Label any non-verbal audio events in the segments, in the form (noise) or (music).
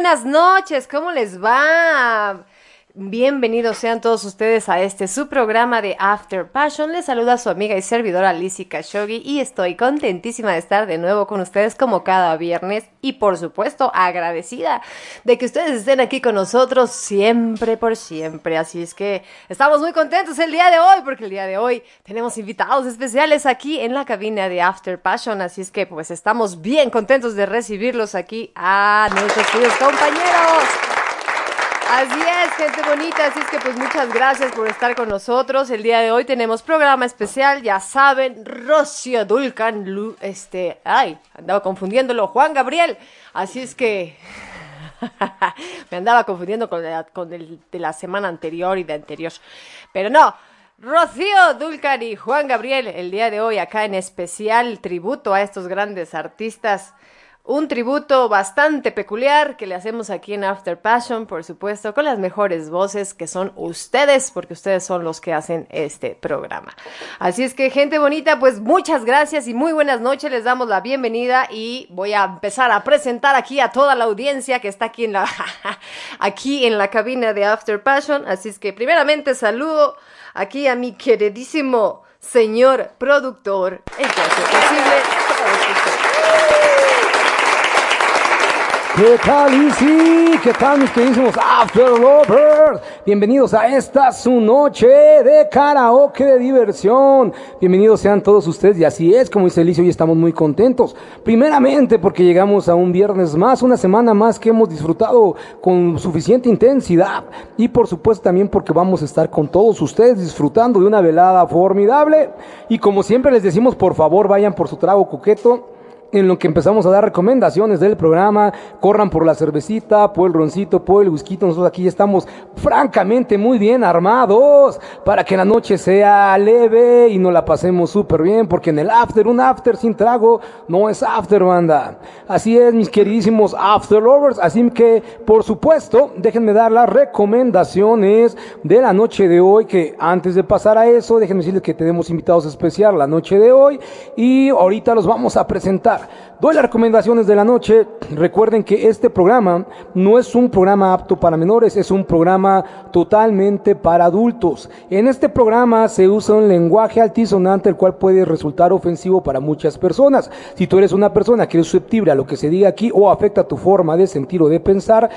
buenas noches. ¿Cómo les va? Bienvenidos sean todos ustedes a este su programa de After Passion. Les saluda su amiga y servidora Lizzie Khashoggi y estoy contentísima de estar de nuevo con ustedes como cada viernes y por supuesto agradecida de que ustedes estén aquí con nosotros siempre por siempre. Así es que estamos muy contentos el día de hoy porque el día de hoy tenemos invitados especiales aquí en la cabina de After Passion. Así es que pues estamos bien contentos de recibirlos aquí a nuestros queridos compañeros. Así es, gente bonita, así es que pues muchas gracias por estar con nosotros. El día de hoy tenemos programa especial, ya saben, Rocio Dulcan, Lu, este, ay, andaba confundiéndolo, Juan Gabriel. Así es que (laughs) me andaba confundiendo con, con el de la semana anterior y de anterior. Pero no, Rocío Dulcan y Juan Gabriel, el día de hoy acá en especial tributo a estos grandes artistas un tributo bastante peculiar que le hacemos aquí en After Passion, por supuesto, con las mejores voces que son ustedes, porque ustedes son los que hacen este programa. Así es que, gente bonita, pues muchas gracias y muy buenas noches. Les damos la bienvenida y voy a empezar a presentar aquí a toda la audiencia que está aquí en la, (laughs) aquí en la cabina de After Passion. Así es que, primeramente, saludo aquí a mi queridísimo señor productor, el posible todo esto. ¿Qué tal, Easy? ¿Qué tal, mis queridísimos After Lovers? Bienvenidos a esta su noche de karaoke de diversión. Bienvenidos sean todos ustedes y así es, como dice Alicia, hoy estamos muy contentos. Primeramente porque llegamos a un viernes más, una semana más que hemos disfrutado con suficiente intensidad y por supuesto también porque vamos a estar con todos ustedes disfrutando de una velada formidable y como siempre les decimos, por favor vayan por su trago coqueto en lo que empezamos a dar recomendaciones del programa, corran por la cervecita, por el roncito, por el whisky, nosotros aquí estamos francamente muy bien armados para que la noche sea leve y nos la pasemos súper bien, porque en el after, un after sin trago, no es after, banda. Así es, mis queridísimos after lovers, así que, por supuesto, déjenme dar las recomendaciones de la noche de hoy, que antes de pasar a eso, déjenme decirles que tenemos invitados especiales la noche de hoy y ahorita los vamos a presentar. Doy las recomendaciones de la noche. Recuerden que este programa no es un programa apto para menores, es un programa totalmente para adultos. En este programa se usa un lenguaje altisonante el cual puede resultar ofensivo para muchas personas. Si tú eres una persona que es susceptible a lo que se diga aquí o afecta tu forma de sentir o de pensar,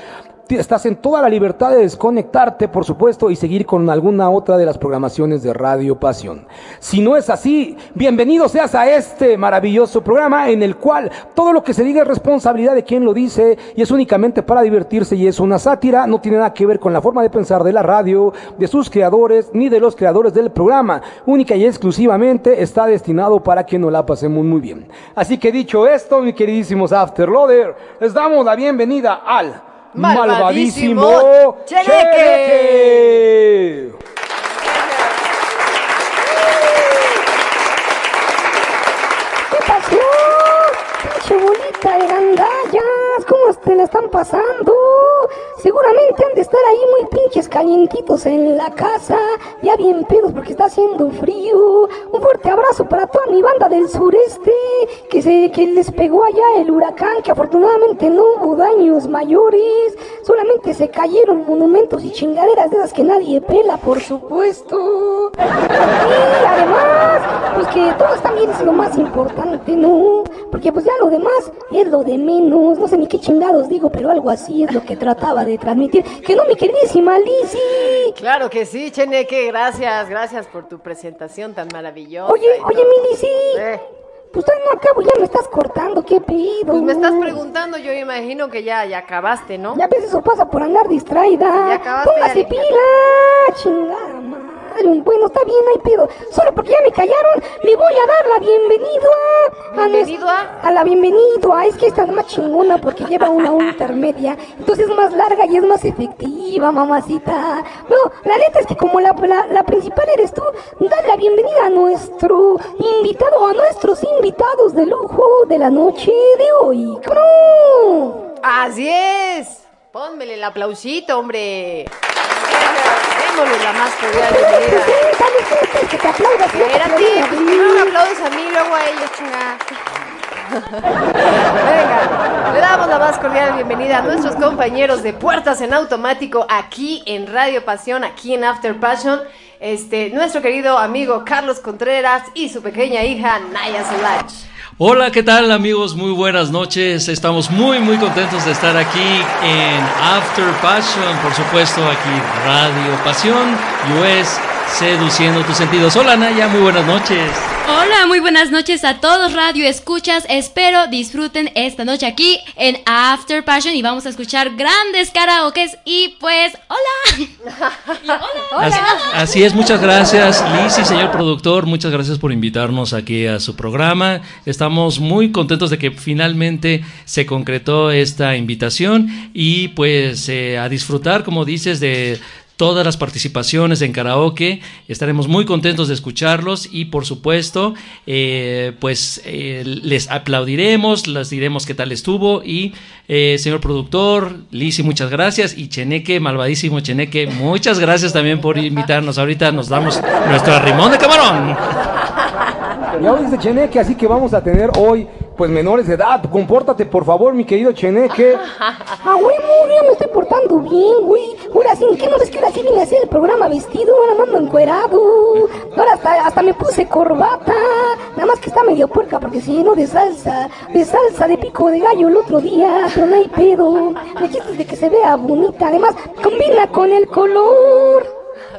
estás en toda la libertad de desconectarte, por supuesto, y seguir con alguna otra de las programaciones de Radio Pasión. Si no es así, bienvenido seas a este maravilloso programa en el cual todo lo que se diga es responsabilidad de quien lo dice y es únicamente para divertirse y es una sátira, no tiene nada que ver con la forma de pensar de la radio, de sus creadores, ni de los creadores del programa. Única y exclusivamente está destinado para que nos la pasemos muy bien. Así que dicho esto, mis queridísimos Afterloader, les damos la bienvenida al Malvadísimo, malvadísimo Cheque. Cheque. ¿Qué pasó? Pinche bolita de gandallas, ¿cómo te la están pasando? Seguramente han de estar ahí muy pinches calientitos en la casa, ya bien pedos porque está haciendo frío. Un fuerte abrazo para toda mi banda del sureste, que, se, que les pegó allá el huracán, que afortunadamente no hubo daños mayores, solamente se cayeron monumentos y chingaderas de esas que nadie pela, por supuesto. Y además, pues que todos también es lo más importante, ¿no? Porque pues ya lo demás es lo de menos, no sé ni qué chingados digo, pero algo así es lo que trataba de transmitir. Que no, mi queridísima Lizzy. Claro que sí, Cheneque, gracias, gracias por tu presentación tan maravillosa. Oye, oye, todo. mi Lizzy. Eh, Pues todavía no acabo, ya me estás cortando, qué pedo. pues me estás preguntando, yo imagino que ya, ya acabaste, ¿no? Ya ves, eso pasa por andar distraída. Ya acabaste, Póngase ya pila, chingada madre. Bueno, está bien, hay pedo. Solo porque ya me callaron, le voy a dar la bienvenida a... ¿Bienvenido a? A la bienvenida. Es que esta es más chingona porque lleva una intermedia. Entonces es más larga y es más efectiva, mamacita. No, la neta es que como la, la, la principal eres tú, dale la bienvenida a nuestro invitado, a nuestros invitados de lujo de la noche de hoy. ¡Claro! Así es. Pónmele el aplausito, hombre. Démosle la más cordial bienvenida. Que te aplaudas. Espérate, pues primero me aplaudes a mí, luego a ellos, chingada. Venga, le damos la más cordial bienvenida a nuestros compañeros de Puertas en Automático aquí en Radio Pasión, aquí en After Passion. Este, nuestro querido amigo Carlos Contreras y su pequeña hija Naya Solach. Hola, ¿qué tal amigos? Muy buenas noches. Estamos muy, muy contentos de estar aquí en After Passion, por supuesto, aquí Radio Pasión, US, seduciendo tus sentidos. Hola Naya, muy buenas noches. Hola, muy buenas noches a todos Radio Escuchas. Espero disfruten esta noche aquí en After Passion y vamos a escuchar grandes karaokes y pues hola. (laughs) Y hola. Así, así, es, muchas gracias Liz señor productor, muchas gracias por invitarnos aquí a su programa. Estamos muy contentos de que finalmente se concretó esta invitación y pues eh, a disfrutar, como dices, de todas las participaciones en karaoke. Estaremos muy contentos de escucharlos y por supuesto, eh, pues eh, les aplaudiremos, les diremos qué tal estuvo y eh, señor productor, Lisi, muchas gracias y Cheneque, malvadísimo Cheneque, muchas gracias también por invitarnos. Ahorita nos damos nuestro arrimón de camarón. Ya dice Cheneque, así que vamos a tener hoy pues menores de edad. Compórtate, por favor, mi querido Cheneque. (laughs) Ah, güey, yo me estoy portando bien, güey. Ahora sí, ¿qué no ves que ahora sí vine a hacer el programa vestido? Ahora ando encuerado. Ahora hasta, hasta me puse corbata. Nada más que está medio puerca porque se llenó de salsa, de salsa de pico de gallo el otro día, pero no hay pedo. Me quieres de que se vea bonita. Además, combina con el color.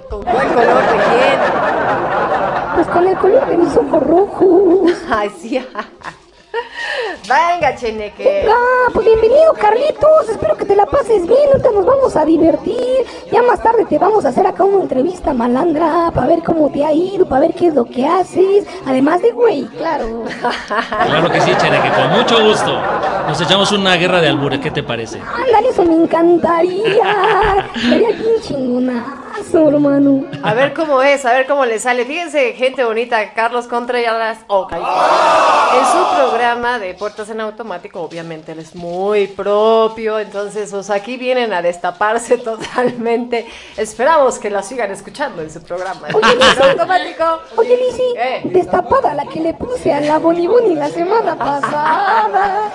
¿Con cuál color de quién? Pues con el color de mis ojos rojos. (laughs) Ay, sí. Venga, Cheneque. Ah, pues bienvenido, Carlitos. Espero que te la pases bien. Ahorita nos vamos a divertir. Ya más tarde te vamos a hacer acá una entrevista malandra para ver cómo te ha ido, para ver qué es lo que haces. Además de güey, claro. (laughs) Claro que sí, Cheneque, con mucho gusto. Nos echamos una guerra de albures, ¿qué te parece? Ándale, eso me encantaría. (laughs) Sería bien chingona. Hermano. A ver cómo es, a ver cómo le sale. Fíjense, gente bonita, Carlos Contreras Oca. En su programa de Puertas en Automático, obviamente él es muy propio, entonces pues, aquí vienen a destaparse (laughs) totalmente. Esperamos que la sigan escuchando en su programa. Oye, automático. Oye, Lisi, eh. destapada la que le puse a la Boniboni la semana pasada.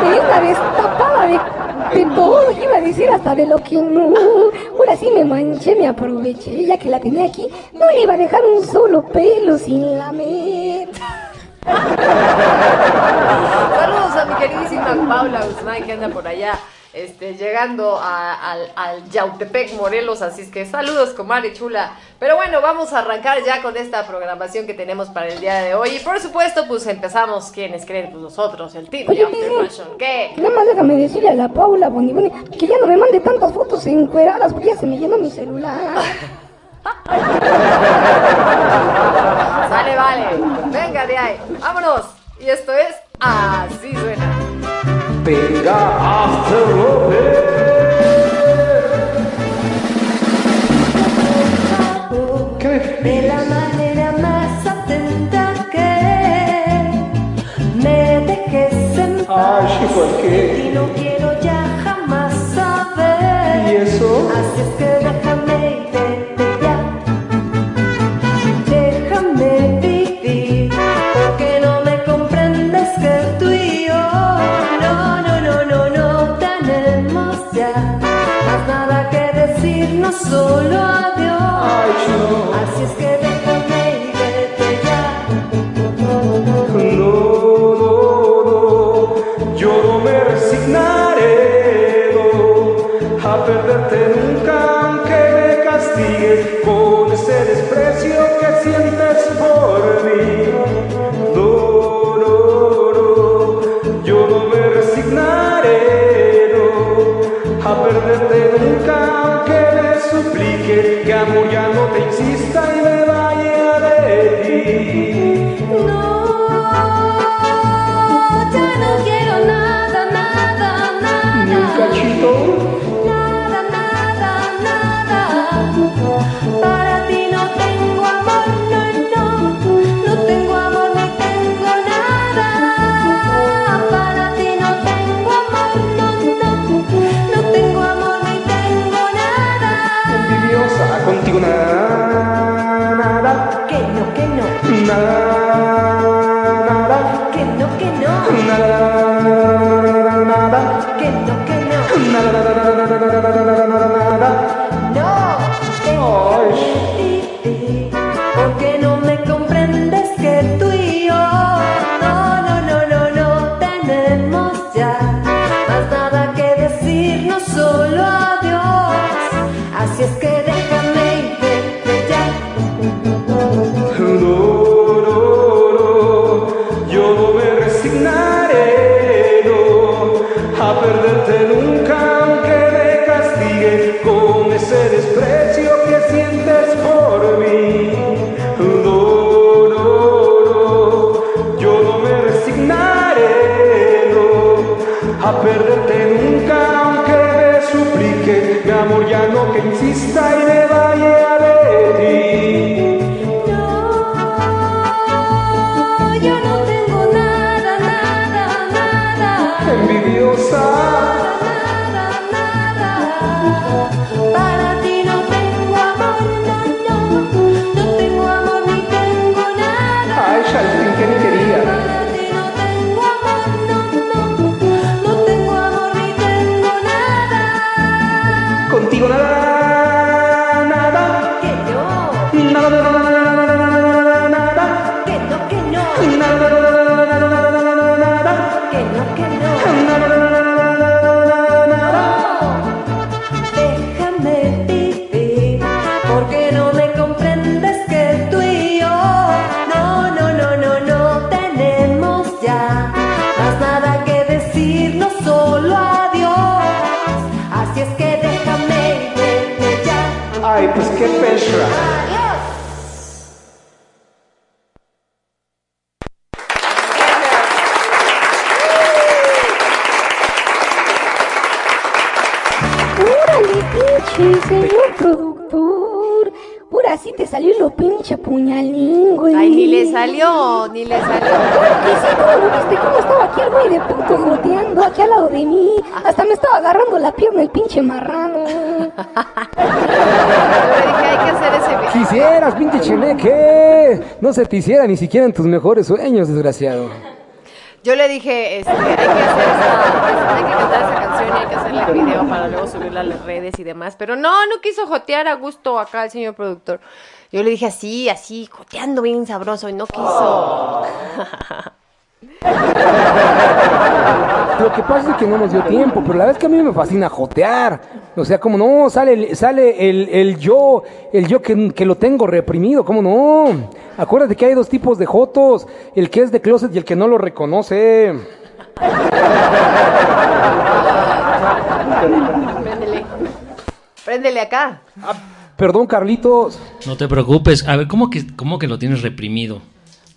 Tenía una destapada de, de todo, iba a decir hasta de lo que no. Sí me manché, me aproveché, ya que la tenía aquí, no le iba a dejar un solo pelo sin lamer. Saludos a mi queridísima Paula Guzmán que anda por allá. Este, llegando al, al, Yautepec, Morelos, así es que saludos, comadre chula. Pero bueno, vamos a arrancar ya con esta programación que tenemos para el día de hoy. Y por supuesto, pues empezamos, ¿quiénes creen? Pues nosotros, el team Oye, ¿Qué? Nada más déjame decirle a la Paula Boniboni que ya no me mande tantas fotos encueradas porque ya se me llenó mi celular. (laughs) Sale, vale. Venga de ahí. Vámonos. Y esto es Así suena. Venga, hasta ¿Qué? De la manera más atenta que me dejes en paz. Ay, ¿por qué? Y no quiero ya jamás saber. ¿Y eso? Así es que solo. Ay, no. Así es que nada, pinche marrano. Yo le dije, hay que hacer ese video. Quisieras, pinche cheneque. No se te hiciera ni siquiera en tus mejores sueños, desgraciado. Yo le dije, este, hay que hacer esa, hay que cantar esa canción y hay que hacerle el video para luego subirla a las redes y demás. Pero no, no quiso jotear a gusto acá el señor productor. Yo le dije así, así, joteando bien sabroso y no quiso. (laughs) Lo que pasa es que no nos dio tiempo, pero la verdad es que a mí me fascina jotear. O sea, como no, sale, sale el, el yo, el yo que, que lo tengo reprimido, ¿cómo no? Acuérdate que hay dos tipos de jotos, el que es de closet y el que no lo reconoce. Préndele. Préndele acá. Perdón, Carlitos. No te preocupes. A ver, ¿cómo que, cómo que lo tienes reprimido?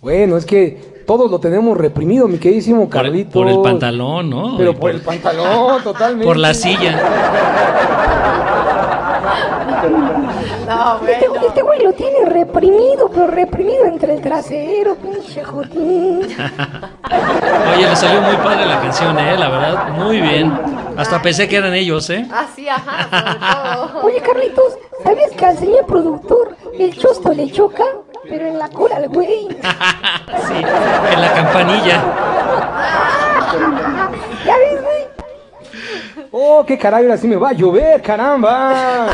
Bueno, es que todos lo tenemos reprimido, mi queridísimo Por Carlitos. por el pantalón, ¿no? Pero por el pantalón, (laughs) totalmente. por la silla. No, Este, bueno. este güey lo tiene reprimido, pero reprimido entre el trasero, pinche jotín. (laughs) Oye, le salió muy padre la canción, ¿eh? La verdad, muy bien. Hasta pensé que eran ellos, ¿eh? Ah, sí, ajá, sobre todo. Oye, Carlitos, ¿sabías que al señor productor el chosto le choca? Pero en la cola al güey. (laughs) sí, en la campanilla. ¿Ya ves, güey? Oh, qué caray, ahora sí me va a llover, caramba.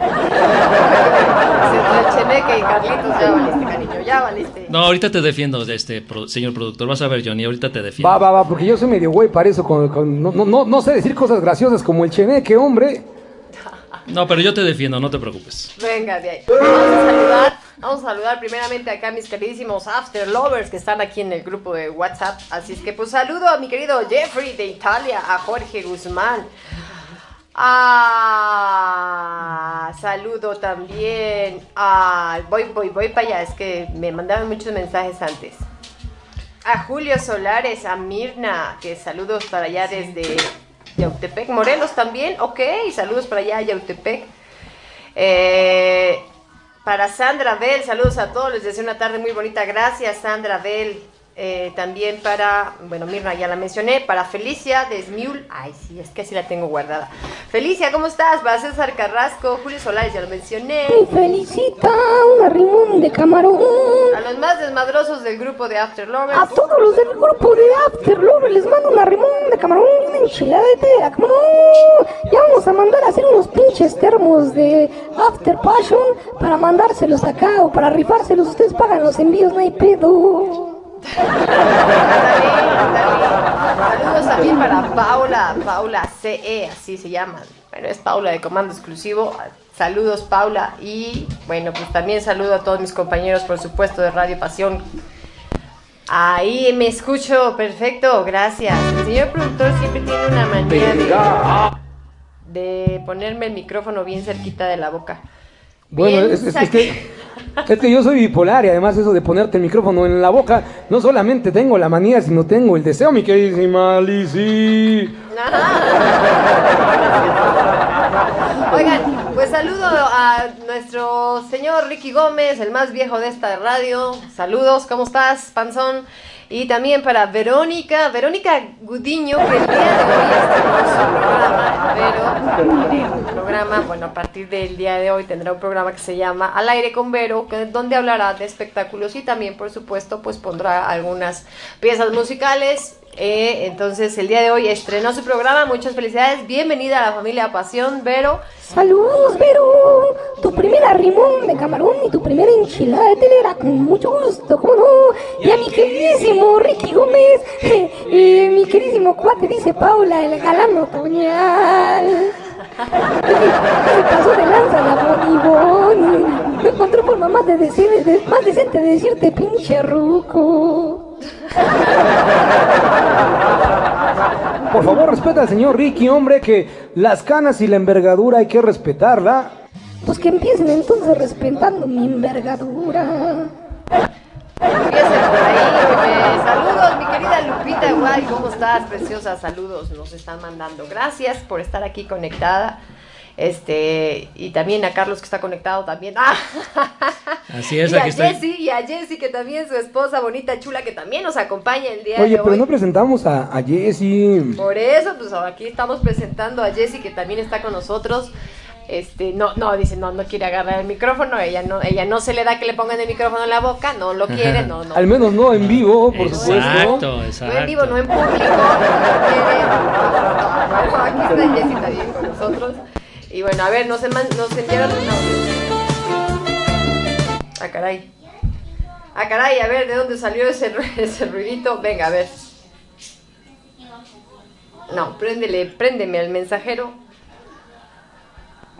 Entre el Cheneque y Carlitos, ya valiste, cariño, ya valiste. No, ahorita te defiendo, de este pro- señor productor. Vas a ver, Johnny, ahorita te defiendo. Va, va, va, porque yo soy medio güey para eso. Con, con- no, no, no, no sé decir cosas graciosas como el cheneque, hombre. No, pero yo te defiendo, no te preocupes. Venga, de ahí. Vamos a saludar, vamos a saludar primeramente acá a mis queridísimos After Lovers que están aquí en el grupo de WhatsApp. Así es que pues saludo a mi querido Jeffrey de Italia, a Jorge Guzmán. Ah, saludo también a... Voy, voy, voy para allá, es que me mandaron muchos mensajes antes. A Julio Solares, a Mirna, que saludos para allá desde Yautepec, Morelos también, ok, saludos para allá, Yautepec. Eh, para Sandra Bell, saludos a todos, les deseo una tarde muy bonita, gracias Sandra Bell. Eh, también para, bueno, Mirna ya la mencioné, para Felicia de Smiul, ay sí, es que así la tengo guardada. Felicia, ¿cómo estás? Para César Carrasco, Julio Solares, ya lo mencioné. Me felicita una rimón de camarón. A los más desmadrosos del grupo de After Lovers. A todos los del grupo de After Love les mando una rimón de camarón y una enchilada de tela, ¿cómo no? Ya vamos a mandar a hacer unos pinches termos de After Passion para mandárselos acá o para rifárselos. Ustedes pagan los envíos, no hay pedo. Saludos también para Paula, Paula CE, así se llama. Bueno, es Paula de Comando Exclusivo. Saludos, Paula. Y bueno, pues también saludo a todos mis compañeros, por supuesto, de Radio Pasión. Ahí me escucho, perfecto, gracias. El señor productor siempre tiene una manía de, de ponerme el micrófono bien cerquita de la boca. Bueno, es, es- que, es que yo soy bipolar y además eso de ponerte el micrófono en la boca, no solamente tengo la manía, sino tengo el deseo, mi queridísima Lizzy. (laughs) Oigan, pues saludo a nuestro señor Ricky Gómez, el más viejo de esta radio. Saludos, ¿cómo estás, Panzón? Y también para Verónica, Verónica Gudiño, que el día de hoy estrenó su programa, tiene un programa, bueno, a partir del día de hoy tendrá un programa que se llama Al aire con Vero, donde hablará de espectáculos y también, por supuesto, pues pondrá algunas piezas musicales. Eh, entonces, el día de hoy estrenó su programa. Muchas felicidades. Bienvenida a la familia Pasión, Vero. Saludos, Vero. Tu primera rimón de camarón y tu primera enchilada de telera, con mucho gusto, ¿cómo? Y a mi queridísimo Ricky Gómez, y mi queridísimo cuate, dice Paula, el galán otoñal. Se pasó de lanza la. No encontró forma más, de decir, de- más decente de decirte pinche ruco. Por favor, respeta al señor Ricky, hombre, que las canas y la envergadura hay que respetarla. Pues que empiecen entonces respetando mi envergadura. Empiecen por ahí, oye. Saludos, mi querida Lupita Guay. ¿Cómo estás, preciosa? Saludos, nos están mandando. Gracias por estar aquí conectada. Este, y también a Carlos que está conectado también. ¡Ah! (laughs) Así es, y a aquí. Jessy, y a Jessy, que también su esposa bonita, chula, que también nos acompaña el día Oye, de pero hoy. no presentamos a, a Jessy. Por eso, pues aquí estamos presentando a Jessie que también está con nosotros. Este, no, no, dice, no, no quiere agarrar el micrófono, ella no, ella no se le da que le pongan el micrófono en la boca, no lo quiere, no, no. Al menos no en vivo, por supuesto. Exacto, exacto. No en vivo, no en público, no quiere. Bueno, aquí está Jessie también con nosotros. Y bueno, a ver, nos, enman- nos enviaron un audio. Ah, caray. Ah, caray, a ver, ¿de dónde salió ese, (laughs) ese ruidito? Venga, a ver. No, préndele, préndeme al mensajero.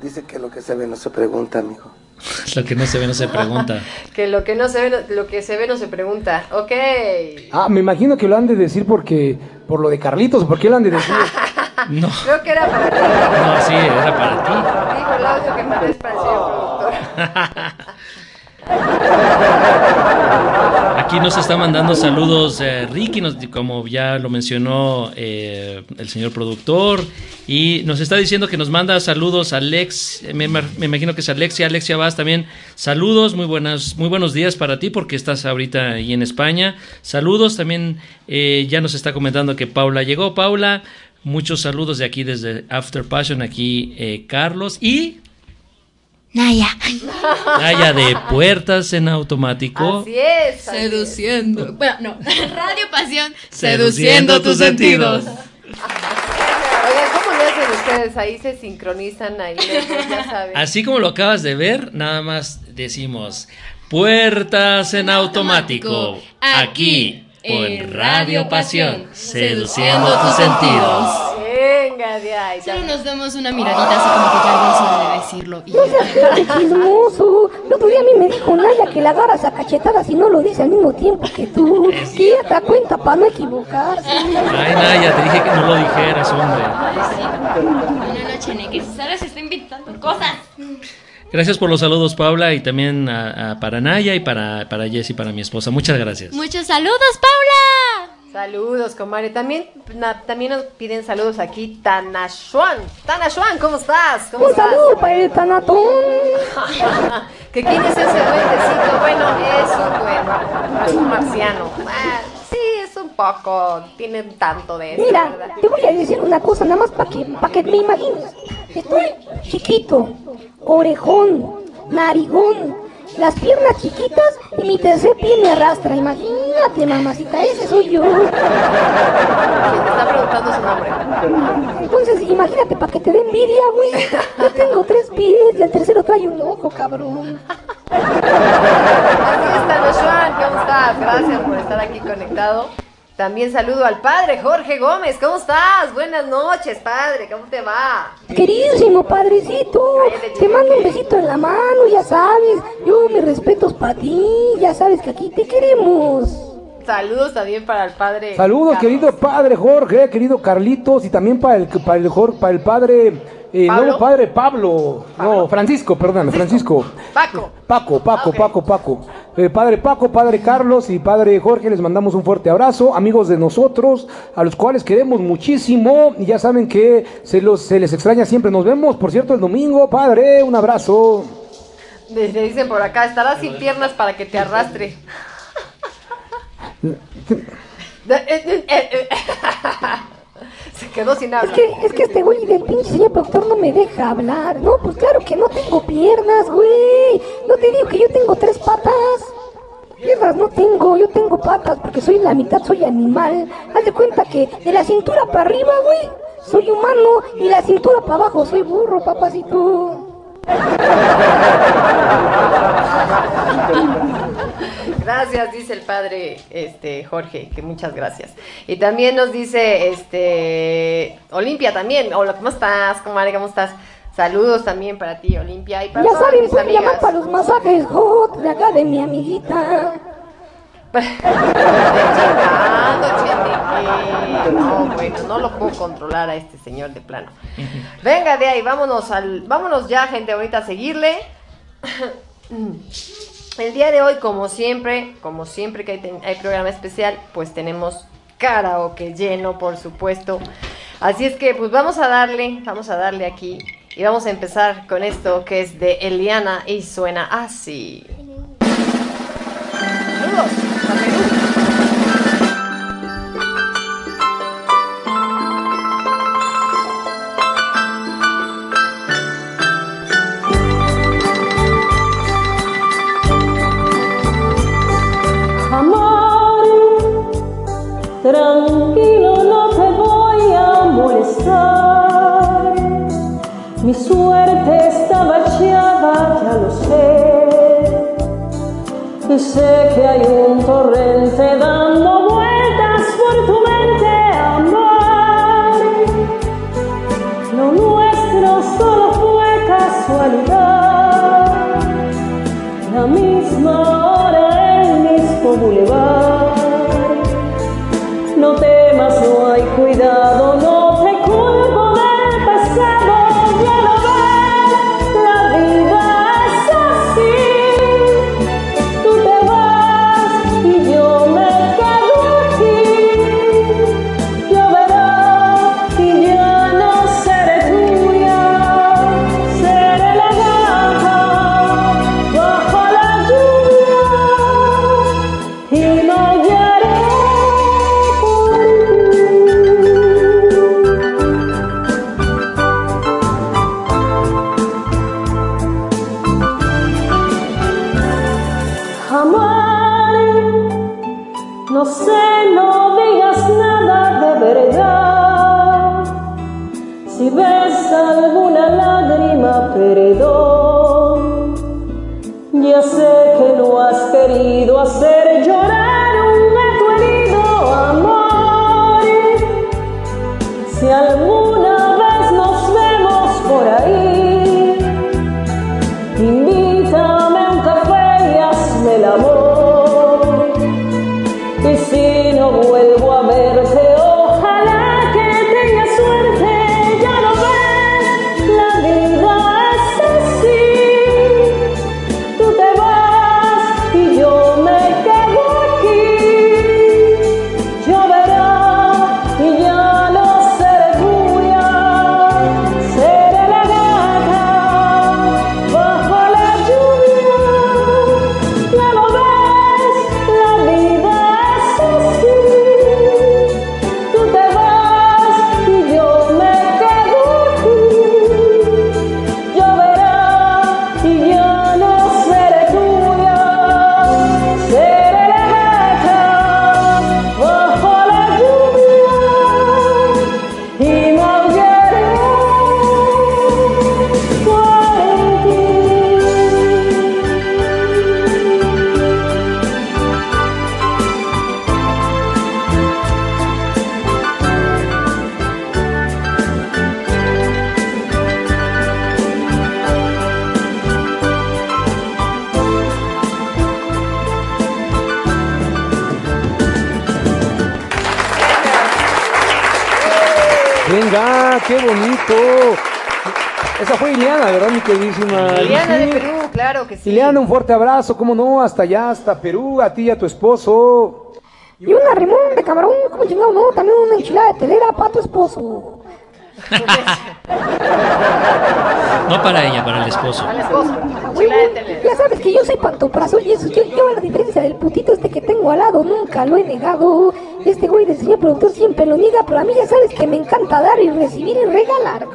Dice que lo que se ve no se pregunta, amigo. (laughs) Lo que no se ve no se pregunta. (laughs) Que lo que no se ve, no- lo que se ve no se pregunta. Ok. Ah, me imagino que lo han de decir porque por lo de Carlitos, ¿por qué lo han de decir? No, (laughs) Creo que era para ti. no, sí, era para ti. Dijo el audio que mandé es para el señor productor. (laughs) Aquí nos está mandando saludos eh, Ricky, nos- como ya lo mencionó eh, el señor productor, y nos está diciendo que nos manda saludos Alex, me imagino que es Alexia, Alexia Vaz también, saludos, muy buenas, muy buenos días para ti porque estás ahorita ahí en España, saludos también, eh, ya nos está comentando que Paula llegó, Paula, muchos saludos de aquí desde After Passion, aquí eh, Carlos, y Naya. Naya de Puertas en Automático. Así es. así es. Seduciendo. Bueno, no. (laughs) Radio Pasión. Seduciendo tus sentidos. Oigan, ¿cómo le hacen ustedes? Ahí se sincronizan ahí, ya saben. Así como lo acabas de ver, nada más decimos puertas en automático. Aquí por Radio Pasión, seduciendo tus sentidos. Venga, de ahí. Solo nos damos una miradita así como que ya alguien se debe decirlo. Y chismoso. El otro día a mí me dijo Naya que la agarras a cachetadas y no lo dice al mismo tiempo que tú. Ella te cuenta para no equivocarse. Ay, Naya, te dije que no lo dijeras, hombre. Ay, sí. Una noche en que Sara se está inventando cosas. Gracias por los saludos, Paula, y también a- a- para Naya y para, para Jessy, para mi esposa. Muchas gracias. Muchos saludos, Paula. Saludos, comadre. También, na- también nos piden saludos aquí, Tanashuan. Tanashuan, ¿cómo estás? ¿Cómo Un estás? saludo para el tanatón. (laughs) ¿Que quién es ese duendecito? Bueno, es un duende, es un marciano. Ah, sí, es un poco, tiene tanto de eso, Mira, ¿verdad? te voy a decir una cosa nada más para que, pa' que me imagines. Estoy chiquito, orejón, narigón, las piernas chiquitas y mi tercer pie me arrastra. Imagínate, mamacita, ese soy yo. ¿Quién te está preguntando su nombre? Entonces, imagínate para que te dé envidia, güey. Yo tengo tres pies y el tercero trae un ojo, cabrón. Así está, Tanashuan, ¿cómo estás? Gracias por estar aquí conectado. También saludo al padre Jorge Gómez. ¿Cómo estás? Buenas noches, padre. ¿Cómo te va? Queridísimo padrecito, te mando un besito en la mano, ya sabes. Yo mis respetos para ti, ya sabes que aquí te queremos. Saludos también para el padre. Saludos, Carlos. querido padre Jorge, querido Carlitos, y también para el, para el, para el padre, eh, no, padre Pablo, no, Francisco, perdóname, Francisco. Paco. Paco, Paco, Ok. Paco, Paco. Eh, padre Paco, Padre Carlos y Padre Jorge, les mandamos un fuerte abrazo, amigos de nosotros, a los cuales queremos muchísimo, y ya saben que se, los, se les extraña siempre. Nos vemos, por cierto, el domingo, Padre, un abrazo. Le le dicen por acá, estarás sin piernas para que te arrastre. (laughs) (laughs) (laughs) Se quedó sin Es habla. que, es que este güey del pinche señor doctor no me deja hablar. No, pues claro que no tengo piernas, güey. No te digo que yo tengo tres patas. Piernas no tengo, yo tengo patas porque soy la mitad, soy animal. Haz de cuenta que de la cintura para arriba, güey, soy humano y la cintura para abajo soy burro, papacito. Gracias, dice el padre este Jorge, que muchas gracias. Y también nos dice este Olimpia también. Hola, ¿cómo estás? comadre? ¿Cómo estás? Saludos también para ti, Olimpia, y para Ya saben, pueden llamar para los masajes hot de acá de mi amiguita. No, bueno, no lo puedo controlar a este señor de plano. Venga de ahí, vámonos al, vámonos ya, gente, ahorita a seguirle. El día de hoy, como siempre, como siempre que hay, ten- hay programa especial, pues tenemos karaoke lleno, por supuesto. Así es que, pues vamos a darle, vamos a darle aquí. Y vamos a empezar con esto que es de Eliana y suena así. Saludos tranquilo, no te voy a molestar. Mi suerte estaba echada, ya lo sé. Y sé que hay un torrente dando vueltas queridísima? Liliana de? Perú, claro que sí. Ileana, un fuerte abrazo, cómo no, hasta allá, hasta Perú, a ti y a tu esposo. Y una rimón de camarón, como chingado, no, también una enchilada de telera para tu esposo. No para ella, para el esposo. Esposo. De huevo, tele. Ya sabes que yo soy pantoprazol y eso, yo, yo a la diferencia del putito este que tengo al lado, nunca lo he negado. Este güey del señor productor siempre lo niega, pero a mí ya sabes que me encanta dar y recibir y regalar.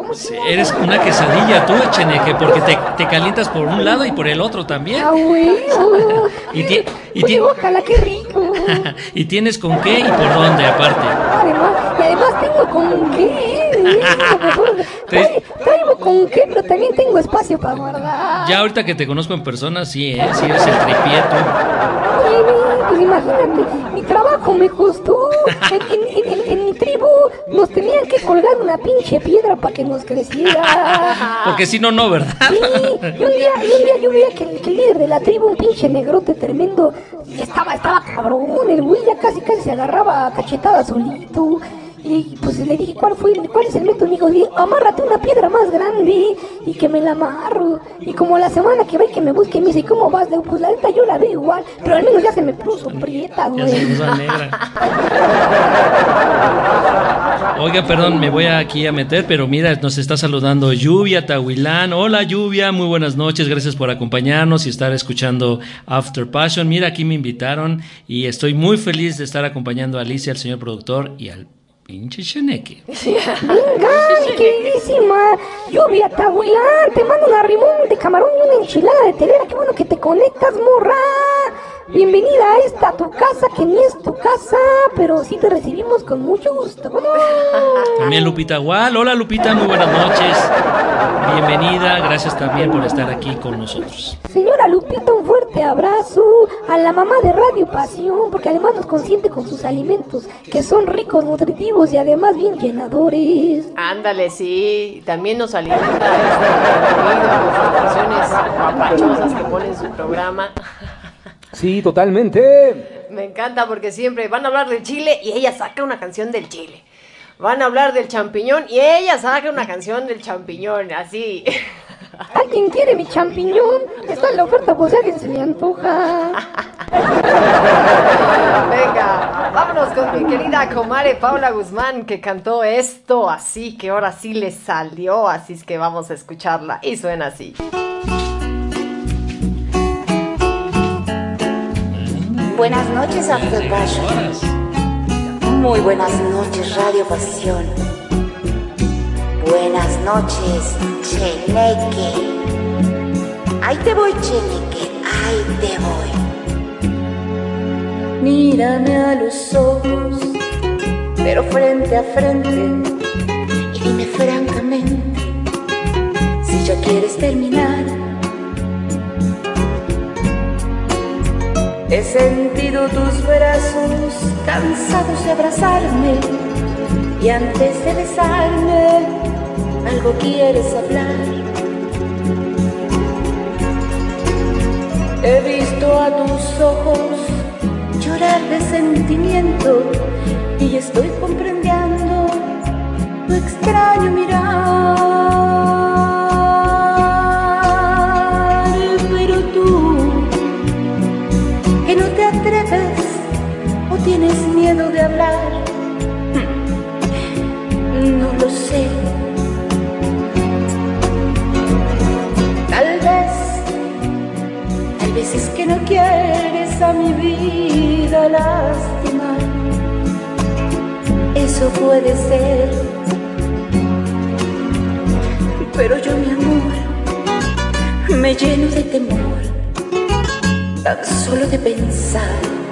Eres una quesadilla tú, Echeneque, porque te, te calientas por un lado y por el otro también. Ah, huevo. (laughs) Y, ti- y, Oye, ti- ojalá, qué rico. (laughs) y tienes con qué y por dónde, aparte. Además, y además tengo con qué. (laughs) Trae- Traigo con qué, pero también tengo espacio para guardar. Ya ahorita que te conozco en persona, sí, ¿eh? Sí eres el tripieto. Pues imagínate, mi trabajo me costó. En, en- en- en- en mi nos tenían que colgar una pinche piedra para que nos creciera. (laughs) Porque si no, no, ¿verdad? Sí, y un día, y un día yo veía que el, que el líder de la tribu, un pinche negrote tremendo, estaba, estaba cabrón, el güey ya casi casi se agarraba a cachetadas solito. Y pues le dije, ¿cuál fue, cuál es el método? Me dijo, "Di, amárrate una piedra más grande y que me la amarro. Y como la semana que y que me busque, me dice, ¿cómo vas? Le digo, pues la neta yo la veo igual, pero al menos ya se me puso prieta, Ya se güey. puso (laughs) negra. Oiga, perdón, me voy aquí a meter, pero mira, nos está saludando Lluvia Tahuilán. Hola Lluvia, muy buenas noches, gracias por acompañarnos y estar escuchando After Passion. Mira, aquí me invitaron y estoy muy feliz de estar acompañando a Alicia, al señor productor y al pinche Cheneque. (laughs) Venga, mi queridísima lluvia tahuilán, te mando una rimón de camarón y una enchilada de telera, qué bueno que te conectas, morra. Bienvenida a esta tu casa, que ni es tu casa, pero sí te recibimos con mucho gusto. También Lupita Gual. Hola Lupita, muy buenas noches. Bienvenida, gracias también por estar aquí con nosotros. Señora Lupita, un fuerte abrazo a la mamá de Radio Pasión, porque además nos consiente con sus alimentos, que son ricos, nutritivos y además bien llenadores. Ándale, sí. También nos alimenta este sus canciones papachosas que pone en su programa. Sí, totalmente. Me encanta porque siempre van a hablar del chile y ella saca una canción del chile. Van a hablar del champiñón y ella saca una canción del champiñón, así. (laughs) ¿Alguien quiere mi champiñón? Está en la oferta, pues alguien se le antoja. (laughs) Venga, vámonos con mi querida comare Paula Guzmán que cantó esto así, que ahora sí le salió, así es que vamos a escucharla y suena así. Buenas noches, After. Muy buenas noches, Radio Pasión. Buenas noches, Cheneque. Ahí te voy, Cheneque, ahí te voy. Mírame a los ojos, pero frente a frente. Y dime francamente si ya quieres terminar. He sentido tus brazos cansados de abrazarme y antes de besarme algo quieres hablar. He visto a tus ojos llorar de sentimiento y estoy comprendiendo tu extraño mirar. Miedo de hablar. No lo sé. Tal vez, tal vez es que no quieres a mi vida lastimar. Eso puede ser. Pero yo, mi amor, me lleno de temor tan solo de pensar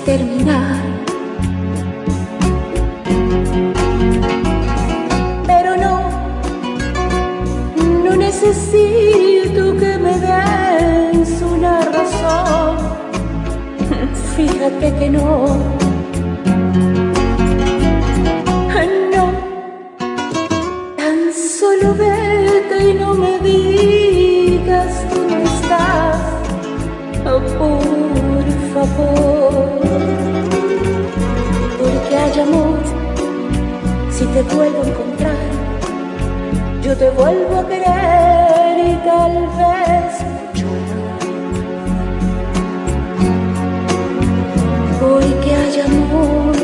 terminar. Pero no, no necesito que me des una razón. (laughs) Fíjate que. No, te vuelvo a encontrar, yo te vuelvo a querer y tal vez llorar. Hoy que hay amor,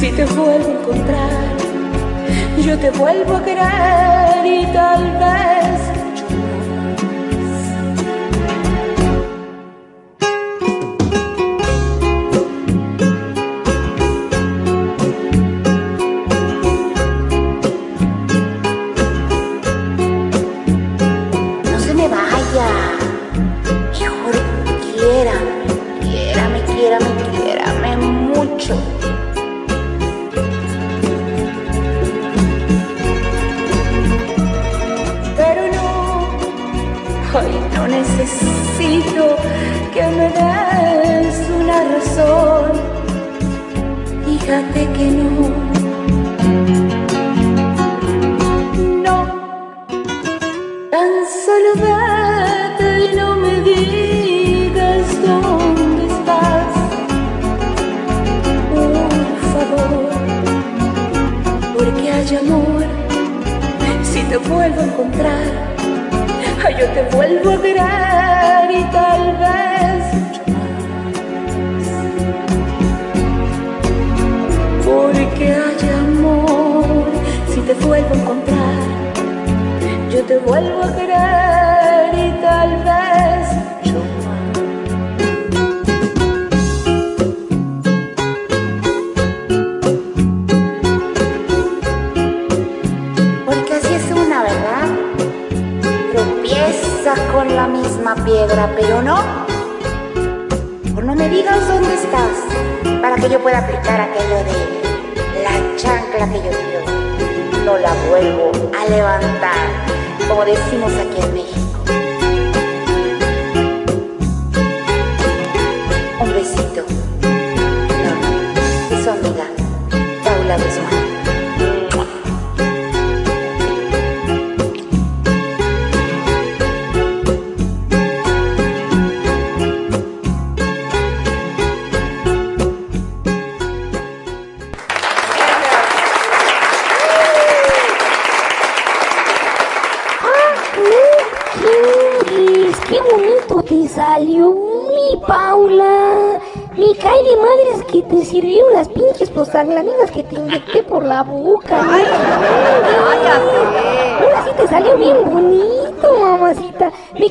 si te vuelvo a encontrar, yo te vuelvo a querer y tal vez hoy no necesito que me des una razón. Fíjate que no. No, Tan solo vete y no me digas dónde estás. Por favor, porque hay amor. Si te vuelvo a encontrar, yo te vuelvo a querer y tal vez. Porque hay amor. Si te vuelvo a encontrar yo te vuelvo a querer y tal vez piedra, pero no. Por no me digas dónde estás, para que yo pueda aplicar aquello de la chancla que yo tiro no la vuelvo a levantar, como decimos aquí en México. Un besito. No, su amiga, Paula Guzmán.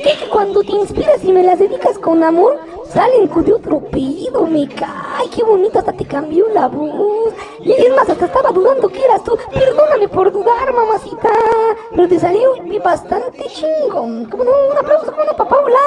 Que cuando te inspiras y me las dedicas con amor, salen de otro pedido. Me cae, qué bonito, hasta te cambió la voz. Y es más, hasta estaba dudando que eras tú. Perdóname por dudar, mamacita. Pero te salió bastante chingón. ¿Cómo no? Un aplauso, ¿cómo no, pa' Paula?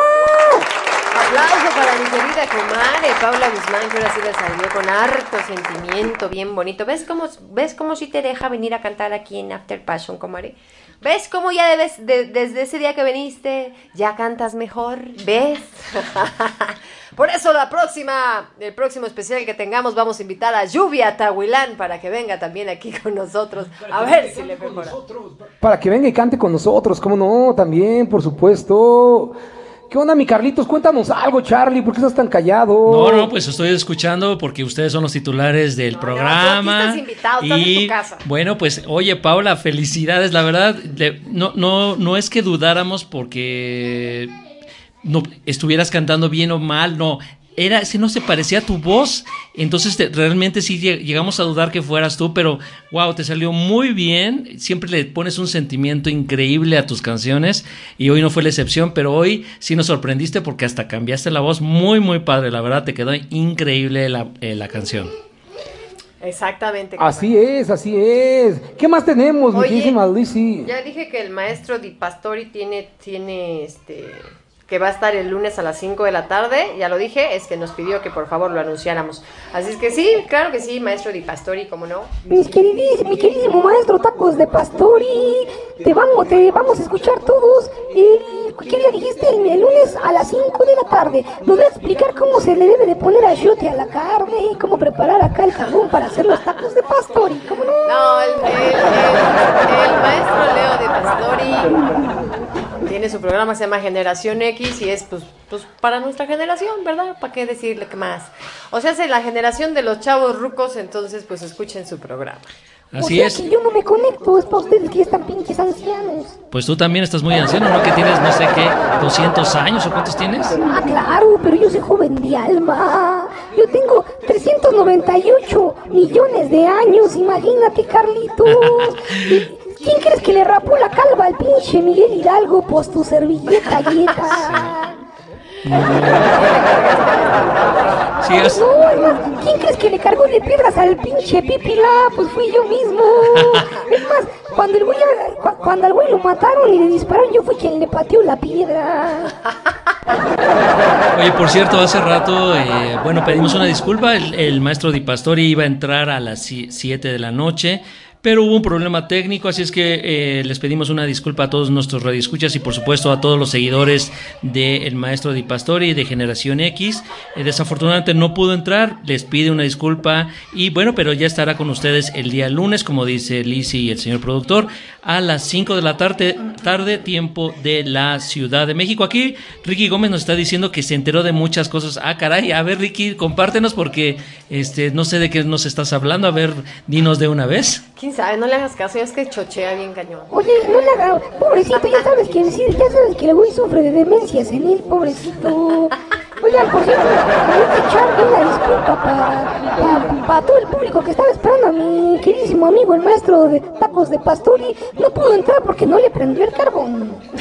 Aplauso para mi querida comadre Paula Guzmán, que ahora sí le salió con harto sentimiento, bien bonito. ¿Ves cómo, ves cómo sí te deja venir a cantar aquí en After Passion, comadre? ¿Ves cómo ya debes, de- desde ese día que viniste, ya cantas mejor? ¿Ves? (laughs) Por eso la próxima, el próximo especial que tengamos, vamos a invitar a Lluvia Tahuilán para que venga también aquí con nosotros. A ver si le mejora. Para que venga y cante con nosotros, ¿cómo no? También, por supuesto. ¿Qué onda, mi Carlitos? Cuéntanos algo, Charlie, ¿por qué estás tan callado? No, no, pues estoy escuchando porque ustedes son los titulares del no, programa. aquí estás invitado, estás en y tu casa. bueno, pues oye, Paula, felicidades, la verdad, le- no, no, no es que dudáramos porque no estuvieras cantando bien o mal, no. Era, si no se parecía a tu voz, entonces te- realmente sí lleg- llegamos a dudar que fueras tú, pero wow, te salió muy bien, siempre le pones un sentimiento increíble a tus canciones y hoy no fue la excepción, pero hoy sí nos sorprendiste porque hasta cambiaste la voz, muy muy padre, la verdad te quedó increíble la, eh, la canción. Exactamente. Así es, así es. ¿Qué más tenemos, mi Oye? Ya dije que el maestro Di Pastori tiene, tiene este, que va a estar el lunes a las 5 de la tarde, ya lo dije, es que nos pidió que por favor lo anunciáramos. Así es que sí, claro que sí, maestro Di Pastori, ¿cómo no? Mis mi queridísimo maestro Tacos de Pastori, te vamos, te vamos a escuchar todos el, ¿qué día dijiste? El, el lunes a las 5 de la tarde. Nos va a explicar cómo se le debe de poner achiote a la carne y cómo preparar acá el carbón para hacer los tacos de Pastori, ¿cómo no? No, el, el- el- el maestro Leo de Pastori tiene su programa, se llama Generación X y es pues, pues para nuestra generación, ¿verdad? ¿Para qué decirle qué más? O sea, es la generación de los chavos rucos, entonces pues escuchen su programa. o Así sea es. que yo no me conecto, es para ustedes que están pinches ancianos. Pues tú también estás muy anciano, ¿no? Que tienes, no sé qué, 200 años o cuántos tienes. Ah, claro, pero yo soy joven de alma. Yo tengo 398 millones de años, imagínate, Carlitos. (laughs) ¿Y ¿Quién crees que le rapó la calva al pinche Miguel Hidalgo? Pues tu servilleta, (laughs) Guieta. Sí, es- No, ¿quién crees que le cargó de piedras al pinche Pipila? Pues fui yo mismo. (laughs) Es más, cuando el güey, cu- cuando al güey lo mataron y le dispararon, yo fui quien le pateó la piedra. Oye, por cierto, hace rato, eh, bueno, pedimos una disculpa. El, el maestro Di Pastori iba a entrar a las 7 de la noche, pero hubo un problema técnico, así es que eh, les pedimos una disculpa a todos nuestros radioescuchas y, por supuesto, a todos los seguidores del maestro Di Pastori de Generación X. Eh, desafortunadamente no pudo entrar, les pide una disculpa y, bueno, pero ya estará con ustedes el día lunes, como dice Lizzy y el señor productor, a las 5 de la tarde, tarde, tiempo de la Ciudad de México. Aquí Ricky Gómez nos está diciendo que se enteró de muchas cosas. Ah, caray, a ver Ricky, compártenos porque este no sé de qué nos estás hablando. A ver, dinos de una vez. ¿Quién sabe? No le hagas caso, es que chochea bien cañón. Oye, no le haga, pobrecito, ya sabes que sí, ya sabes que el güey sufre de demencia senil, pobrecito. Oigan, por cierto, que echarle una disculpa para pa, todo el público que estaba esperando a mi queridísimo amigo, el maestro de tacos de Pastori. No pudo entrar porque no le prendió el carbón. Te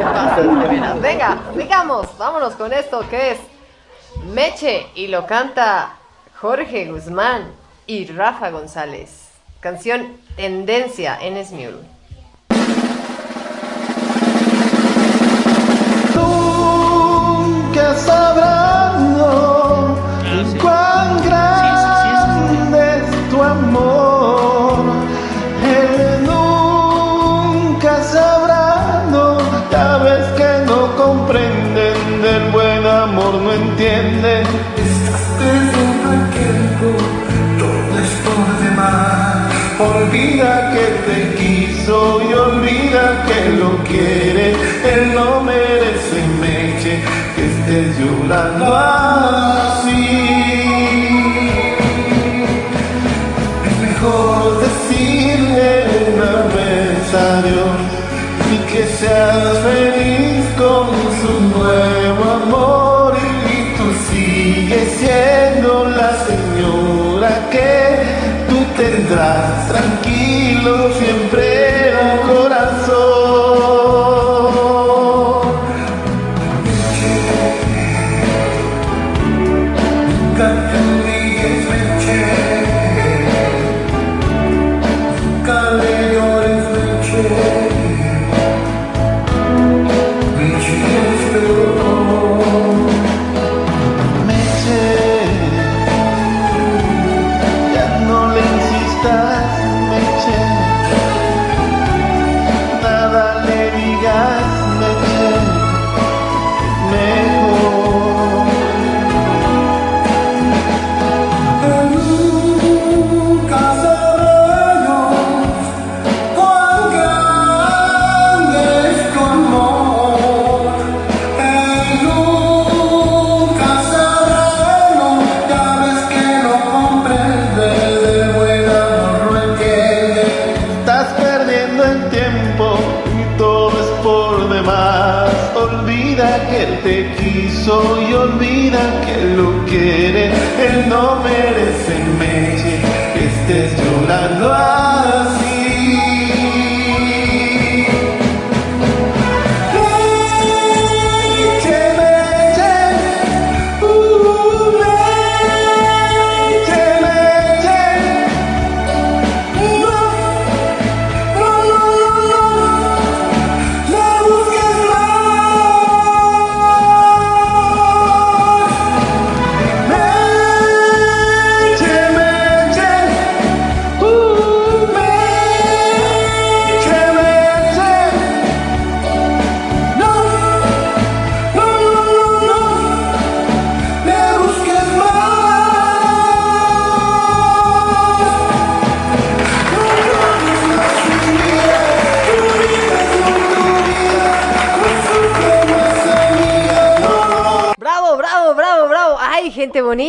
pasas de veras. Venga, digamos, vámonos con esto que es Meche y lo canta Jorge Guzmán y Rafa González. Canción Tendencia en Smule. Olvida que te quiso y olvida que lo quiere. Él no merece meche que estés llorando así.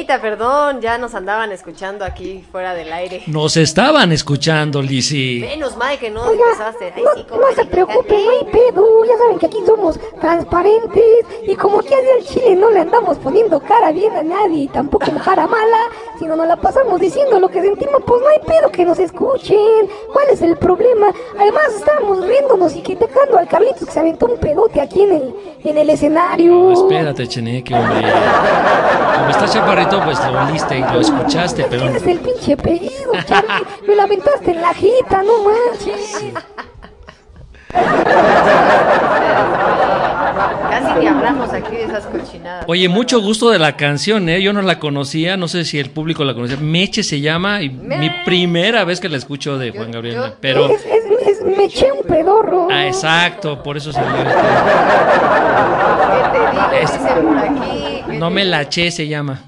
Perdón, ya nos andaban escuchando aquí fuera del aire. Nos estaban escuchando, Lisi. Menos mal que no Oiga, empezaste. Ay, sí, no, no se ay, preocupen, no hay pedo. Ya saben que aquí somos transparentes. Y como aquí al chile no le andamos poniendo cara bien a nadie, y tampoco cara mala, sino nos la pasamos diciendo lo que sentimos, pues no hay pedo que nos escuchen. ¿Cuál es el problema? Además, estábamos riéndonos y criticando al Carlitos que se aventó un pedote aquí en el, en el escenario. No, espérate, Cheneque, hombre. Como está chaparrito, pues lo oliste y lo escuchaste, pero ¿Quién es el pinche pedo, (laughs) Charlie? Me la aventaste en la jeta, no manches. Casi ni hablamos aquí de esas cochinadas. Oye, mucho gusto de la canción, ¿eh? Yo no la conocía, no sé si el público la conocía. Meche se llama y mi primera vez que la escucho de Juan Gabriel. yo- Pero, Es, es, es- me eché un pedorro. ah, exacto, por eso salió este. ¿Qué te digo? Es- Dice por aquí. ¿Qué No me la eché se llama.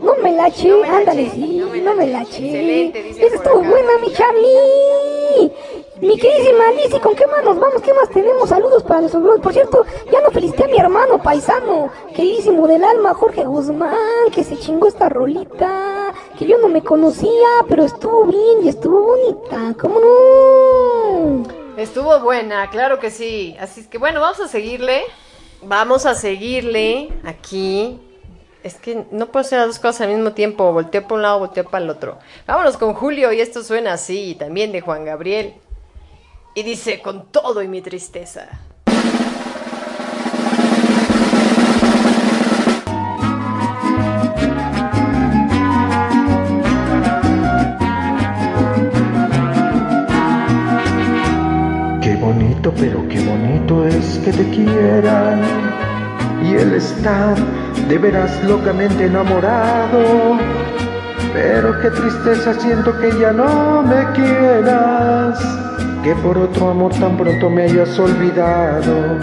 No me la eché, No me la ándale, sí, no me no la me la eché. eché. Excelente, dice Esa estuvo buena, mi Charlie. Mi queridísima Lizzy, ¿con qué más nos vamos? ¿Qué más tenemos? Saludos para nuestros brothers. Por cierto, ya no felicité a mi hermano paisano, queridísimo del alma, Jorge Guzmán, que se chingó esta rolita, que yo no me conocía, pero estuvo bien y estuvo bonita. ¿Cómo no? Estuvo buena, claro que sí. Así es que bueno, vamos a seguirle. Vamos a seguirle aquí. Es que no puedo hacer las dos cosas al mismo tiempo. Volteo para un lado, volteo para el otro. Vámonos con Julio y esto suena así. También de Juan Gabriel. Y dice, con todo y mi tristeza. Pero qué es que te quieran y el estar de veras locamente enamorado. Pero qué tristeza siento que ya no me quieras, que por otro amor tan pronto me hayas olvidado.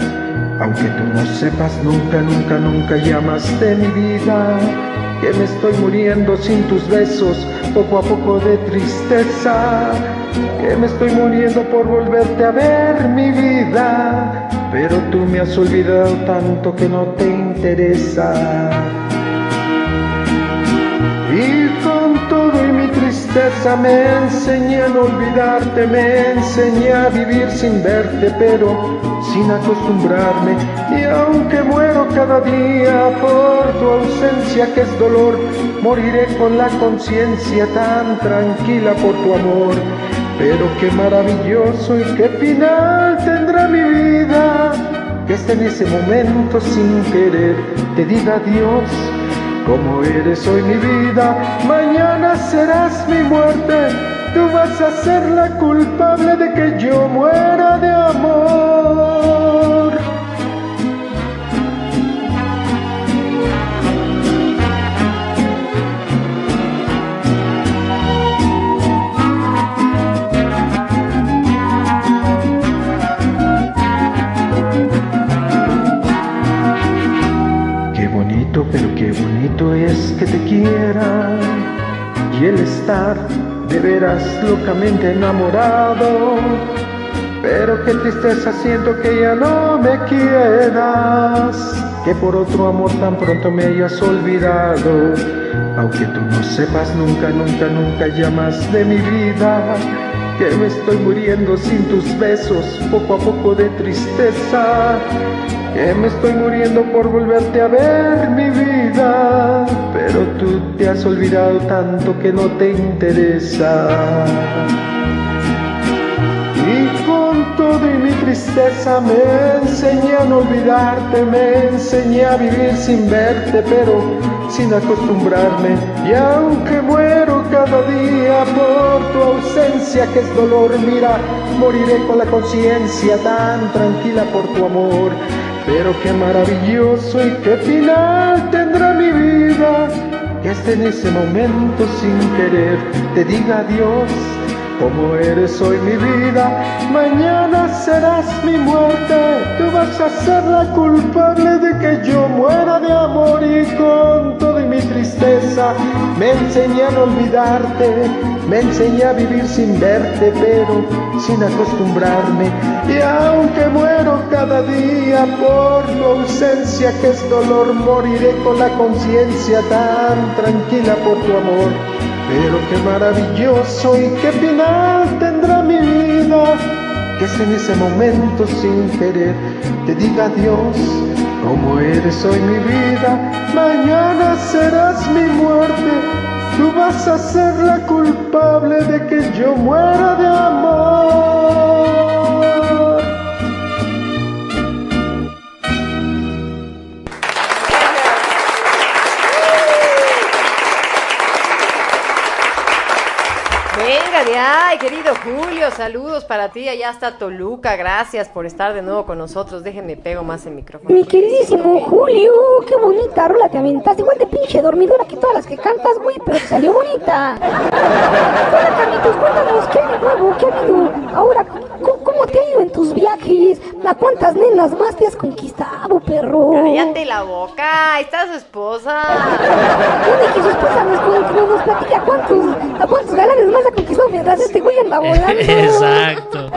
Aunque tú no sepas nunca, nunca, nunca llamas de mi vida, que me estoy muriendo sin tus besos, poco a poco de tristeza, que me estoy muriendo por volverte a ver mi vida, pero tú me has olvidado tanto que no te interesa. Tristeza me enseñé a no olvidarte, me enseñé a vivir sin verte, pero sin acostumbrarme. Y aunque muero cada día por tu ausencia, que es dolor, moriré con la conciencia tan tranquila por tu amor. Pero qué maravilloso y qué final tendrá mi vida, que esté en ese momento sin querer te diga adiós. Como eres hoy mi vida, mañana serás mi muerte. Tú vas a ser la culpable de que yo muera de amor. Que te quieran y el estar de veras locamente enamorado. Pero qué tristeza siento que ya no me quieras, que por otro amor tan pronto me hayas olvidado. Aunque tú no sepas nunca, nunca, nunca llamas de mi vida, que me estoy muriendo sin tus besos, poco a poco de tristeza que me estoy muriendo por volverte a ver mi vida, pero tú te has olvidado tanto que no te interesa. Y mi tristeza me enseñé a no olvidarte, me enseñé a vivir sin verte, pero sin acostumbrarme. Y aunque muero cada día por tu ausencia, que es dolor, mira, moriré con la conciencia tan tranquila por tu amor. Pero qué maravilloso y qué final tendrá mi vida, que esté en ese momento sin querer te diga adiós. Como eres hoy mi vida, mañana serás mi muerte. Tú vas a ser la culpable de que yo muera de amor y con todo mi tristeza. Me enseñé a no olvidarte, me enseñé a vivir sin verte, pero sin acostumbrarme. Y aunque muero cada día por tu ausencia, que es dolor, moriré con la conciencia tan tranquila por tu amor. Pero qué maravilloso y qué final tendrá mi vida que es en ese momento sin querer te diga adiós, como eres hoy mi vida, mañana serás mi muerte, tú vas a ser la culpable de que yo muera de amor. Venga de Julio, saludos para ti allá hasta Toluca, gracias por estar de nuevo con nosotros, déjenme pego más el micrófono. Mi queridísimo Julio, qué bonita rola te aventaste, igual de pinche dormidora que todas las que cantas, güey, pero te salió bonita. Hola, Carlitos, cuéntanos, ¿qué de nuevo? ¿Qué ha habido? Ahora, ¿cómo, te ha ido en tus viajes? ¿A cuántas nenas más te has conquistado, perro? Cállate la boca, ahí está su esposa. Tiene que su esposa nos, platica cuántos, a cuántos galanes más ha conquistado mientras este güey volando. Exacto.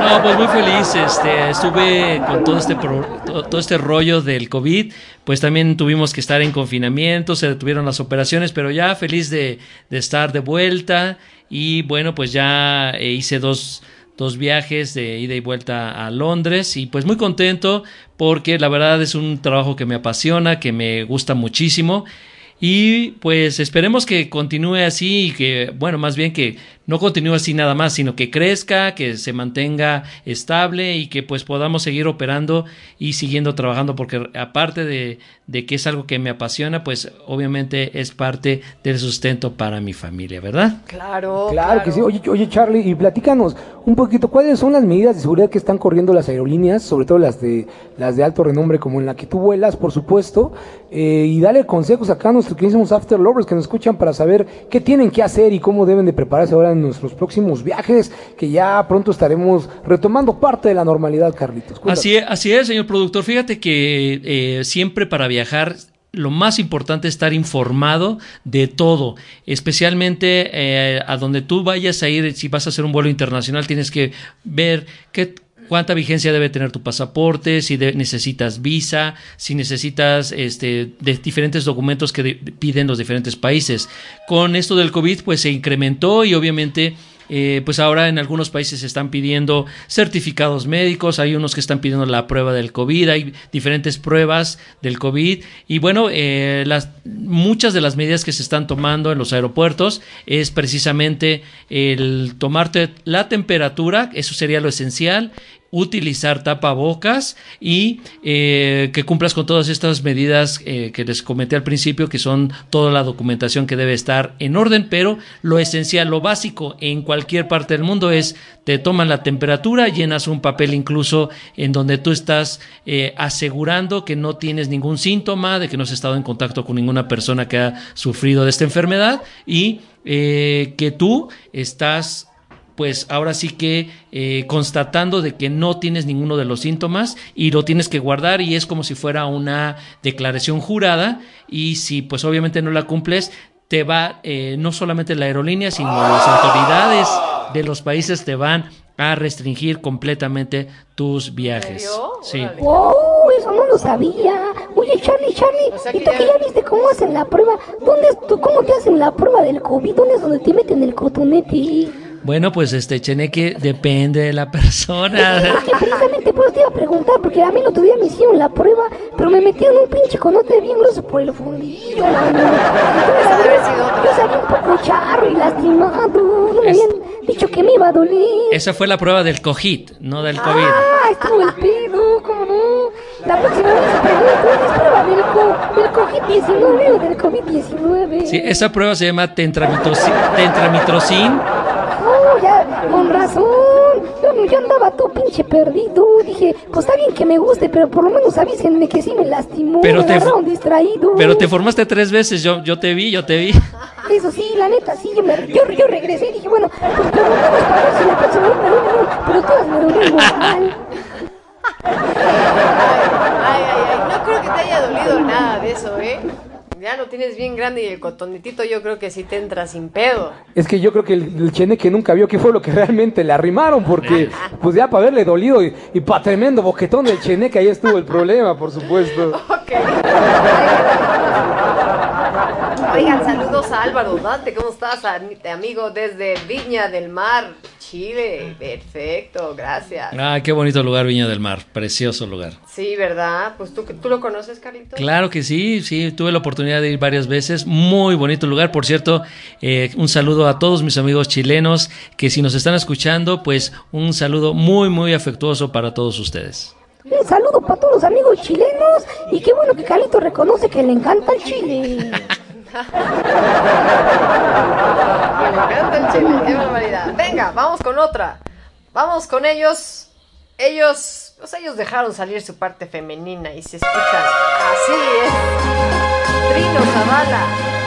No, pues muy feliz. Este, estuve con todo este pro- todo este rollo del COVID. Pues también tuvimos que estar en confinamiento, se detuvieron las operaciones, pero ya feliz de, de estar de vuelta. Y bueno, pues ya eh, hice dos, dos viajes de ida y vuelta a Londres. Y pues muy contento porque la verdad es un trabajo que me apasiona, que me gusta muchísimo. Y pues esperemos que continúe así y que, bueno, más bien que no continúe así nada más, sino que crezca, que se mantenga estable y que pues podamos seguir operando y siguiendo trabajando, porque aparte de, de que es algo que me apasiona, pues obviamente es parte del sustento para mi familia, ¿verdad? Claro, Claro que sí. Oye, oye, Charlie, y platícanos un poquito, ¿cuáles son las medidas de seguridad que están corriendo las aerolíneas, sobre todo las de las de alto renombre como en la que tú vuelas, por supuesto? Eh, y dale consejos acá a nuestros queridísimos After Lovers que nos escuchan para saber qué tienen que hacer y cómo deben de prepararse ahora en nuestros próximos viajes, que ya pronto estaremos retomando parte de la normalidad, Carlitos. Así es, así es, señor productor. Fíjate que eh, siempre para viajar lo más importante es estar informado de todo, especialmente eh, a donde tú vayas a ir, si vas a hacer un vuelo internacional, tienes que ver qué cuánta vigencia debe tener tu pasaporte, si necesitas visa, si necesitas este, de diferentes documentos que de- piden los diferentes países. Con esto del COVID, pues se incrementó y obviamente eh, pues ahora en algunos países se están pidiendo certificados médicos, hay unos que están pidiendo la prueba del COVID, hay diferentes pruebas del COVID. Y bueno, eh, muchas de las medidas que se están tomando en los aeropuertos es precisamente el tomarte la temperatura, eso sería lo esencial, utilizar tapabocas y eh, que cumplas con todas estas medidas eh, que les comenté al principio, que son toda la documentación que debe estar en orden, pero lo esencial, lo básico en cualquier parte del mundo es te toman la temperatura, llenas un papel incluso en donde tú estás eh, asegurando que no tienes ningún síntoma, de que no has estado en contacto con ninguna persona que ha sufrido de esta enfermedad y que tú estás pues ahora sí que eh, constatando de que no tienes ninguno de los síntomas y lo tienes que guardar y es como si fuera una declaración jurada y si pues obviamente no la cumples te va eh, no solamente la aerolínea sino las autoridades de los países te van a restringir completamente tus viajes. Sí. ¡Oh! Eso no lo sabía. Oye, Charlie, Charlie, sea ¿y tú ya- que ya viste cómo hacen la prueba? ¿Dónde es tú, ¿Cómo te hacen la prueba del COVID? ¿Dónde es donde te meten el cotonete? Bueno, pues este Cheneque depende de la persona. (laughs) Que precisamente por eso te iba a preguntar, porque a mí el otro día me hicieron la prueba, pero me metieron un pinche conote bien grueso por el fundillo, yo salí un poco charro y lastimado. No me Es- habían dicho que me iba a doler. Esa fue la prueba del COVID, no del COVID. Ah, estuvo el pedo, ¿cómo no? La próxima vez se pregunto, ¿es prueba del, co- del COVID-19 o del COVID-19? Sí, esa prueba se llama tentramitrocin. Ya, con razón. Yo, yo andaba todo pinche perdido. Dije, pues está bien que me guste, pero por lo menos avísenme que sí me lastimó. Pero me te- agarraron distraído. Pero te formaste tres veces, yo, yo te vi, yo te vi. Eso sí, la neta, sí, yo, me, yo, yo regresé y dije, bueno, pues preguntemos para ver si la próxima vez me duele pero todas me dolieron igual. Ay, ay, ay, no creo que te haya dolido nada de eso, ¿eh? Ya lo tienes bien grande y el cotonetito yo creo que sí te entra sin pedo. Es que yo creo que el, el cheneque nunca vio qué fue lo que (laughs) realmente le arrimaron, porque (laughs) pues ya para haberle dolido y, y para tremendo boquetón del cheneque ahí estuvo el problema, por supuesto. (laughs) Ok. Oigan, saludos a Álvaro Dante, ¿cómo estás, ami- amigo? Desde Viña del Mar, Chile. Perfecto, gracias. Ah, qué bonito lugar, Viña del Mar. Precioso lugar. Sí, ¿verdad? Pues tú, tú lo conoces, Carlito. Claro que sí, sí, tuve la oportunidad de ir varias veces. Muy bonito lugar, por cierto. eh, un saludo a todos mis amigos chilenos que si nos están escuchando, pues un saludo muy, muy afectuoso para todos ustedes. Un saludo para todos los amigos chilenos y qué bueno que Carlito reconoce que le encanta el chile. Le encanta el chile, qué barbaridad. Venga, vamos con otra. Vamos con ellos. Ellos, pues ellos dejaron salir su parte femenina y se escuchan así es. Trino Zavala.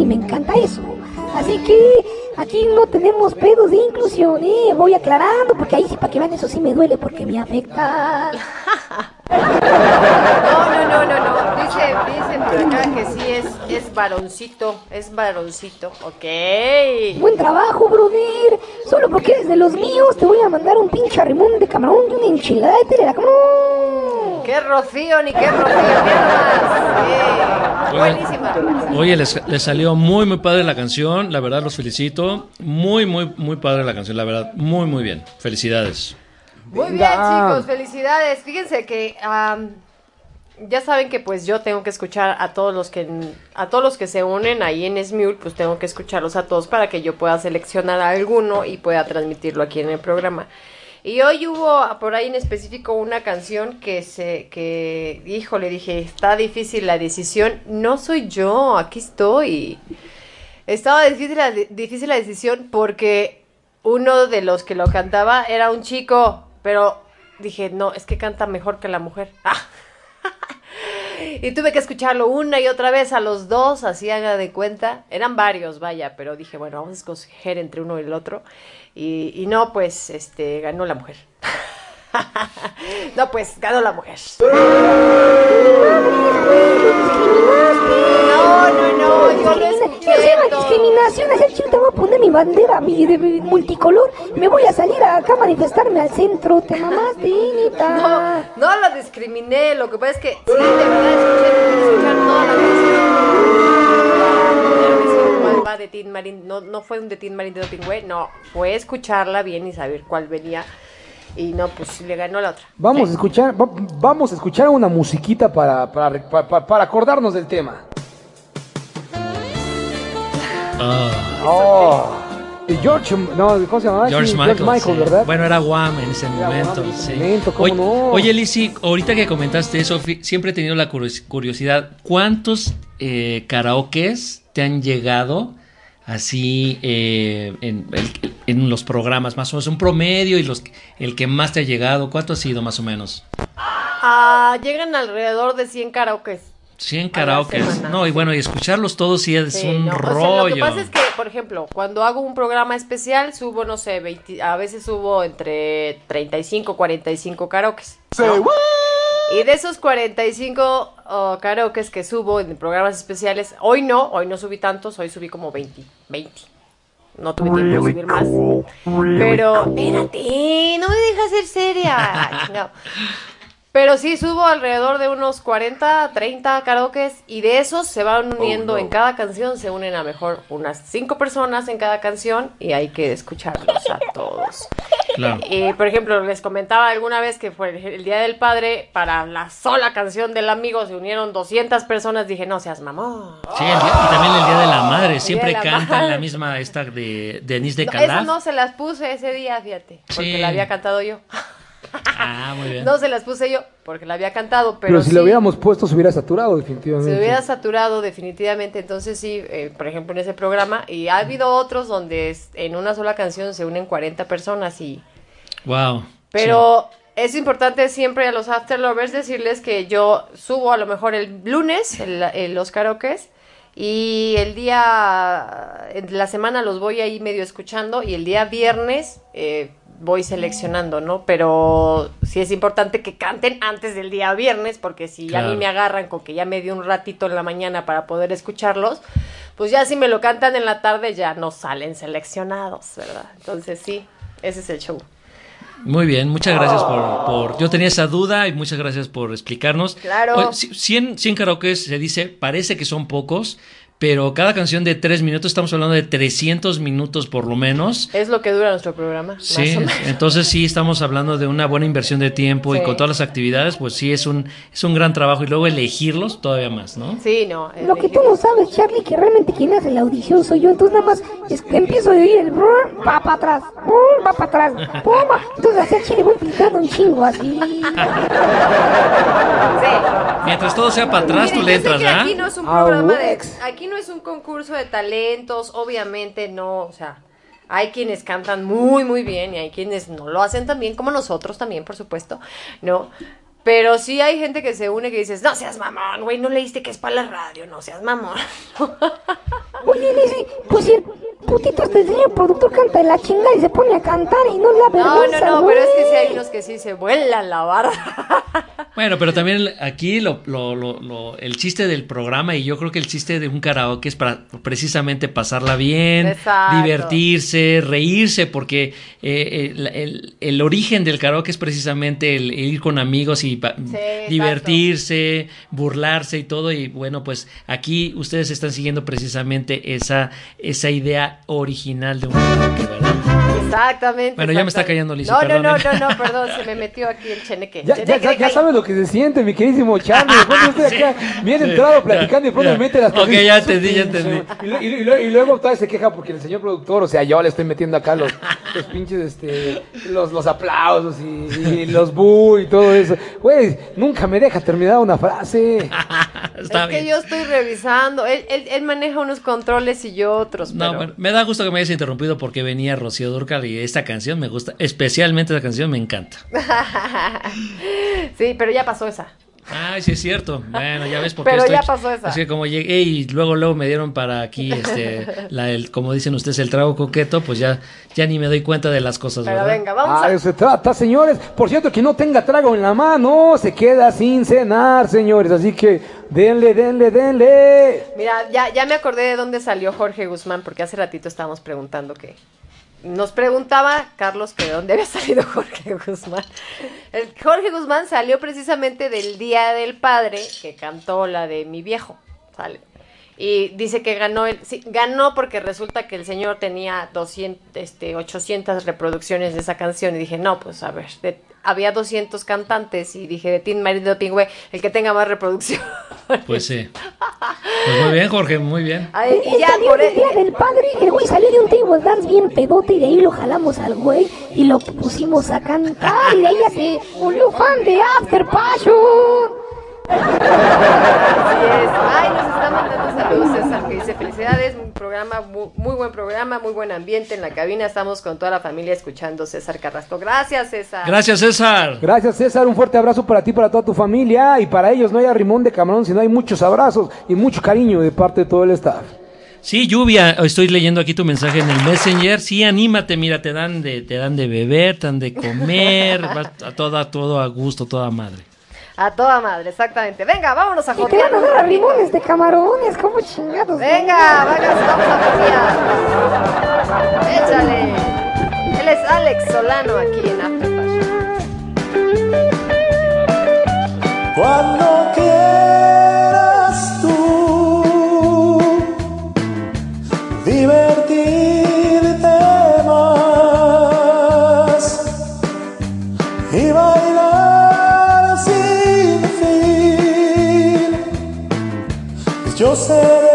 Y me encanta eso. Así que aquí no tenemos pedos de inclusión, ¿eh? Voy aclarando porque ahí sí, para que vean, eso sí me duele porque me afecta. No, no, no, no, no. Dice, dice por acá que sí es, es varoncito, es varoncito. Ok. Buen trabajo, brother. Solo porque eres de los míos, te voy a mandar un pinche arrimón de camarón y una enchilada de telera. ¡Camarón! Qué rocío, ni qué rocío, mira nomás. Buenísima. Oye, les, les salió muy, muy padre la canción. La verdad, los felicito. Muy, muy, muy padre la canción. La verdad, muy, muy bien. Felicidades. Muy bien, chicos, felicidades. Fíjense que am, ya saben que pues yo tengo que escuchar a todos los que a todos los que se unen ahí en Smule, pues tengo que escucharlos a todos para que yo pueda seleccionar a alguno y pueda transmitirlo aquí en el programa. Y hoy hubo por ahí en específico una canción que se que híjole, dije, está difícil la decisión. No soy yo, aquí estoy. Estaba difícil la, difícil la decisión porque uno de los que lo cantaba era un chico, pero dije, no, es que canta mejor que la mujer. (laughs) Y tuve que escucharlo una y otra vez a los dos, así haga de cuenta. Eran varios, vaya, pero dije, bueno, vamos a escoger entre uno y el otro. Y, y no, pues, este, ganó la mujer. (laughs) no, pues, ganó la mujer. No, no, no, Eso se llama todo. discriminación. Hacer chico, te voy a poner mi bandera mi, de, multicolor. Me voy a salir acá a manifestarme al centro. Te mamaste, neta. No, no lo discriminé, lo que pasa es que sí, de verdad escuché, escuchar toda la canción. ¿Cuál va de Tin Marín? No, no fue un de Tin Marín de Doping Way, no, fue escucharla bien y saber cuál venía. Y no, pues le ganó la otra. Vamos a escuchar, va- vamos a escuchar una musiquita para, para, para, para acordarnos del tema. Ah, Oh, George, no, ¿cómo se llamaba? George Sí, Michael. sí. ¿verdad? Bueno, era Wham en ese Era momento. En sí. momento, ¿cómo oye, no? oye, Lizzy, ahorita que comentaste eso, siempre he tenido la curios- curiosidad. ¿Cuántos eh, karaokes te han llegado así eh, en, el- en los programas? Más o menos un promedio y los el que más te ha llegado. ¿Cuánto ha sido más o menos? Ah, llegan alrededor de 100 karaokes. 100 A la karaokes. No, y bueno, y escucharlos todos sí es Sí, un no, o sea, rollo. lo que pasa es que, por ejemplo, cuando hago un programa especial, subo, no sé, 20 a veces subo entre 35, 45 karaokes. ¿no? Y de esos 45 oh, karaokes que subo en programas especiales, hoy no, hoy no subí tantos, hoy subí como 20, 20. No tuve tiempo de subir más. Pero, espérate, no me dejas ser seria. (laughs) No. Pero sí subo alrededor de unos 40, 30 karaokes y de esos se van uniendo en cada canción, se unen a mejor unas 5 personas en cada canción y hay que escucharlos a todos. Claro. Y por ejemplo, les comentaba alguna vez que fue el, el Día del Padre, para la sola canción del amigo se unieron 200 personas, dije, no seas mamón. Sí, el día- y también el Día de la Madre. Siempre de la cantan Madre. la misma esta de Denise de No, Calaf. esas no se las puse ese día, fíjate, porque Sí. la había cantado yo. Ah, muy bien. No se las puse yo porque la había cantado, pero, Pero, si sí, lo hubiéramos puesto se hubiera saturado definitivamente. se hubiera saturado definitivamente. Entonces sí, eh, por ejemplo en ese programa y ha habido otros donde es- en una sola canción se unen 40 personas y Wow. pero es importante siempre a los After Lovers decirles que yo subo a lo mejor el lunes el- el- los karaokes y el día, en la semana los voy ahí medio escuchando y el día viernes eh, voy seleccionando, ¿no? Pero sí es importante que canten antes del día viernes porque si a Claro. mí me agarran con que ya me dio un ratito en la mañana para poder escucharlos, pues ya si me lo cantan en la tarde ya no salen seleccionados, ¿verdad? Entonces sí, ese es el show. Muy bien, muchas gracias por, por- Yo tenía esa duda y muchas gracias por explicarnos. Claro. Oye, ci- 100, 100 karaokes se dice, parece que son pocos, pero cada canción de tres minutos, estamos hablando de 300 minutos por lo menos. Es lo que dura nuestro programa. más Sí, o menos. entonces sí estamos hablando de una buena inversión de tiempo Sí. y con todas las actividades, pues sí es un es un gran trabajo y luego elegirlos todavía más, ¿no? Sí, no. Lo que tú no sabes, Charlie, que realmente quien hace la audición soy yo. Entonces nada más es que empiezo a oír el brr, va para atrás, brr, va para atrás, puma. Entonces así chile voy picando un chingo así. Mientras todo sea para atrás, Miren, tú le entras, ¿ah? Aquí no es un programa de, aquí no es un concurso de talentos, obviamente no, o sea, hay quienes cantan muy muy bien y hay quienes no lo hacen tan bien como nosotros también, por supuesto, ¿no? Pero sí hay gente que se une que dices, no seas mamón, güey, no leíste que es para la radio, no seas mamón. (laughs) Oye, dice, pues si el putito este señor productor canta de la chingada y se pone a cantar y no la No, vergüenza, no, no, güey. pero es que sí hay unos que sí se vuelan la barra. (laughs) Bueno, pero también aquí lo, lo- lo- lo- el chiste del programa y yo creo que el chiste de un karaoke es para precisamente pasarla bien, Exacto. divertirse, reírse, porque eh, el, el- el origen del karaoke es precisamente el, el ir con amigos y divertirse, burlarse y todo. Y bueno, pues aquí ustedes están siguiendo precisamente esa, esa idea original de un karaoke, ¿verdad? Exactamente. Bueno, ya me está cayendo, Lizzy, No, no, no, perdón. no, no, perdón, se me metió aquí el cheneque. Ya, ya, cheneque ya, ya sabes lo que se siente, mi queridísimo Charlie. De pronto yo estoy acá (laughs) bien entrado platicando y de pronto ya. me mete las Ok, cosas. ya entendí, ya entendí. Y, y luego todavía se queja porque el señor productor, o sea, yo le estoy metiendo acá los, los pinches, este, los, los aplausos y, y los bu y todo eso. Güey, nunca me deja terminar una frase. (laughs) Está es que yo estoy revisando. Él, él, él maneja unos controles y yo otros. No, pero- bueno, me da gusto que me hayas interrumpido porque venía Rocío Durcal y esta canción me gusta, especialmente esta canción me encanta. (laughs) sí, pero ya pasó esa. Ay, sí es cierto. Bueno, ya ves por qué Pero estoy. ya pasó esa. Así que como llegué y luego luego me dieron para aquí este (laughs) la el, como dicen ustedes el trago coqueto, pues ya ya ni me doy cuenta de las cosas, Pero ¿verdad? venga, vamos Ah, a. se trata, señores. Por cierto, que no tenga trago en la mano se queda sin cenar, señores. Así que denle, denle, denle. Mira, ya, ya me acordé de dónde salió Jorge Guzmán, porque hace ratito estábamos preguntando que. Nos preguntaba Carlos que de dónde había salido (laughs) Jorge Guzmán. El Jorge Guzmán salió precisamente del Día del Padre, que cantó la de Mi Viejo. Sale. Y dice que ganó el, sí, ganó porque resulta que el señor tenía 200, este, 800 reproducciones de esa canción y dije, no, pues a ver, de- había 200 cantantes y dije, de Tin Marido Pingüe, el que tenga más reproducción. (laughs) Pues sí. Pues muy bien, Jorge, muy bien. Ay, y Él ya salió por del e- día del padre, el güey salió de un table dance bien pedote y de ahí lo jalamos al güey y lo pusimos a cantar y de ahí ya se volvió fan de After Passion. Así es. Ay, nos está mandando saludos César, que dice felicidades, un programa, muy, muy buen programa, muy buen ambiente en la cabina. Estamos con toda la familia escuchando César Carrasco. Gracias, César. Gracias, César. Gracias, César. Un fuerte abrazo para ti, para toda tu familia. Y para ellos no hay arrimón de camarón, sino hay muchos abrazos y mucho cariño de parte de todo el staff. Sí, lluvia, estoy leyendo aquí tu mensaje en el Messenger. Sí, anímate, mira, te dan de te dan de beber, te dan de comer, (laughs) a toda todo a gusto, toda madre. A toda madre, exactamente. Venga, vámonos a Y te van a jotear. arrimones de camarones, como chingados. Venga, vámonos, vamos a jotear. Échale. Él es Alex Solano aquí en After Passion. Cuando quieras yo seré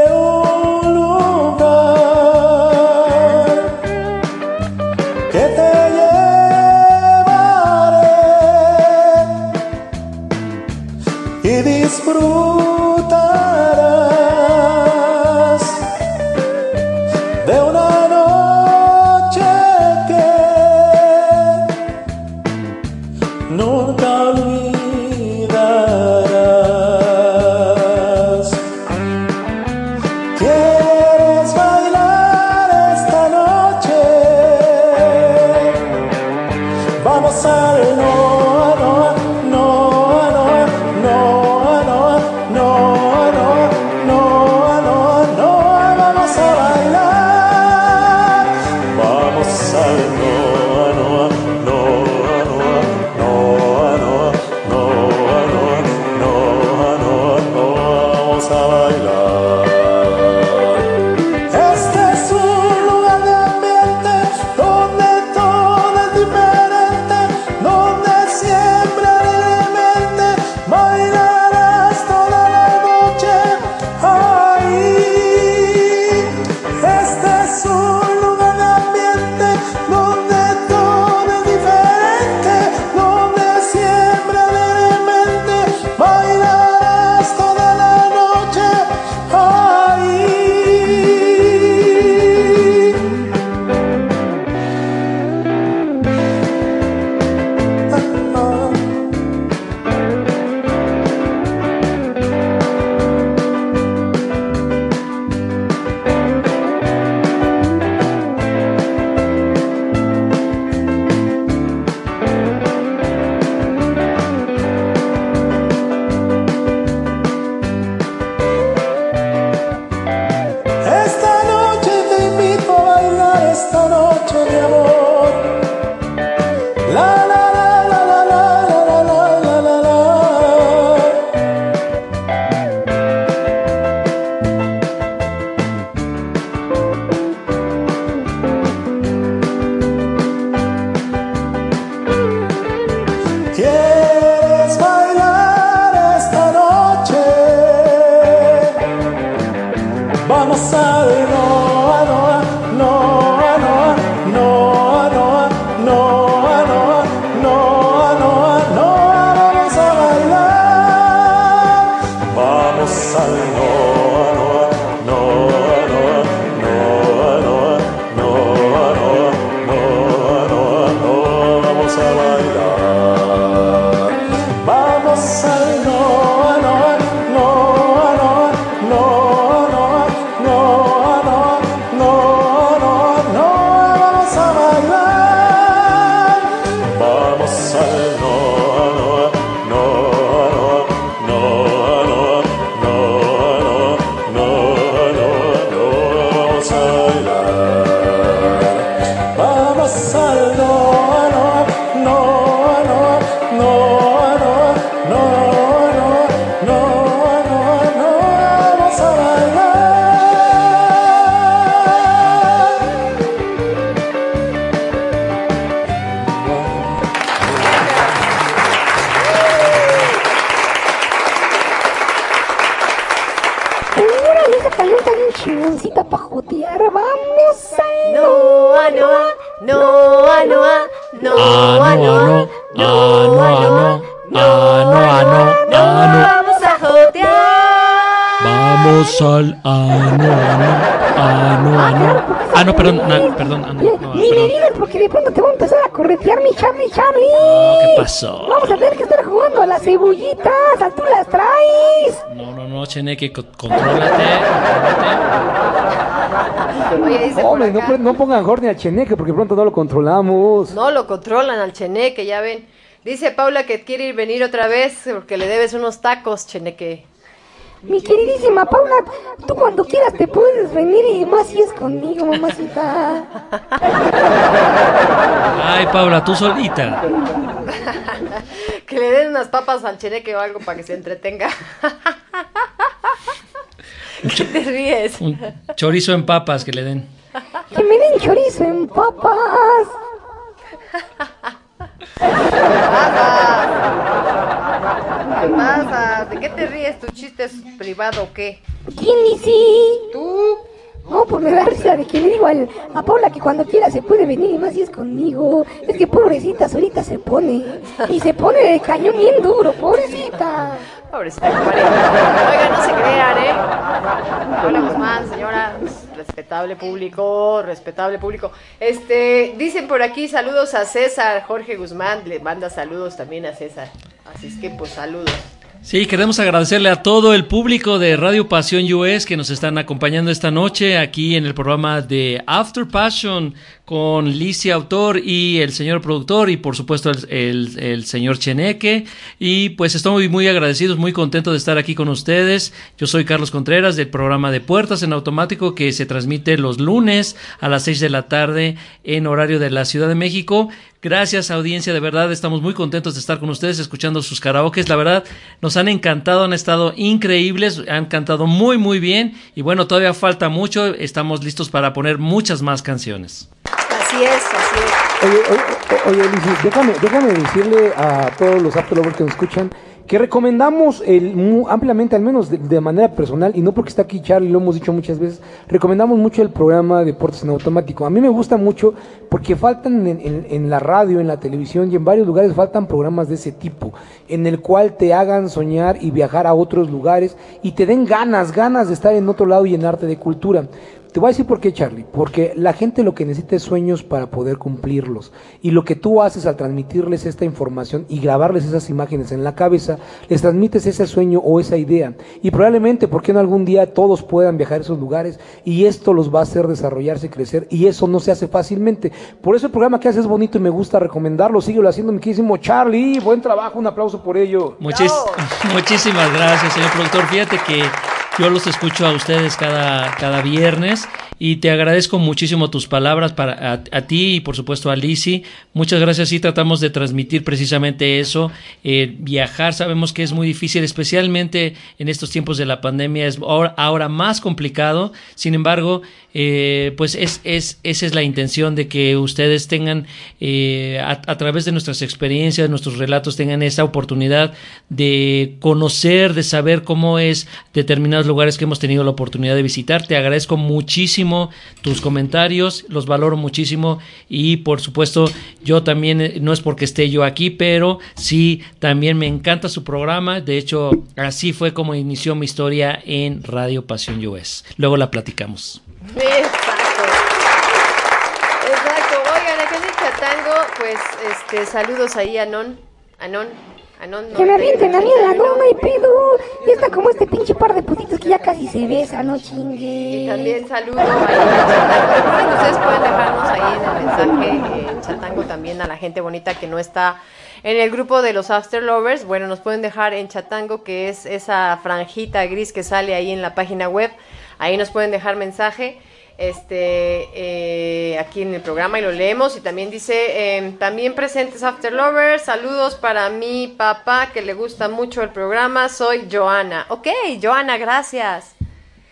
no, no, Cheneque, co- contrólate, contrólate. Oye, dice por Hombre, no pongan Jorge al cheneque porque pronto no lo controlamos. No lo controlan al cheneque, ya ven. Dice Paula que quiere ir venir otra vez porque le debes unos tacos, cheneque. Mi queridísima Paula, tú cuando quieras te puedes venir y más si es conmigo, mamacita. Ay, Paula, tú solita. (laughs) Que le den unas papas al cheneque o algo para que se entretenga. (laughs) ¿Qué te ríes? Un chorizo en papas que le den. Que me den chorizo en papas. ¿Qué pasa? ¿De qué te ríes? ¿Tu chiste es privado o qué? ¿Quién dice? ¿Tú? No, pues me da risa de que le digo al- a Paula que cuando quiera se puede venir y más si es conmigo. Es que pobrecita solita se pone. Y se pone de cañón bien duro, pobrecita. Pobrecita compadre. Oiga, no se crean, ¿eh? Hola Guzmán, señora. Respetable público, respetable público. Este, dicen por aquí saludos a César, Jorge Guzmán, le manda saludos también a César. Así es que pues saludos. Sí, queremos agradecerle a todo el público de Radio Pasión US que nos están acompañando esta noche aquí en el programa de After Passion con Licia Autor y el señor productor y por supuesto el, el- el señor Cheneque. Y pues estamos muy, agradecidos, muy contentos de estar aquí con ustedes. Yo soy Carlos Contreras del programa de Puertas en Automático que se transmite los lunes a las 6 de la tarde en horario de la Ciudad de México. Gracias audiencia, de verdad estamos muy contentos de estar con ustedes escuchando sus karaokes, la verdad nos han encantado, han estado increíbles, han cantado muy muy bien y bueno, todavía falta mucho, estamos listos para poner muchas más canciones. Así es, así. Oye, oye, oye, déjame, déjame decirle a todos los After Lovers que nos escuchan que recomendamos el, ampliamente, al menos de, manera personal, y no porque está aquí Charlie, lo hemos dicho muchas veces, recomendamos mucho el programa Deportes en Automático. A mí me gusta mucho porque faltan en la radio, en la televisión y en varios lugares faltan programas de ese tipo, en el cual te hagan soñar y viajar a otros lugares y te den ganas, ganas de estar en otro lado y llenarte de cultura. Te voy a decir por qué, Charlie. Porque la gente lo que necesita es sueños para poder cumplirlos. Y lo que tú haces al transmitirles esta información y grabarles esas imágenes en la cabeza, les transmites ese sueño o esa idea. Y probablemente, ¿por qué no algún día todos puedan viajar a esos lugares? Y esto los va a hacer desarrollarse, crecer. Y eso no se hace fácilmente. Por eso el programa que haces es bonito y me gusta recomendarlo. Síguelo haciendo, mi queridísimo Charlie. Buen trabajo, un aplauso por ello. Muchis- (laughs) muchísimas gracias, señor productor. Fíjate que yo los escucho a ustedes cada, cada viernes y te agradezco muchísimo tus palabras para a, ti y por supuesto a Lisi. Muchas gracias. Sí, tratamos de transmitir precisamente eso. Eh, viajar sabemos que es muy difícil, especialmente en estos tiempos de la pandemia. Es ahora, ahora más complicado. Sin embargo, eh, pues es, es, esa es la intención de que ustedes tengan, eh, a, a través de nuestras experiencias, nuestros relatos, tengan esa oportunidad de conocer, de saber cómo es determinados lugares que hemos tenido la oportunidad de visitar. Te agradezco muchísimo tus comentarios, los valoro muchísimo y por supuesto yo también, eh, no es porque esté yo aquí, pero sí, también me encanta su programa. De hecho, así fue como inició mi historia en Radio Pasión US. Luego la platicamos. Exacto. Oigan, en el Chatango, pues, este, saludos ahí a Non. A A Non. Que me avienten a mí de la no, hay pedo. Y está como este pinche par de putitos que ya casi se besan, no chingue. También saludo ahí en el Chatango. Recuerden que ustedes pueden dejarnos ahí en el mensaje en Chatango también a la gente bonita que no está en el grupo de los After Lovers. Bueno, nos pueden dejar en Chatango, que es esa franjita gris que sale ahí en la página web. Ahí nos pueden dejar mensaje este eh, aquí en el programa y lo leemos. Y también dice eh, también presentes After Lovers. Saludos para mi papá que le gusta mucho el programa. Soy Joana. Ok Joana gracias.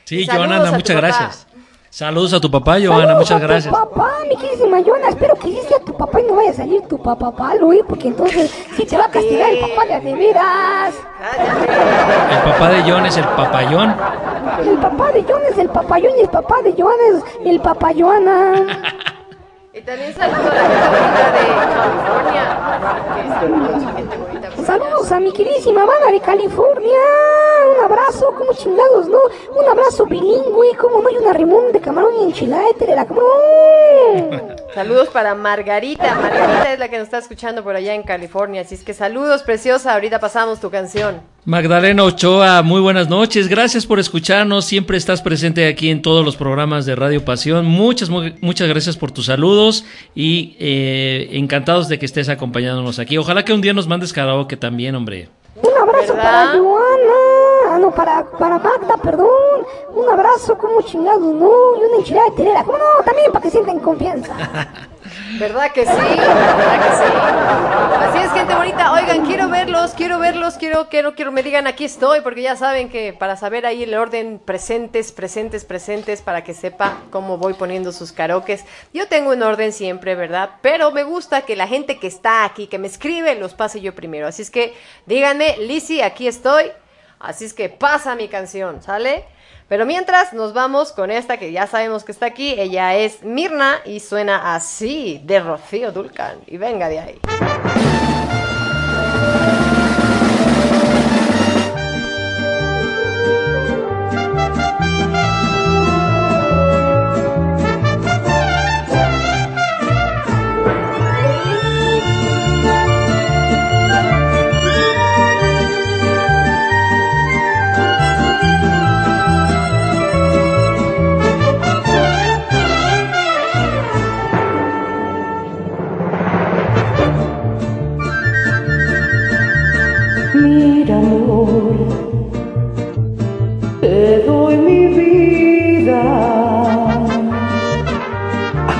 Sí, Joana, muchas gracias. Saludos a tu papá, Joana, Saludos muchas a tu gracias. papá, mi queridísima Joana, espero que sí sea tu papá y no vaya a salir tu papá palo, ¿eh? Porque entonces sí te va a castigar el papá de a veras. El papá de John es el papayón. El papá de Joana es el papayón y el papá de Joana es el papá Joana. Y también saludo a la gente de California. saludos a gente bonita por allá. Saludos a mi queridísima banda de California. Un abrazo, como chingados, ¿no? Un abrazo bilingüe, como no hay una rimón de camarón y enchilada de la camarón. Saludos para Margarita. Margarita es la que nos está escuchando por allá en California. Así es que saludos, preciosa. Ahorita pasamos tu canción. Magdalena Ochoa, muy buenas noches. Gracias por escucharnos. Siempre estás presente aquí en todos los programas de Radio Pasión. Muchas, mu- muchas gracias por tus saludos y eh, encantados de que estés acompañándonos aquí. Ojalá que un día nos mandes karaoke también, hombre. Un abrazo ¿Verdad? para Joana. Para, para Magda, perdón. Un abrazo, como chingados, ¿no? Y una enchilada de telera. ¿Cómo no? También para que sientan confianza. (laughs) ¿Verdad que sí? ¿Verdad que sí? Así es, gente bonita. Oigan, quiero verlos, quiero verlos, quiero, quiero, quiero me digan aquí estoy, porque ya saben que para saber ahí el orden presentes, presentes, presentes, para que sepa cómo voy poniendo sus karaokes. Yo tengo un orden siempre, ¿verdad? Pero me gusta que la gente que está aquí, que me escribe, los pase yo primero. Así es que díganme, Lizzy, aquí estoy. Así es que pasa mi canción, ¿sale? Pero mientras nos vamos con esta que ya sabemos que está aquí, ella es Mirna y suena así de Rocío Dulcan. Y venga de ahí.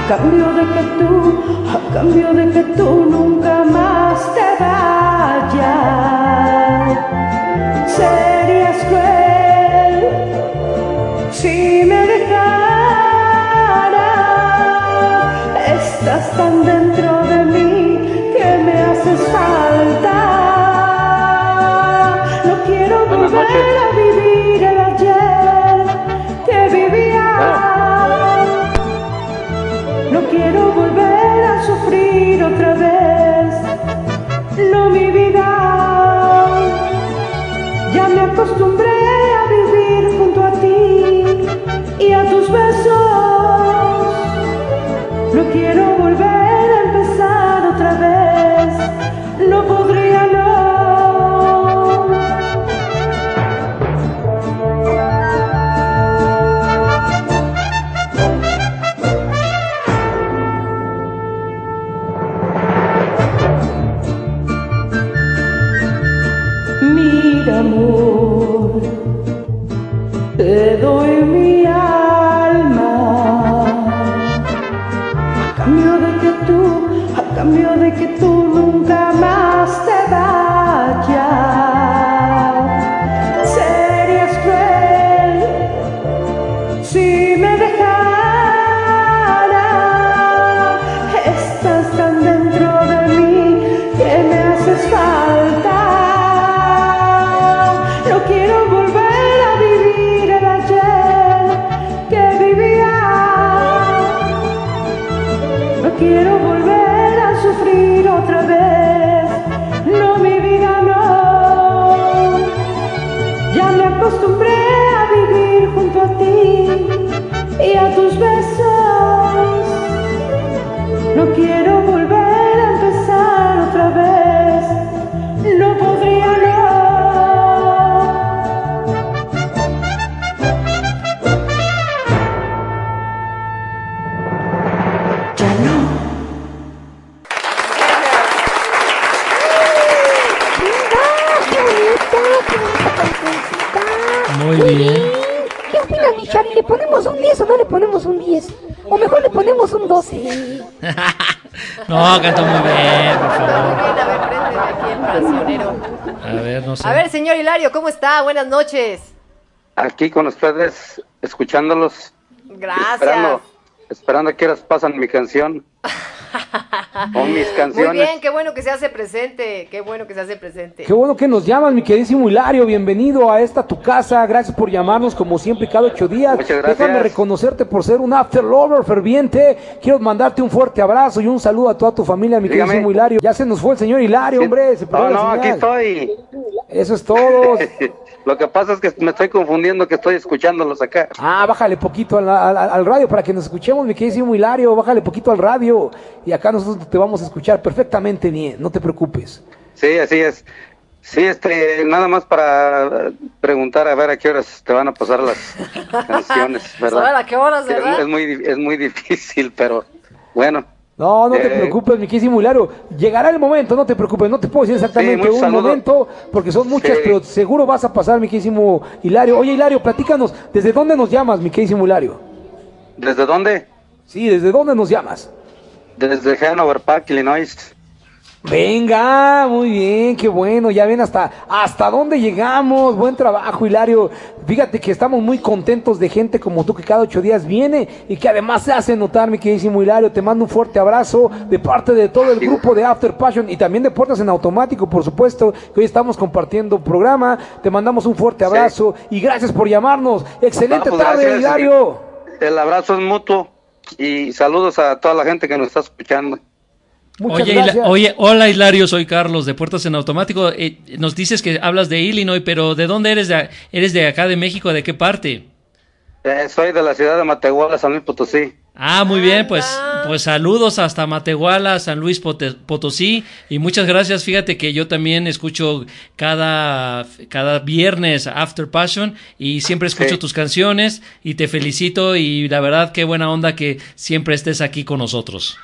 Cambio de que tú, a cambio de que tú nunca más ponemos un 10 o no le ponemos un 10? O mejor le ponemos un 12. (laughs) No, canta muy bien, por Muy favor. bien, a ver, préndeme aquí el. A ver, no sé. A ver, señor Hilario, ¿cómo está? Buenas noches. Aquí con ustedes, escuchándolos. Gracias. Esperando, esperando a que horas pasan mi canción. (laughs) o mis (laughs) Muy canciones. bien, qué bueno que se hace presente, qué bueno que se hace presente. Qué bueno que nos llamas, mi queridísimo Hilario. Bienvenido a esta tu casa. Gracias por llamarnos como siempre cada ocho días. Muchas gracias. Déjame reconocerte por ser un after lover ferviente. Quiero mandarte un fuerte abrazo y un saludo a toda tu familia, mi Dígame. queridísimo Hilario. Ya se nos fue el señor Hilario, hombre. Se perdió No, la no, aquí estoy. Eso es todo. (laughs) Lo que pasa es que me estoy confundiendo que estoy escuchándolos acá. Ah, bájale poquito al, al- al radio para que nos escuchemos, mi queridísimo Hilario. Bájale poquito al radio. Y acá nosotros te vamos a escuchar perfectamente bien. No te preocupes. Sí, así es. Sí, este, nada más para preguntar a ver a qué horas te van a pasar las (laughs) canciones, ¿verdad? Saber a qué horas, es-. Es muy, es muy difícil, pero bueno. No, no te Eh, preocupes, mi queridísimo Hilario. Llegará el momento, no te preocupes. No te puedo decir exactamente un momento, porque son muchas, Sí. pero seguro vas a pasar, mi queridísimo Hilario. Oye, Hilario, platícanos, ¿desde dónde nos llamas, mi queridísimo Hilario? ¿Desde dónde? Sí, ¿desde dónde nos llamas? Desde Hanover Park, Illinois. Venga, muy bien, qué bueno, ya ven hasta hasta dónde llegamos, buen trabajo Hilario. Fíjate que estamos muy contentos de gente como tú que cada ocho días viene y que además se hace notar, mi queridísimo Hilario. Te mando un fuerte abrazo de parte de todo el grupo de After Passion y también de Puertas en Automático, por supuesto, que hoy estamos compartiendo programa. Te mandamos un fuerte abrazo y gracias por llamarnos. Excelente pues, tarde, gracias. Hilario. El abrazo es mutuo y saludos a toda la gente que nos está escuchando. Muchas Oye, Hila- gracias. oye, hola Hilario, soy Carlos de Puertas en Automático. Eh, nos dices que hablas de Illinois, pero ¿de dónde eres? De, ¿Eres de acá de México? ¿De qué parte? Eh, soy de la ciudad de Matehuala, San Luis Potosí. Ah, muy bien, pues, pues saludos hasta Matehuala, San Luis Potosí y muchas gracias. Fíjate que yo también escucho cada, cada viernes After Passion y siempre escucho Sí. tus canciones y te felicito y la verdad qué buena onda que siempre estés aquí con nosotros.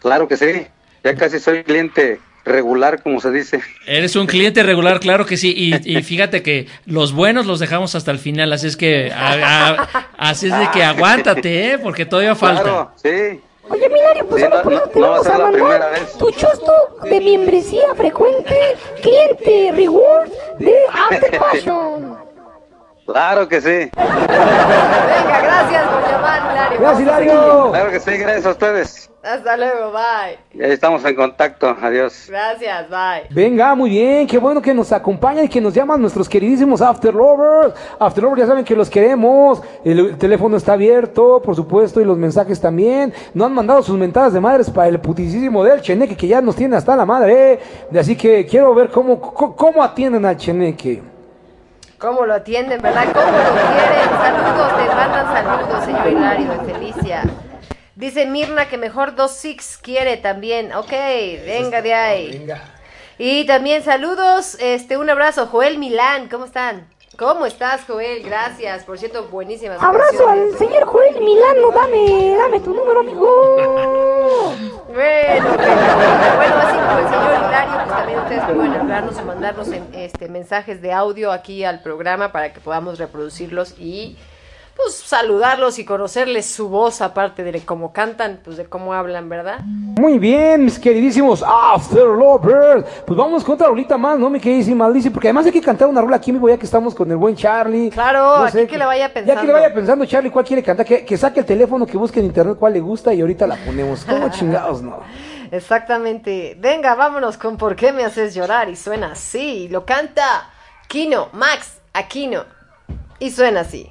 Claro que sí. Ya casi soy cliente regular, como se dice. Eres un cliente regular, claro que sí. Y, y (laughs) fíjate que los buenos los dejamos hasta el final, así es que, a- a- así es de que aguántate, ¿eh? porque todavía falta. Claro, sí. Oye, Milario, pues Sí, ahora no- por no- no va a vamos a mandar vez. tu chosto de membresía frecuente, cliente reward de After (laughs) Passion. Claro que sí. Venga, gracias por llamar, Hilario. Gracias, a Hilario. Claro que sí, gracias a ustedes. Hasta luego, bye. Ya estamos en contacto. Adiós. Gracias, bye. Venga, muy bien, qué bueno que nos acompañan y que nos llaman nuestros queridísimos After Lovers. After Lovers ya saben que los queremos, el, el teléfono está abierto, por supuesto, y los mensajes también. No han mandado sus mentadas de madres para el putisísimo del Cheneque, que ya nos tiene hasta la madre. ¿eh? Así que quiero ver cómo, cómo, cómo atienden al Cheneque. ¿Cómo lo atienden, verdad? ¿Cómo lo quieren? Saludos, te mandan saludos, señor Hilario de Felicia. Dice Mirna que mejor dos six quiere también. Ok, venga de ahí. Y también saludos, este, un abrazo, Joel Milán, ¿cómo están? ¿Cómo estás, Joel? Gracias, por cierto, buenísimas Abrazo al señor Joel Milano, dame, dame tu número, amigo. Bueno, pero- bueno, así como el señor Hilario, pues también ustedes pueden hablarnos o mandarnos en, este, mensajes de audio aquí al programa para que podamos reproducirlos y pues saludarlos y conocerles su voz, aparte de cómo cantan, pues de cómo hablan, ¿verdad? Muy bien, mis queridísimos After Lovers. Pues vamos con otra rolita más, ¿no, mi queridísima Alicia? Porque además hay que cantar una rola aquí vivo ya que estamos con el buen Charlie. Claro, aquí que le vaya Ya que pensando. le vaya pensando, Charlie, cuál quiere cantar. Que, que saque el teléfono, que busque en internet cuál le gusta y ahorita la ponemos. ¿Cómo (laughs) chingados, no? Exactamente. Venga, vámonos con ¿Por qué me haces llorar? Y suena así. Lo canta Kino, Max Aquino. Y suena así.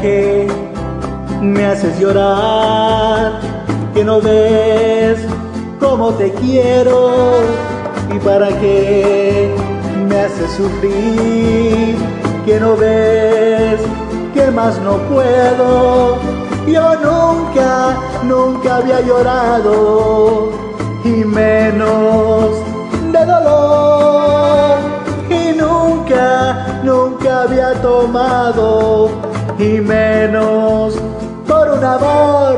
¿Para qué me haces llorar? Que no ves cómo te quiero. ¿Y para qué me haces sufrir? Que no ves que más no puedo. Yo nunca, nunca había llorado y menos de dolor. Y nunca, nunca había tomado y menos por un amor.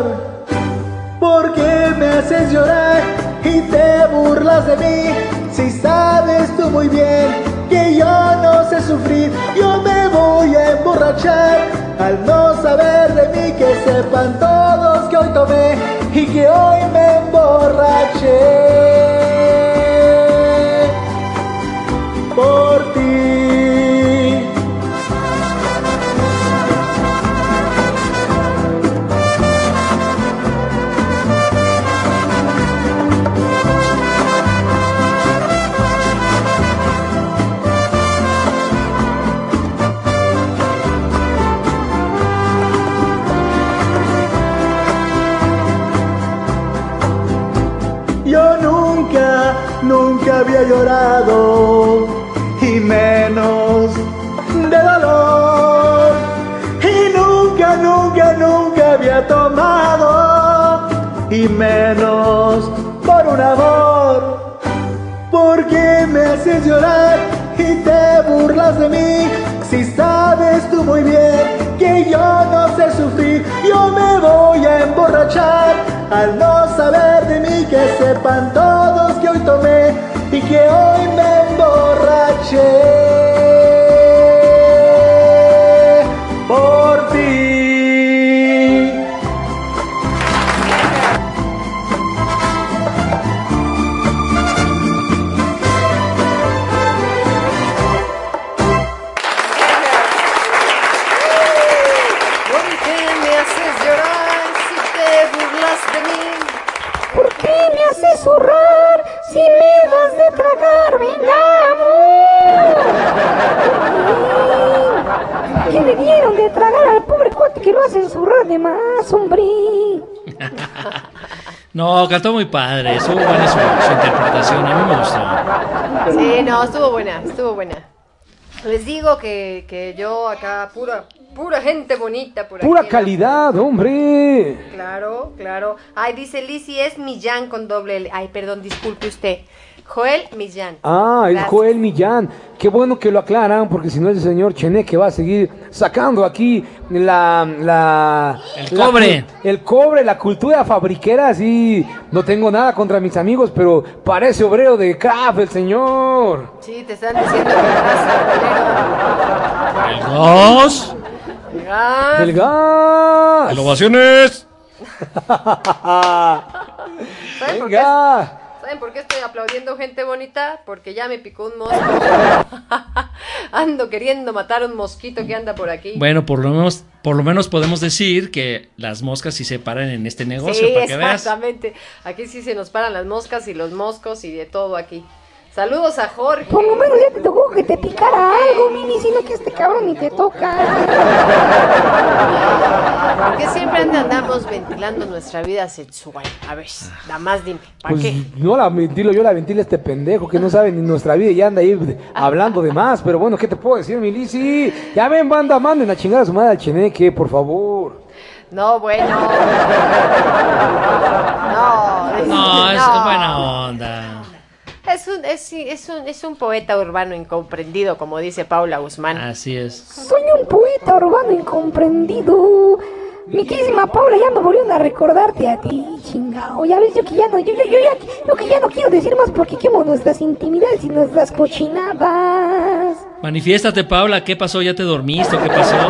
¿Por qué me haces llorar y te burlas de mí? Si sabes tú muy bien que yo no sé sufrir, yo me voy a emborrachar al no saber de mí que sepan todos que hoy tomé y que hoy me emborraché por ti. Por un amor. ¿Por qué me haces llorar y te burlas de mí? Si sabes tú muy bien que yo no sé sufrir, yo me voy a emborrachar al no saber de mí que sepan todos que hoy tomé y que hoy me emborraché No, cantó muy padre, estuvo buena su, su interpretación, a mí me gustó. Sí, no, estuvo buena, estuvo buena. Les digo que, que yo acá, pura, pura gente bonita por. Pura calidad, hombre. Claro, claro. Ay, dice Lizzy, es Millán con doble L. Ay, perdón, disculpe usted. Joel Millán. Ah, el Gracias. Joel Millán. Qué bueno que lo aclaran, porque si no el señor Cheneque va a seguir sacando aquí la... la El la cobre. el cobre, la cultura fabriquera, así. No tengo nada contra mis amigos, pero parece obrero de craft el señor. Sí, te están diciendo que estás El gas. El gas. Ovaciones. ¿Saben (laughs) por, qué, Venga. ¿Saben por qué estoy aplaudiendo gente bonita? Porque ya me picó un mosco. (laughs) Ando queriendo matar un mosquito que anda por aquí. Bueno, por lo menos, por lo menos podemos decir que las moscas sí se paran en este negocio, sí, para que veas. exactamente. Aquí sí se nos paran las moscas y los moscos y de todo aquí. Saludos a Jorge. Por lo menos ya te tocó que te picara algo, Mini, sino que este cabrón ni te toca. ¿Por qué siempre andamos ventilando nuestra vida sexual? A ver, nada más dime, ¿para Pues qué? no la ventilo, yo la ventilo a este pendejo que no sabe ni nuestra vida y ya anda ahí hablando de más. Pero bueno, ¿qué te puedo decir, mi Lizzy? Ya ven, banda, manden a chingar a su madre al Cheneque, por favor. No, bueno. (laughs) No, No, es no. buena onda. Es un, es, es, un, es un poeta urbano incomprendido, como dice Paula Guzmán. Así es. Soy un poeta urbano incomprendido. Mi queridísima Paula, ya me volvieron a recordarte a ti, chingao. Ya ves, yo que ya no, yo, yo, yo ya, yo que ya no quiero decir más porque quemo nuestras intimidades y nuestras cochinadas. Manifiéstate, Paula, ¿qué pasó? ¿Ya te dormiste? o ¿Qué pasó? (laughs)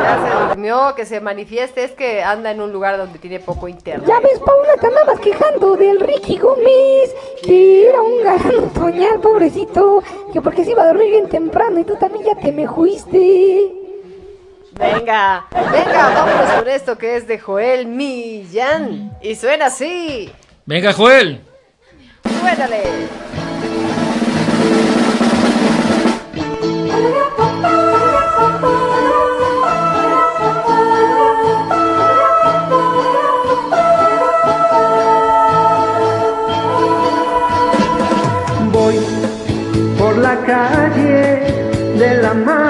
Ya se durmió, que se manifieste, es que anda en un lugar donde tiene poco internet. Ya ves, Paula, te andabas quejando del Ricky Gómez, que era un galán otoñal, pobrecito, que porque se iba a dormir bien temprano y tú también ya te me juiste. Venga, venga, vámonos con esto que es de Joel Millán. Y suena así. Venga, Joel. Suénale. Voy por la calle de la mano,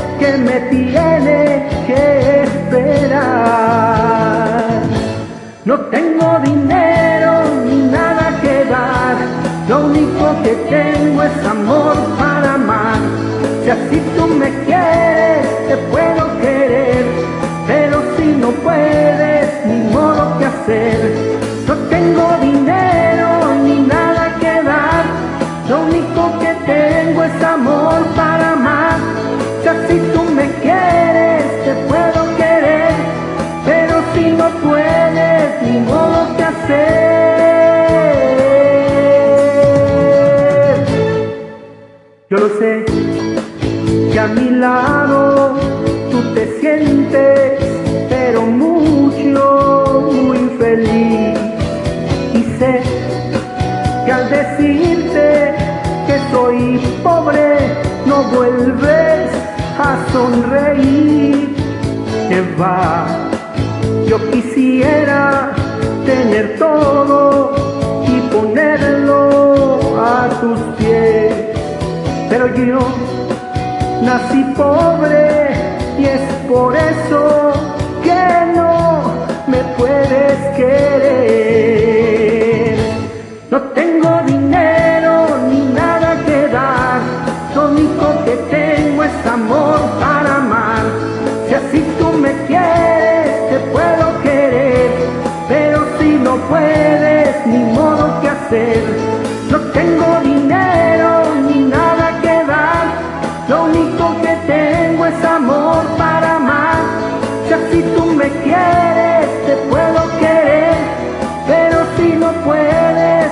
que me tiene que esperar. No tengo dinero ni nada que dar, lo único que tengo es amor para amar. Si así tú me quieres, te puedo querer, pero si no puedes, ni modo que hacer. No tengo dinero Yo lo sé, que a mi lado tú te sientes, pero mucho, muy feliz. Y sé que al decirte que soy pobre, no vuelves a sonreír. Que yo quisiera tener todo y ponerlo a tus pies, pero yo nací pobre y es por eso que no me puedes querer. No tengo dinero ni nada que dar, lo único que tengo es amor para amar. Si así tú me quieres, te puedo querer, pero si no puedes, ni modo que hacer.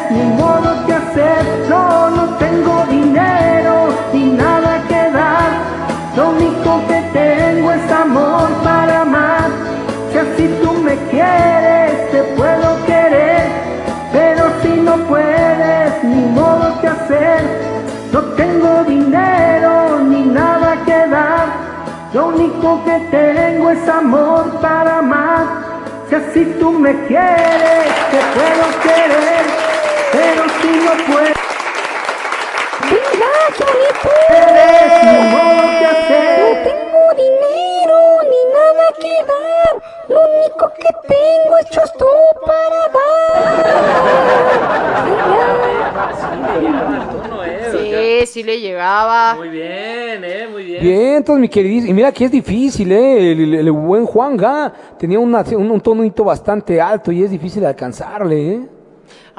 Ni modo que hacer. No, no tengo dinero ni nada que dar, lo único que tengo es amor para amar. Si así tú me quieres, te puedo querer, pero si no puedes, ni modo que hacer. No tengo dinero ni nada que dar, lo único que tengo es amor para amar. Si así tú me quieres, te puedo querer, no puedes. Hacer. No tengo dinero ni nada que dar. Lo único que tengo es chosto para dar. Sí, sí le llegaba. Muy bien, eh, muy bien. Bien, entonces mi queridísimo, y mira que es difícil, ¿eh? El, el- el buen Juan Ga tenía una- un, un tonito bastante alto y es difícil alcanzarle, ¿eh?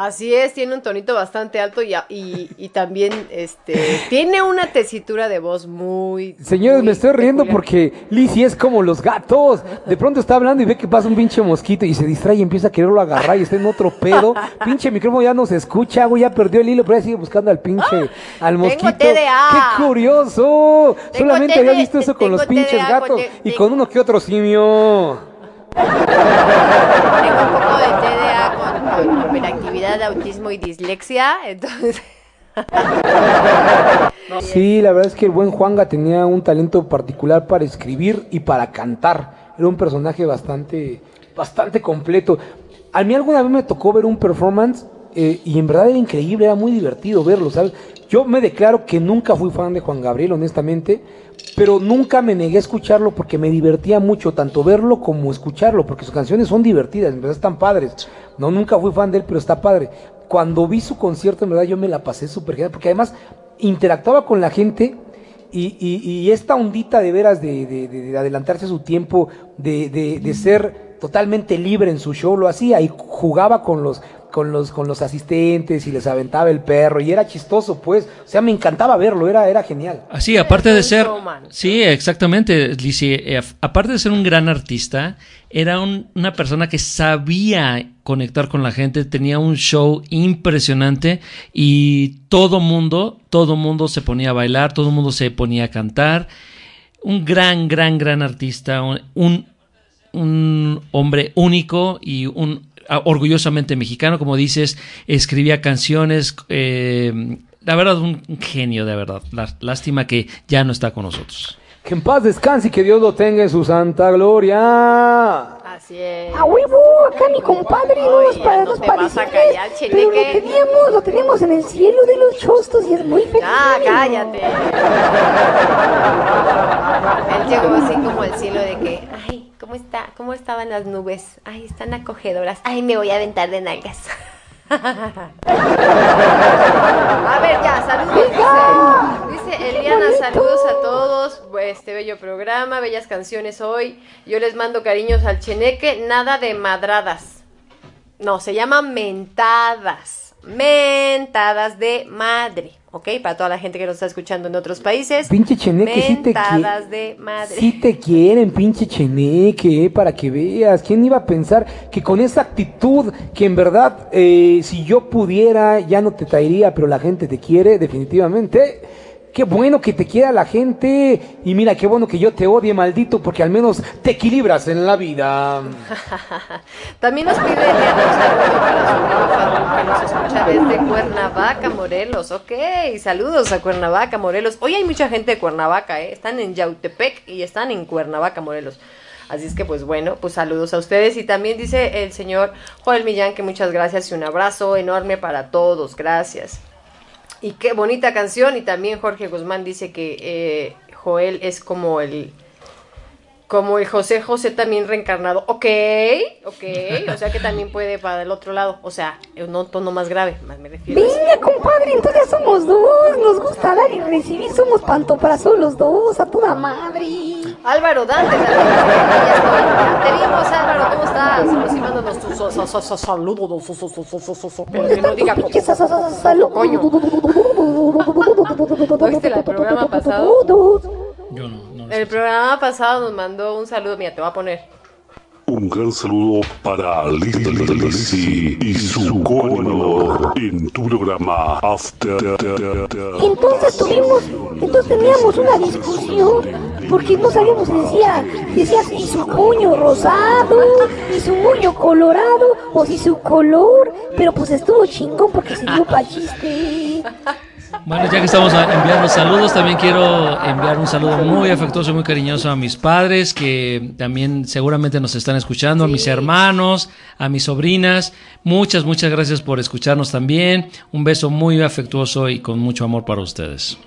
Así es, tiene un tonito bastante alto y, y, y también este tiene una tesitura de voz muy. Señores, muy me estoy riendo peculiar. porque Lizzie es como los gatos. De pronto está hablando y ve que pasa un pinche mosquito y se distrae y empieza a quererlo agarrar y está en otro pedo. (laughs) Pinche micrófono ya no se escucha, güey, ya perdió el hilo, pero ya sigue buscando al pinche, al mosquito. TDA. ¡Qué curioso! Tengo Solamente había visto eso con tengo los pinches TDA, gatos con y tengo- con uno que otro simio. Tengo un poco de TDA con, hiperactividad, autismo y dislexia, entonces. (laughs) Sí, la verdad es que el buen Juanga tenía un talento particular para escribir y para cantar. Era un personaje bastante, bastante completo. A mí alguna vez me tocó ver un performance eh, y en verdad era increíble, era muy divertido verlo, ¿sabes? Yo me declaro que nunca fui fan de Juan Gabriel, honestamente, pero nunca me negué a escucharlo porque me divertía mucho tanto verlo como escucharlo, porque sus canciones son divertidas, en verdad están padres. No, nunca fui fan de él, pero está padre. Cuando vi su concierto, en verdad yo me la pasé súper genial, porque además interactuaba con la gente y, esta ondita de veras de, de- de- de adelantarse a su tiempo, de- de ser totalmente libre en su show, lo hacía y jugaba con los, con los, con los asistentes y les aventaba el perro y era chistoso, pues. O sea, me encantaba verlo, era, era genial. Así, aparte de un ser... Sí, exactamente, Lizzie. Eh, aparte de ser un gran artista, era un- una persona que sabía conectar con la gente, tenía un show impresionante y todo mundo, todo mundo se ponía a bailar, todo mundo se ponía a cantar. Un gran, gran, gran artista, un, un, un hombre único y un orgullosamente mexicano, como dices, escribía canciones, eh, la verdad, un genio, de verdad. La- Lástima que ya no está con nosotros. Que en paz descanse y que Dios lo tenga en su santa gloria. Así es. A huevo, acá mi compadre no nos, Oye, pa- no nos te vas a parecemos, callar, pero lo teníamos, lo tenemos en el cielo de los chostos y es muy feliz. Ah, cállate. (laughs) Él llegó así como al cielo de que, ay, ¿cómo está? ¿Cómo estaban las nubes? Ay, están acogedoras. Ay, me voy a aventar de nalgas. (laughs) A ver, ya, saludos. Dice, dice Eliana, saludos a todos. Este bello programa, bellas canciones hoy. Yo les mando cariños al cheneque. Nada de madradas. No, se llama mentadas. Mentadas de madre. ¿Ok? Para toda la gente que nos está escuchando en otros países. Pinche cheneque, sí te Mentadas quiere. de madre. Sí te quieren, pinche cheneque, eh, para que veas. ¿Quién iba a pensar que con esa actitud, que en verdad, eh, si yo pudiera, ya no te traería, pero la gente te quiere, definitivamente. Qué bueno que te quiera la gente. Y mira, qué bueno que yo te odie, maldito, porque al menos te equilibras en la vida. (laughs) También nos pide que nos escucha desde Cuernavaca, Morelos. Ok, saludos a Cuernavaca, Morelos. Hoy hay mucha gente de Cuernavaca, ¿eh? Están en Yautepec y están en Cuernavaca, Morelos. Así es que, pues bueno, pues saludos a ustedes. Y también dice el señor Joel Millán que muchas gracias y un abrazo enorme para todos. Gracias. Y qué bonita canción. Y también Jorge Guzmán dice que eh, Joel es como el como el José José también reencarnado. Ok, ok. O sea que también puede para el otro lado. O sea, en un tono más grave, más me refiero. Venga, compadre, entonces somos dos. Nos gusta dar y recibir. Somos pantoprazos los dos, a toda madre. Álvaro Dante también. Ya estoy. Ya te vimos, Álvaro. ¿Cómo estás? Aproximándonos tus so- so- so- so- saludos. so- so- so- so- so- so- so- Pero que no diga. Coño. ¿Oíste el programa pasado? Yo no, no. El programa pasado nos mandó un saludo. Mira, te voy a poner. Un gran saludo para Lizzy y su co en tu programa After. Entonces tuvimos, entonces teníamos una discusión, porque no sabíamos si decía, decía si su puño rosado, y su puño colorado, o si su color, pero pues estuvo chingón porque se dio pa' chiste. Bueno, ya que estamos enviando saludos, también quiero enviar un saludo muy afectuoso y muy cariñoso a mis padres, que también seguramente nos están escuchando, a mis hermanos, a mis sobrinas. Muchas, muchas gracias por escucharnos también. Un beso muy afectuoso y con mucho amor para ustedes.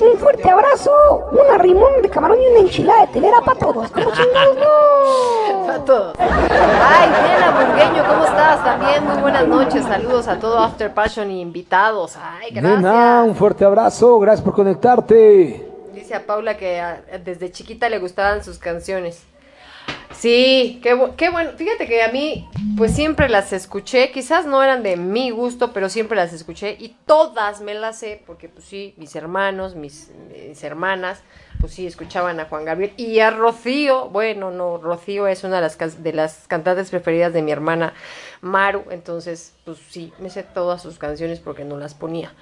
Un fuerte abrazo, un arrimón de camarón y una enchilada de telera para todos. ¿Cómo chingados no? (laughs) A todos. Ay, Diana Burgueño, ¿cómo estás? También muy buenas noches. Saludos a todo After Passion y invitados. Ay, gracias. Nena, un fuerte abrazo. Gracias por conectarte. Dice a Paula que a- desde chiquita le gustaban sus canciones. Sí, qué, bu- qué bueno. Fíjate que a mí, pues siempre las escuché. Quizás no eran de mi gusto, pero siempre las escuché. Y todas me las sé, porque pues sí, mis hermanos, mis, mis hermanas, pues sí, escuchaban a Juan Gabriel. Y a Rocío, bueno, no, Rocío es una de las, de las cantantes preferidas de mi hermana Maru. Entonces, pues sí, me sé todas sus canciones porque no las ponía.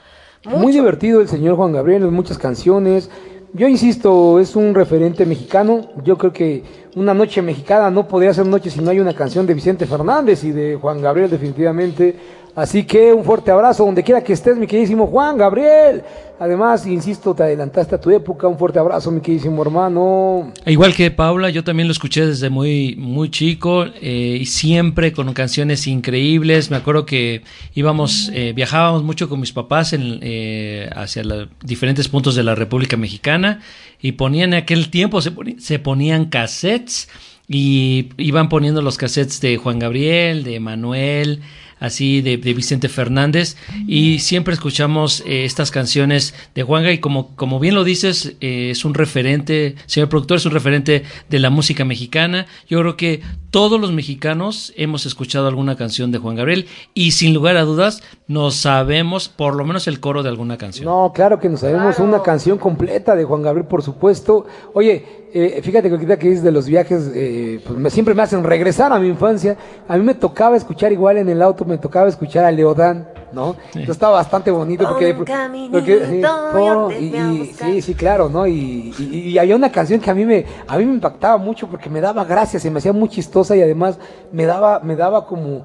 Muy divertido el señor Juan Gabriel muchas canciones. Yo insisto, es un referente mexicano. Yo creo que una noche mexicana no podría ser noche si no hay una canción de Vicente Fernández y de Juan Gabriel definitivamente. Así que un fuerte abrazo donde quiera que estés, mi queridísimo Juan Gabriel. Además, insisto, te adelantaste a tu época. Un fuerte abrazo, mi queridísimo hermano. E Igual que Paula, yo también lo escuché desde muy, muy chico eh, y siempre con canciones increíbles. Me acuerdo que íbamos, eh, viajábamos mucho con mis papás en, eh, hacia la- diferentes puntos de la República Mexicana y ponían en aquel tiempo, se, poni- se ponían cassettes y iban poniendo los cassettes de Juan Gabriel, de Manuel, así de, de Vicente Fernández y siempre escuchamos eh, estas canciones de Juanga y como, como bien lo dices, eh, es un referente, señor productor, es un referente de la música mexicana. Yo creo que todos los mexicanos hemos escuchado alguna canción de Juan Gabriel y sin lugar a dudas nos sabemos por lo menos el coro de alguna canción. No, claro que nos sabemos una canción completa de Juan Gabriel, por supuesto. Oye, eh, fíjate que ahorita que dices de los viajes, eh, pues me- siempre me hacen regresar a mi infancia. A mí me tocaba escuchar igual en el auto, me tocaba escuchar a Leodán, ¿no? Entonces estaba bastante bonito porque... Caminito, porque sí, yo no, te y- y- sí, sí, claro, ¿no? Y, y- y había una canción que a mí me a mí me impactaba mucho porque me daba gracia, se me hacía muy chistosa y además me daba me daba como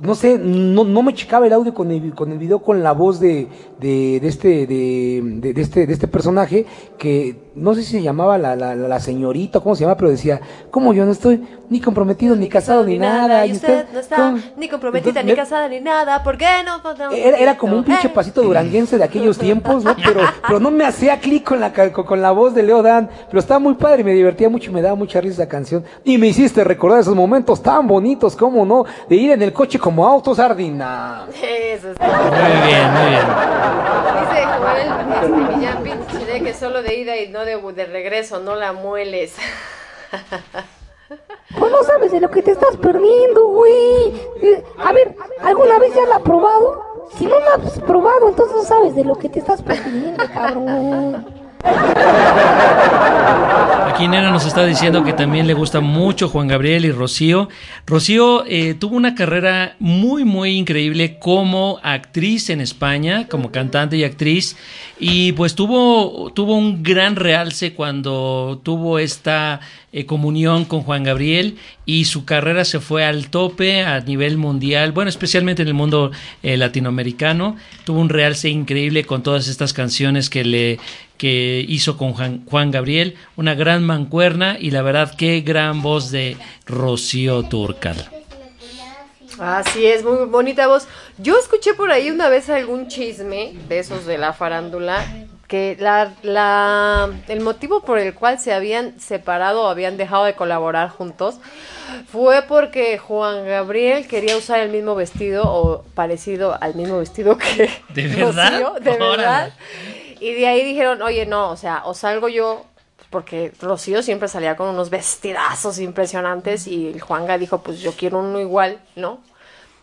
no sé, no, no me checaba el audio con el, con el video con la voz de, de, de este, de, de- este, de este personaje que no sé si se llamaba la, la, la señorita, o cómo se llama, pero decía, ¿cómo yo no estoy ni comprometido, ni casado, ni nada? Y usted no está ¿cómo?". ni comprometida, Entonces, ni casada, ni nada. ¿Por qué no? era, era como un pinche Eh. pasito duranguense de aquellos tiempos, ¿no? Pero, pero no me hacía clic con la, con, con la voz de Leo Dan. Pero estaba muy padre y me divertía mucho y me daba mucha risa esa canción. Y me hiciste recordar esos momentos tan bonitos, ¿cómo no? De ir en el coche como auto sardina. Eso es Muy bien, muy bien. Dice Joel este, que solo de ida y no de, de regreso, no la mueles. (laughs) Pues no sabes de lo que te estás perdiendo, güey. Eh, A ver, ¿alguna vez ya la has probado? Si no la has probado, entonces no sabes de lo que te estás perdiendo, cabrón. Aquí Nena nos está diciendo que también le gusta mucho Juan Gabriel y Rocío. Rocío eh, tuvo una carrera muy, muy increíble como actriz en España, como cantante y actriz. Y pues tuvo, tuvo un gran realce cuando tuvo esta eh, comunión con Juan Gabriel y su carrera se fue al tope a nivel mundial, bueno, especialmente en el mundo eh, latinoamericano. Tuvo un realce increíble con todas estas canciones que le que hizo con Juan, Gabriel, una gran mancuerna y la verdad qué gran voz de Rocío Turcal. Así es, muy bonita voz. Yo escuché por ahí una vez algún chisme de esos de la farándula que la, la, el motivo por el cual se habían separado o habían dejado de colaborar juntos fue porque Juan Gabriel quería usar el mismo vestido o parecido al mismo vestido que ¿De verdad? Rocío, de Órale. verdad. Y de ahí dijeron, oye, no, o sea, o salgo yo, porque Rocío siempre salía con unos vestidazos impresionantes y el Juanga dijo, pues yo quiero uno igual, ¿no?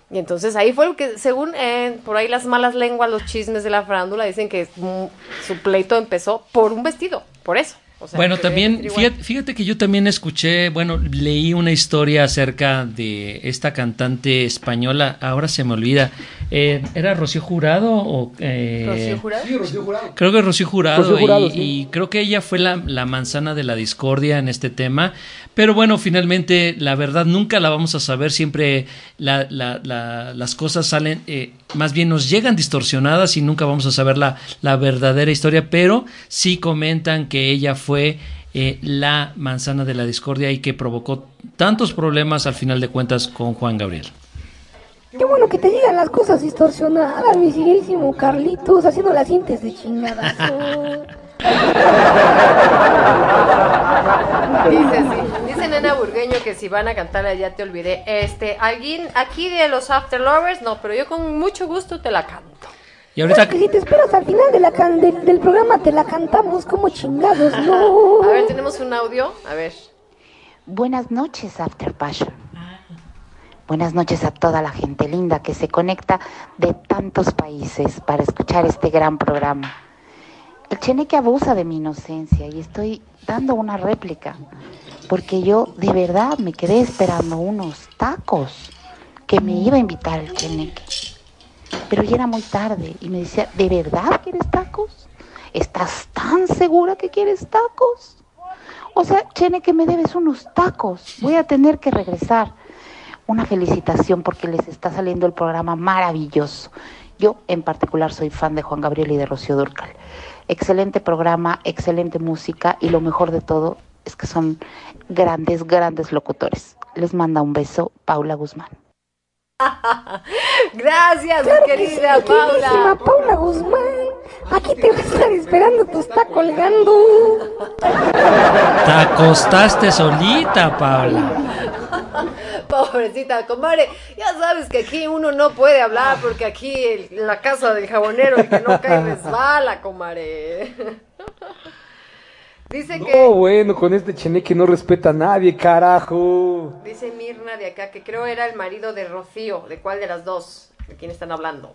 Y entonces ahí fue lo que, según eh, por ahí las malas lenguas, los chismes de la farándula dicen que mm, su pleito empezó por un vestido, por eso. O sea, Bueno, también, fíjate, fíjate que yo también escuché, bueno, leí una historia acerca de esta cantante española, ahora se me olvida, eh, ¿era Rocío Jurado o...? eh, ¿Rocío Jurado? Sí, Rocío Jurado. Creo que Rocío Jurado, Rocío Jurado, y, sí. y creo que ella fue la, la manzana de la discordia en este tema, pero bueno, finalmente la verdad nunca la vamos a saber, siempre la- la- la- las cosas salen, eh, más bien nos llegan distorsionadas y nunca vamos a saber la, verdadera historia, pero sí comentan que ella fue eh, la manzana de la discordia y que provocó tantos problemas al final de cuentas con Juan Gabriel. Qué bueno que te llegan las cosas distorsionadas, mi queridísimo Carlitos, haciendo las cintas de chingadazo. Dice, sí. Dice Nena Burgueño que si van a cantar Ya te olvidé. Este, alguien aquí de los After Lovers, no, pero yo con mucho gusto te la canto. Y ahorita si te esperas al final de la can- del, del programa te la cantamos como chingados, no. (laughs) A ver, tenemos un audio. A ver. Buenas noches, After Passion. Buenas noches a toda la gente linda que se conecta de tantos países para escuchar este gran programa. El cheneque abusa de mi inocencia y estoy dando una réplica, porque yo de verdad me quedé esperando unos tacos que me iba a invitar el cheneque. Pero ya era muy tarde y me decía, ¿de verdad quieres tacos? ¿Estás tan segura que quieres tacos? O sea, Chene, que me debes unos tacos. Voy a tener que regresar. Una felicitación porque les está saliendo el programa maravilloso. Yo en particular soy fan de Juan Gabriel y de Rocío Durcal. Excelente programa, excelente música y lo mejor de todo es que son grandes, grandes locutores. Les manda un beso Paula Guzmán. (laughs) Gracias, mi querida Queridísima Paula. Paula Guzmán, aquí te va a estar esperando, te está colgando. te acostaste solita, Paula. (laughs) (laughs) Pobrecita, comadre. Ya sabes que aquí uno no puede hablar porque aquí el- la casa del jabonero, el que no cae resbala, comadre. (laughs) Dice que. No, bueno, con este cheneque no respeta a nadie, carajo. Dice Mirna de acá que creo era el marido de Rocío. ¿De cuál de las dos? ¿De quién están hablando?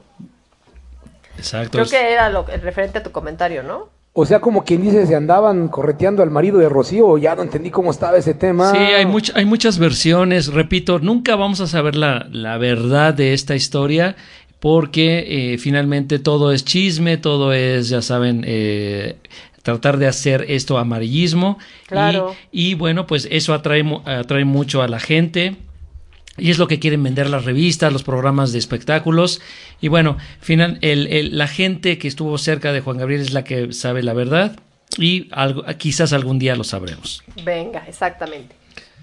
Exacto. Creo que era lo, el referente a tu comentario, ¿no? O sea, como quien dice, se andaban correteando al marido de Rocío, ya no entendí cómo estaba ese tema. Sí, hay, much- hay muchas versiones. Repito, nunca vamos a saber la, la verdad de esta historia porque eh, finalmente todo es chisme, todo es, ya saben, eh, tratar de hacer esto amarillismo. Y- Claro. Y, bueno, pues eso atrae, atrae mucho a la gente. Y es lo que quieren vender las revistas, los programas de espectáculos. Y bueno, final, el- el- la gente que estuvo cerca de Juan Gabriel es la que sabe la verdad. Y algo, quizás algún día lo sabremos. Venga, exactamente.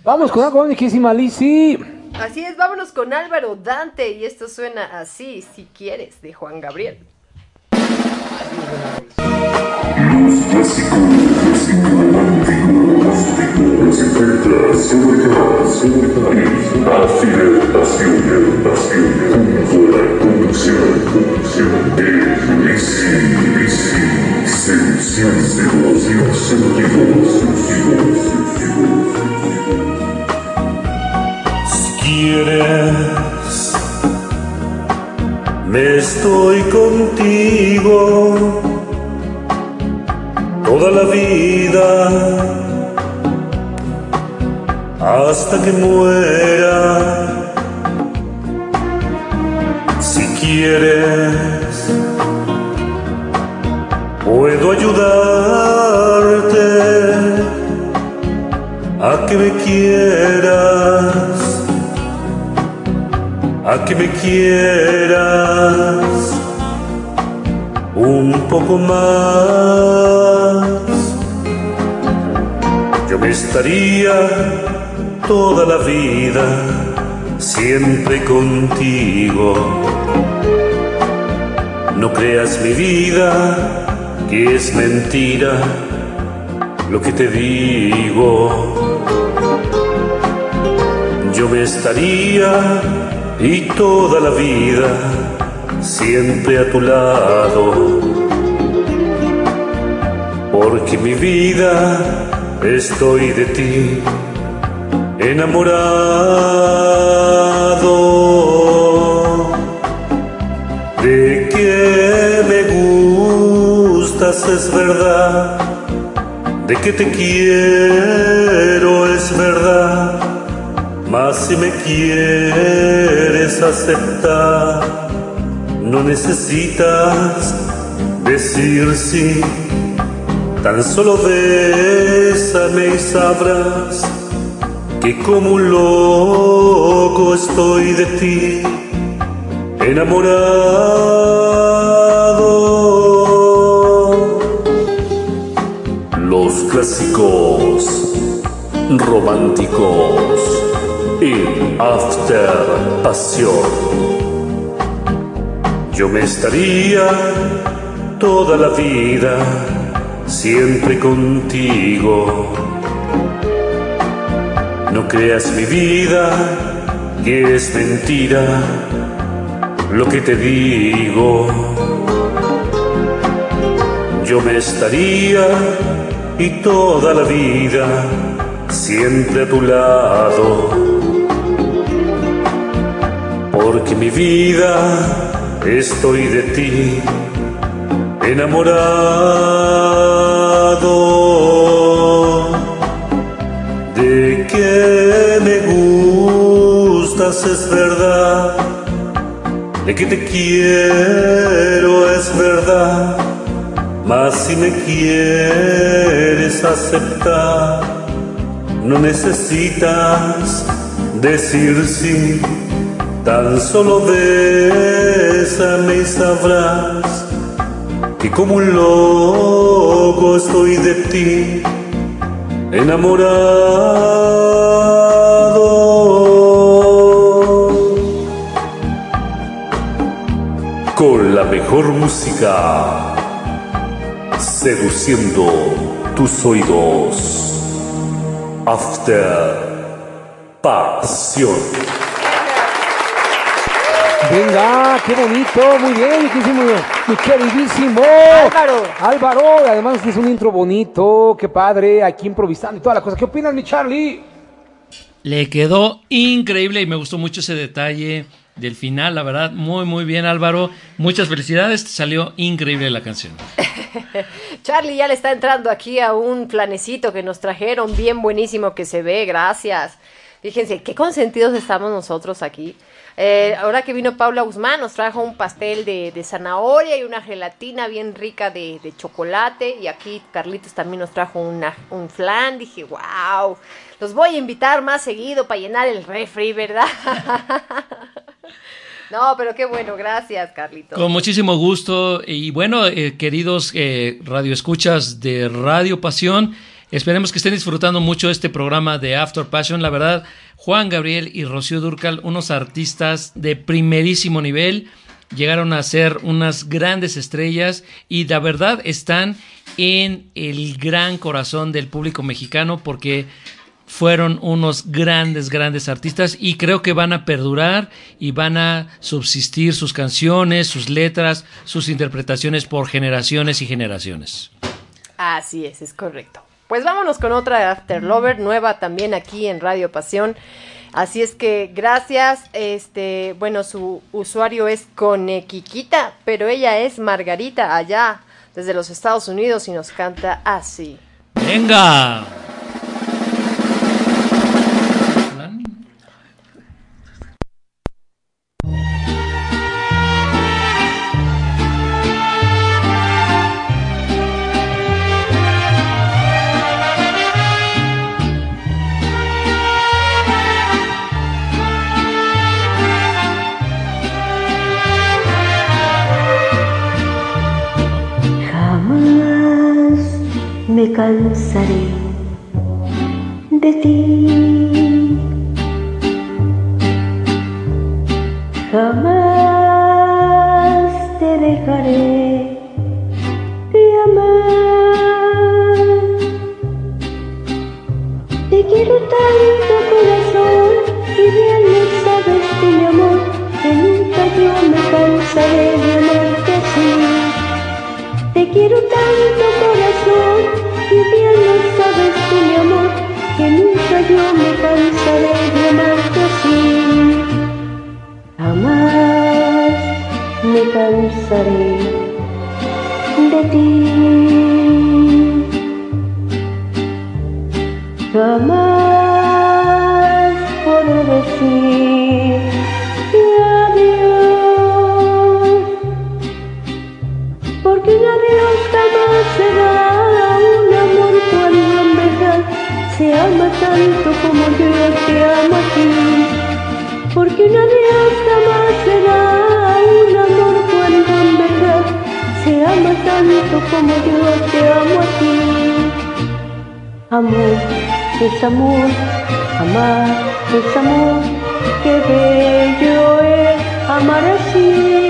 Vamos con algo, queridísima Lizzy. Así es, vámonos con Álvaro Dante y esto suena así, si quieres, de Juan Gabriel. Si quieres, me estoy contigo. Toda la vida hasta que muera. Si quieres, puedo ayudarte a que me quieras, a que me quieras un poco más. Yo me estaría toda la vida siempre contigo. No creas mi vida, que es mentira lo que te digo. Yo me estaría y toda la vida siempre a tu lado. Porque mi vida estoy de ti enamorado. De que me gustas es verdad de que te quiero es verdad, mas si me quieres aceptar, no necesitas decir sí, tan solo bésame y sabrás que como un loco estoy de ti, enamorado los clásicos románticos en After Pasión. Yo me estaría toda la vida siempre contigo. Creas mi vida, que es mentira lo que te digo. Yo me estaría y toda la vida siempre a tu lado. Porque mi vida estoy de ti enamorado. Que me gustas es verdad. De que te quiero es verdad. Mas si me quieres aceptar, no necesitas decir sí, tan solo bésame y sabrás que como un loco estoy de ti, enamorado. Mejor música seduciendo tus oídos. After Pasión. Venga, qué bonito, muy bien, mi queridísimo, mi queridísimo Álvaro. Álvaro, además es un intro bonito, qué padre, aquí improvisando y toda la cosa. ¿Qué opinas, mi Charlie? Le quedó increíble y me gustó mucho ese detalle del final, la verdad, muy muy bien Álvaro, muchas felicidades, te salió increíble la canción. (laughs) Charlie ya le está entrando aquí a un planecito que nos trajeron, bien buenísimo que se ve, gracias. Fíjense, qué consentidos estamos nosotros aquí. Eh, ahora que vino Paula Guzmán, nos trajo un pastel de, de zanahoria y una gelatina bien rica de, de chocolate. Y aquí Carlitos también nos trajo una- un flan. Dije, wow, los voy a invitar más seguido para llenar el refri, ¿verdad? (laughs) no, pero qué bueno, gracias, Carlitos. Con muchísimo gusto. Y bueno, eh, queridos eh, radioescuchas de Radio Pasión, esperemos que estén disfrutando mucho este programa de After Passion. La verdad, Juan Gabriel y Rocío Durcal, unos artistas de primerísimo nivel, llegaron a ser unas grandes estrellas y la verdad están en el gran corazón del público mexicano porque fueron unos grandes, grandes artistas y creo que van a perdurar y van a subsistir sus canciones, sus letras, sus interpretaciones por generaciones y generaciones. Así es, es correcto. Pues vámonos con otra de After Lover, nueva también aquí en Radio Pasión. Así es que gracias. Este, bueno, su usuario es Conequiquita, pero ella es Margarita allá desde los Estados Unidos y nos canta así. ¡Venga! Me cansaré de ti. Jamás te dejaré de amar. Te quiero tanto corazón y bien lo sabes mi amor que nunca yo me cansaré de amarte así. Te quiero tanto corazón y bien lo sabes tú mi amor que nunca yo me cansaré de amarte así. Jamás me cansaré de ti. Jamás podré decir se ama tanto como yo te amo a ti. Porque un adiós jamás será un amor cuando en verdad se ama tanto como yo te amo a ti. Amor es amor, amar es amor, qué bello es amar así.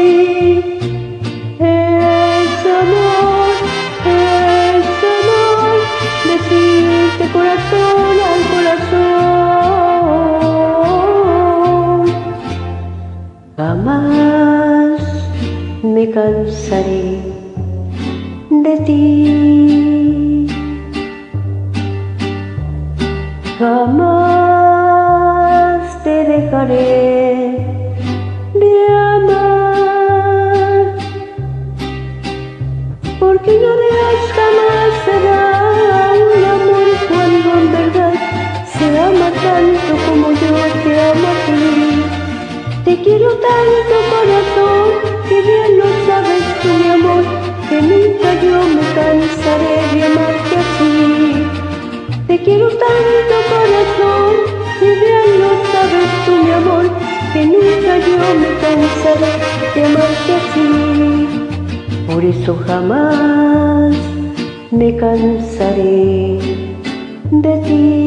Cansaré de ti. Jamás te dejaré de amar. Porque no Dios jamás será un amor cuando en verdad se ama tanto como yo te amo a ti. Te quiero tanto amarte así. Te quiero tanto corazón y bien lo sabes tú mi amor, que nunca yo me cansaré de amarte así. Por eso jamás me cansaré de ti.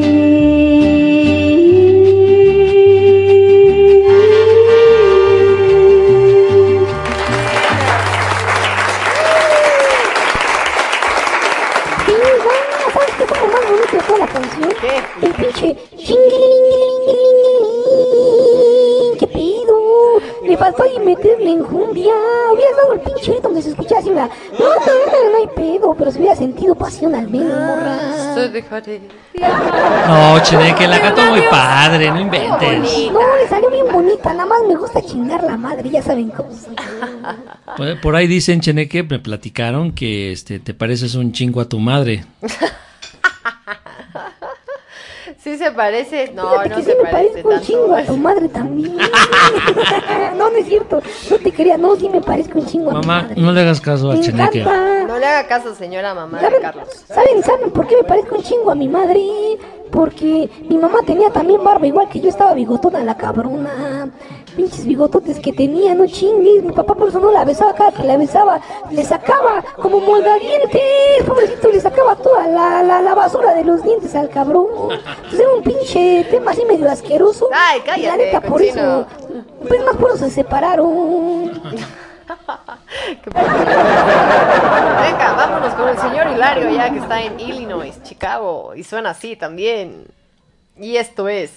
Meterle enjundia. Hubieras dado el pinche grito donde se escuchaba así una... No, no, no, hay pedo, pero se hubiera sentido pasión al menos, morra. Te dejaré. No, Cheneque, la cantó muy padre, no inventes. No, le salió bien bonita, nada más me gusta chingar la madre, ya saben cómo soy. Por- Por ahí dicen, Cheneque, me platicaron que este, te pareces un chingo a tu madre. (laughs) ¿Sí se parece? No, Fíjate no que se parece tanto. chingo a tu madre también. (laughs) no, no es cierto. No te quería, no, sí me parezco un chingo a tu Mamá, madre. no le hagas caso a Me Cheneque. encanta. No le haga caso, señora mamá de ¿Saben, Carlos. ¿Saben, ¿Saben por qué me parezco un chingo a mi madre? Porque mi mamá tenía también barba igual que yo, estaba bigotona la cabrona. Pinches bigototes que tenía, no chingues. Mi papá por eso no la besaba, cada que la besaba le sacaba como moldadientes. Pobrecito, le sacaba toda la, la, la basura de los dientes al cabrón. Entonces era un pinche tema así medio asqueroso. Ay, Y la cállate, neta, por eso, pues más por eso se separaron. (laughs) Venga, vámonos con el señor Hilario ya que está en Illinois, Chicago. Y suena así también. Y esto es.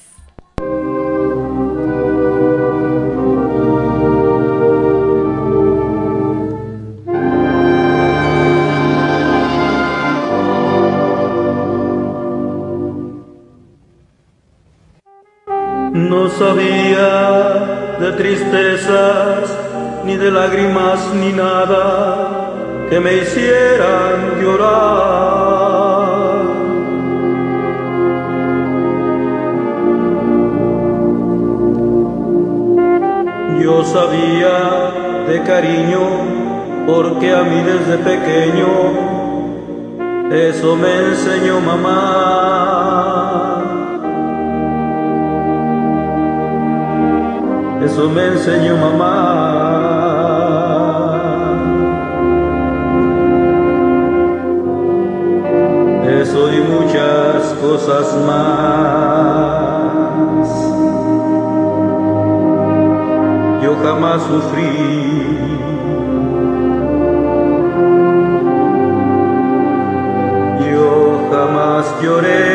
Sabía de tristezas, ni de lágrimas, ni nada que me hicieran llorar. Yo sabía de cariño, porque a mí desde pequeño eso me enseñó mamá. Eso me enseñó mamá. Eso y muchas cosas más. Yo jamás sufrí. Yo jamás lloré.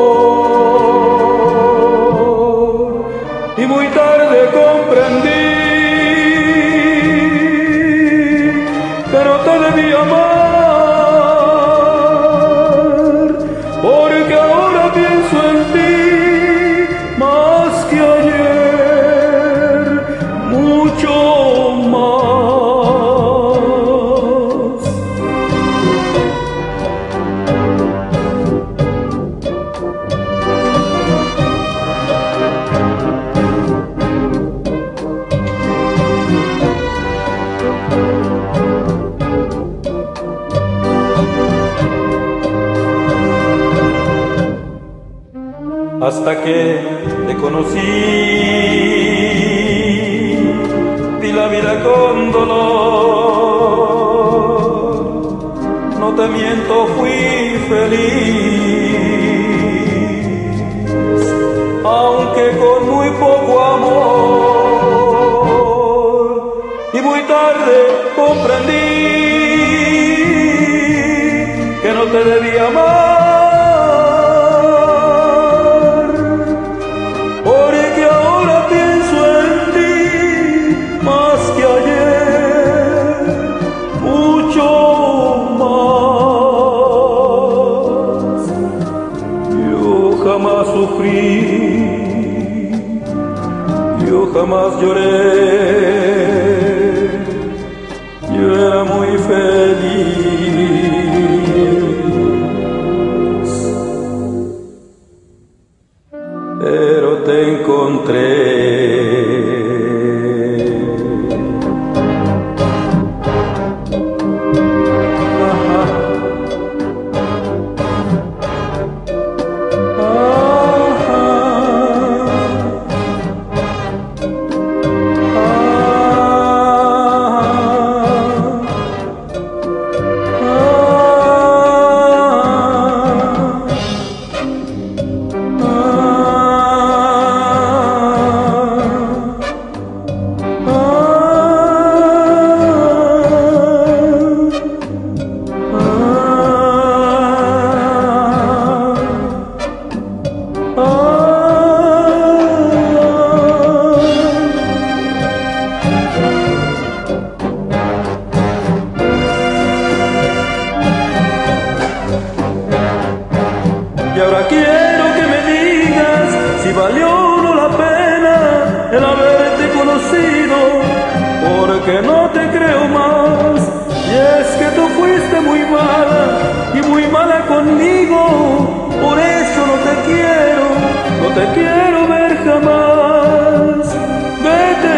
Que te conocí. Di la vida con dolor, no te miento, fui feliz, aunque con muy poco amor. Y muy tarde comprendí que no te debía amar. Jamás lloré, yo era muy feliz. pero te encontré. Porque no te creo más. Y es que tú fuiste muy mala y muy mala conmigo, por eso no te quiero, no te quiero ver jamás. Vete,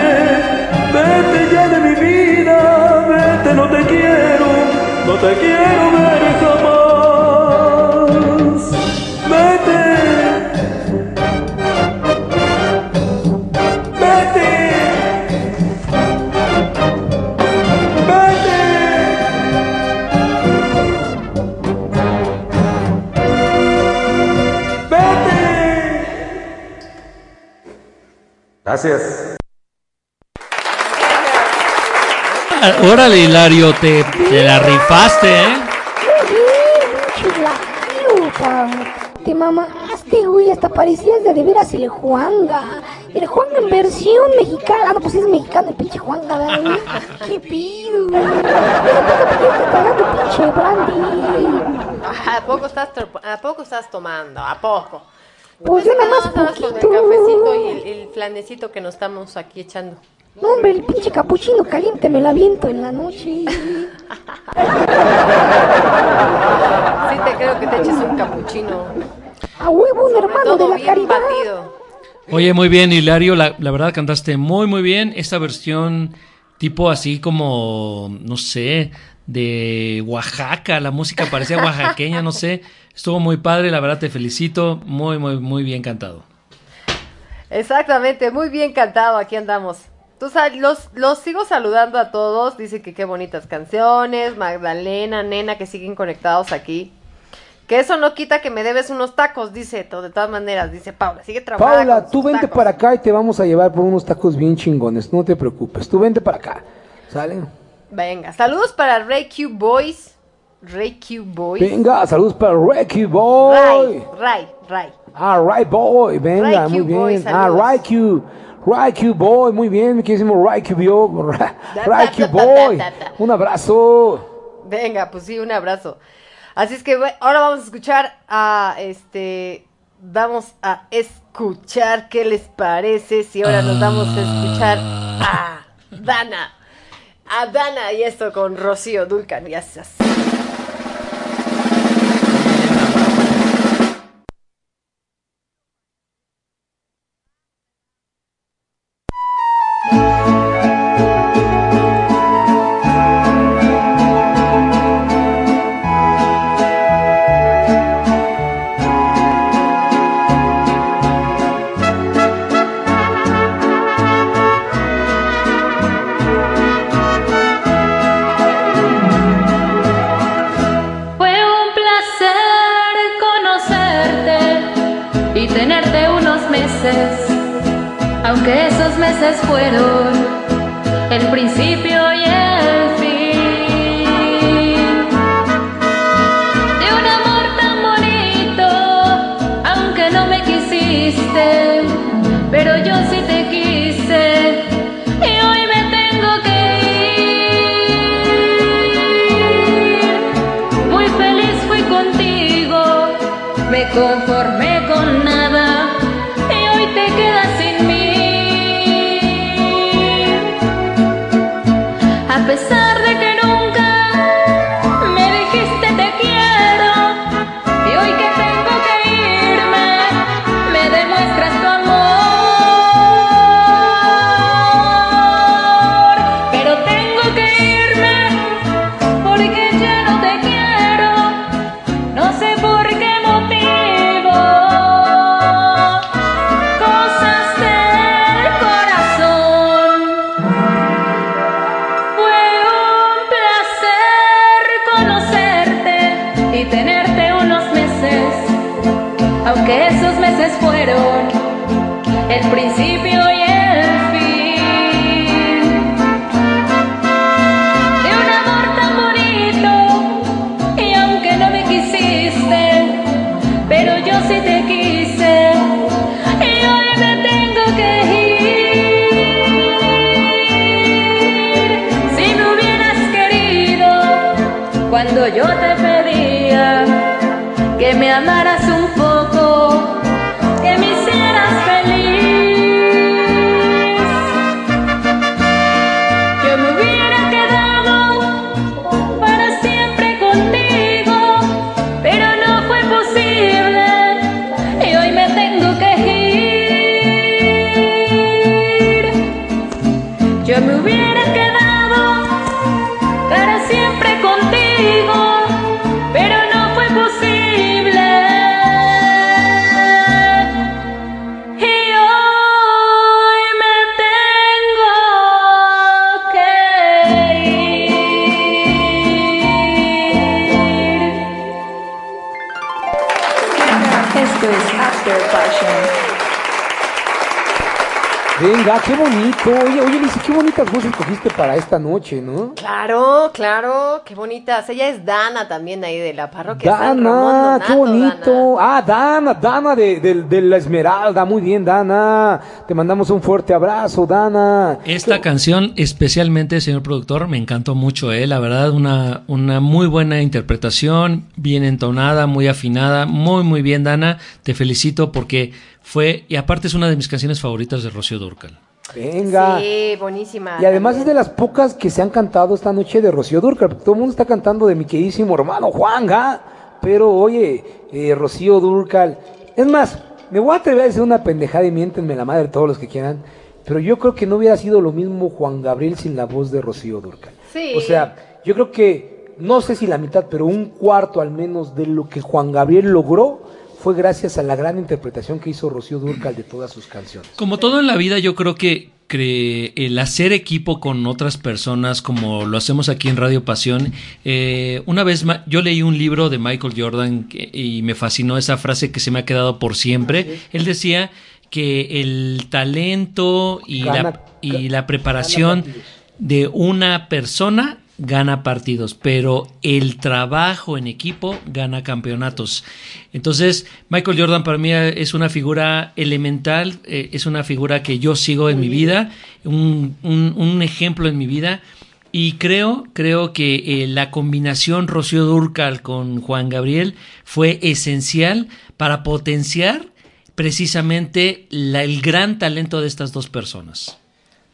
vete ya de mi vida, vete, no te quiero, no te quiero ver jamás. Gracias. Órale, Hilario, te, te la rifaste, ¿eh? Te mamaste, güey, hasta parecías de de veras el Juanga. El Juanga en versión mexicana. Ah, no, pues es mexicano el pinche Juanga, ¿verdad, güey? (laughs) ¿Qué pido? ¿A poco estás, ¿A poco estás tomando? ¿A poco? Pues yo nada más con el poquito. cafecito y el, el flanecito que nos estamos aquí echando. No, hombre, el pinche capuchino caliente me la viento en la noche. Sí te creo que te eches un capuchino. A huevo, un hermano de la bien caridad. batido. Oye, muy bien, Hilario, la, la verdad cantaste muy, muy bien. Esta versión tipo así como, no sé, de Oaxaca, la música parecía oaxaqueña, no sé. Estuvo muy padre, la verdad te felicito. Muy, muy, muy bien cantado. Exactamente, muy bien cantado, aquí andamos. Tú sal- los, los sigo saludando a todos, dice que qué bonitas canciones, Magdalena, Nena, que siguen conectados aquí. Que eso no quita que me debes unos tacos, dice, de todas maneras, dice Paula, sigue trabajando. Paula, tú vente para acá y te vamos a llevar por unos tacos bien chingones. No te preocupes. Tú vente para acá. ¿Sale? Venga, saludos para Ray Q Boys. Ray Q Boys. Venga, saludos para Reiki Boy. Ray, Ray, Ray. Ah, Right Boy, venga, Ray Q muy bien. Boy, ah. Right Q. Q Boy, muy bien, mi queridísimo Right Q Boy. Q da, Boy. Un abrazo. Venga, pues sí, un abrazo. Así es que ahora vamos a escuchar a este. Vamos a escuchar qué les parece si ahora nos vamos a escuchar a Dana. A Dana y esto con Rocío Dulcan. Gracias. Fueron el principio qué bonito. Oye, oye, qué bonitas voces cogiste para esta noche, ¿no? Claro, claro, qué bonitas. Ella es Dana también ahí de la parroquia San Ramón Dana, Donato, qué bonito. Ah, Dana, Dana de, de- de la Esmeralda. Muy bien, Dana. Te mandamos un fuerte abrazo, Dana. Esta canción, especialmente, señor productor, me encantó mucho, ¿eh? La verdad, una, una muy buena interpretación, bien entonada, muy afinada, muy, muy bien, Dana. Te felicito porque fue, y aparte es una de mis canciones favoritas de Rocío Durcal. Venga. Sí, buenísima. Y además es de las pocas que se han cantado esta noche de Rocío Durcal, porque todo el mundo está cantando de mi queridísimo hermano Juan, ¿ah? Pero oye, eh, Rocío Durcal. Es más, me voy a atrever a decir una pendejada y miéntenme la madre todos los que quieran, pero yo creo que no hubiera sido lo mismo Juan Gabriel sin la voz de Rocío Durcal. Sí. O sea, yo creo que, no sé si la mitad, pero un cuarto al menos de lo que Juan Gabriel logró fue gracias a la gran interpretación que hizo Rocío Durcal de todas sus canciones. Como todo en la vida, yo creo que el hacer equipo con otras personas, como lo hacemos aquí en Radio Pasión, eh, una vez ma- yo leí un libro de Michael Jordan que- y me fascinó esa frase que se me ha quedado por siempre. Él decía que el talento y, Gana- la, y la preparación de una persona gana partidos, pero el trabajo en equipo gana campeonatos. Entonces, Michael Jordan para mí es una figura elemental, eh, es una figura que yo sigo en mi vida, un, un- un ejemplo en mi vida. Y creo, creo que eh, la combinación Rocío Durcal con Juan Gabriel fue esencial para potenciar precisamente la- el gran talento de estas dos personas.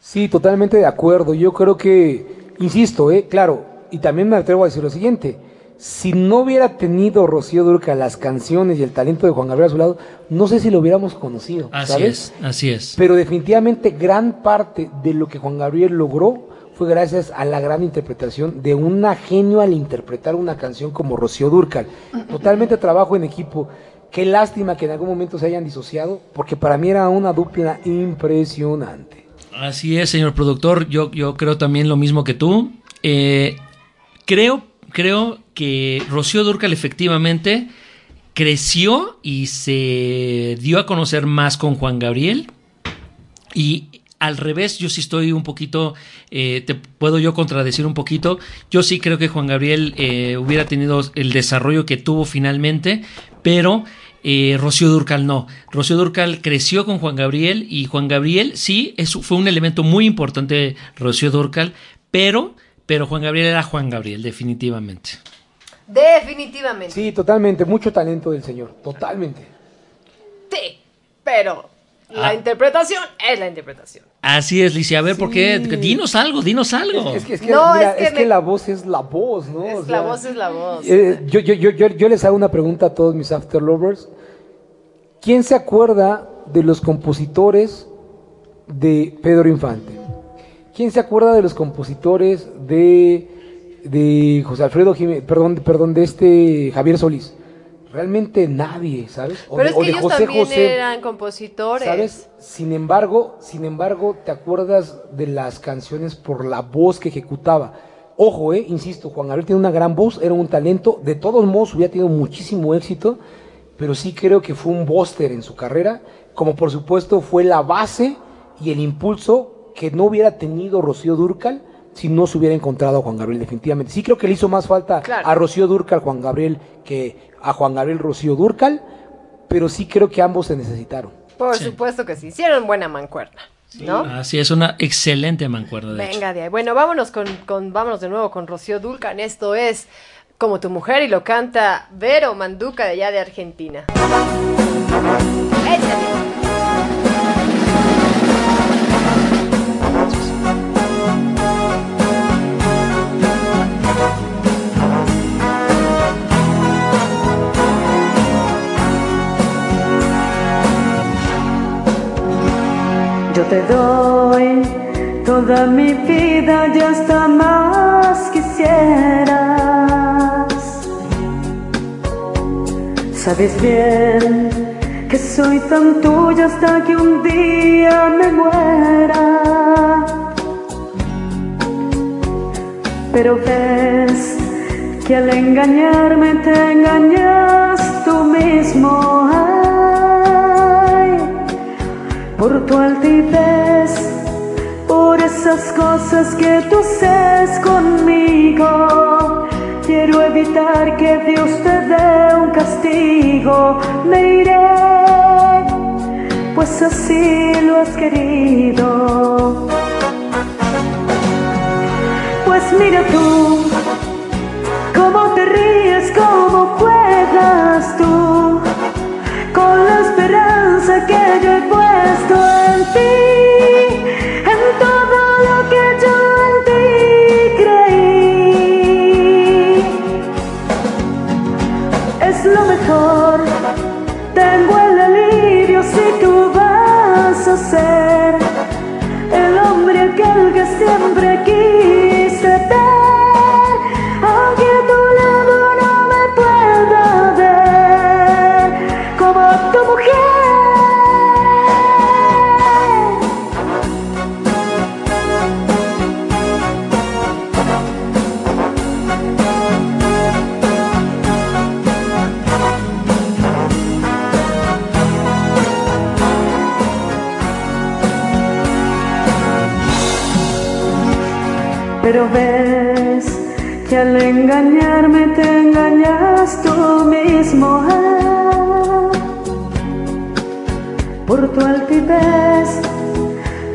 Sí, totalmente de acuerdo. Yo creo que, insisto, eh, claro, y también me atrevo a decir lo siguiente. Si no hubiera tenido Rocío Durca las canciones y el talento de Juan Gabriel a su lado, no sé si lo hubiéramos conocido. Así ¿sabes? es, así es. Pero definitivamente gran parte de lo que Juan Gabriel logró fue gracias a la gran interpretación de una genio al interpretar una canción como Rocío Durcal. Totalmente trabajo en equipo. Qué lástima que en algún momento se hayan disociado, porque para mí era una dupla impresionante. Así es, señor productor. Yo, yo creo también lo mismo que tú. Eh, creo, creo que Rocío Durcal efectivamente creció y se dio a conocer más con Juan Gabriel. Y al revés, yo sí estoy un poquito, eh, te puedo yo contradecir un poquito. Yo sí creo que Juan Gabriel eh, hubiera tenido el desarrollo que tuvo finalmente, pero eh, Rocío Durcal no. Rocío Durcal creció con Juan Gabriel y Juan Gabriel sí eso fue un elemento muy importante de Rocío Durcal, pero, pero Juan Gabriel era Juan Gabriel, definitivamente. Definitivamente. Sí, totalmente, mucho talento del señor, totalmente. Sí, pero la Ah. interpretación es la interpretación. Así es, Licia. A ver, ¿por qué? Dinos algo, dinos algo. Es que, es que, No, mira, es que es que me- la voz es la voz, ¿no? O Es sea, la voz es la voz. eh, yo, yo, yo, yo, yo les hago una pregunta a todos mis after lovers. ¿Quién se acuerda de los compositores de Pedro Infante? ¿Quién se acuerda de los compositores de, de José Alfredo Jiménez, perdón, perdón, de este Javier Solís? Realmente nadie, ¿sabes? O Pero de, es o que de ellos José también José. eran compositores. ¿Sabes? Sin embargo, sin embargo, te acuerdas de las canciones por la voz que ejecutaba. Ojo, eh, insisto, Juan Gabriel tiene una gran voz, era un talento, de todos modos hubiera tenido muchísimo éxito, pero sí creo que fue un bóster en su carrera, como por supuesto fue la base y el impulso que no hubiera tenido Rocío Durcal si no se hubiera encontrado a Juan Gabriel definitivamente. Sí creo que le hizo más falta Claro. a Rocío Durcal Juan Gabriel que a Juan Gabriel Rocío Durcal, pero sí creo que ambos se necesitaron. Por supuesto que sí. Hicieron buena mancuerna. ¿No? Así es, una excelente mancuerna, de hecho. Venga de ahí. Bueno, vámonos con, con- vámonos de nuevo con Rocío Dulcan. Esto es Como tu mujer y lo canta Vero Manduca de allá de Argentina. Échale. te doy toda mi vida y hasta más quisieras. Sabes bien que soy tan tuya hasta que un día me muera. Pero ves que al engañarme te engañas tú mismo. Por tu altivez, por esas cosas que tú haces conmigo. Quiero evitar que Dios te dé un castigo. Me iré, pues así lo has querido. Pues mira tú, cómo te ríes, cómo juegas tú, con la esperanza que ves que al engañarme te engañas tú mismo. ah. Por tu altivez,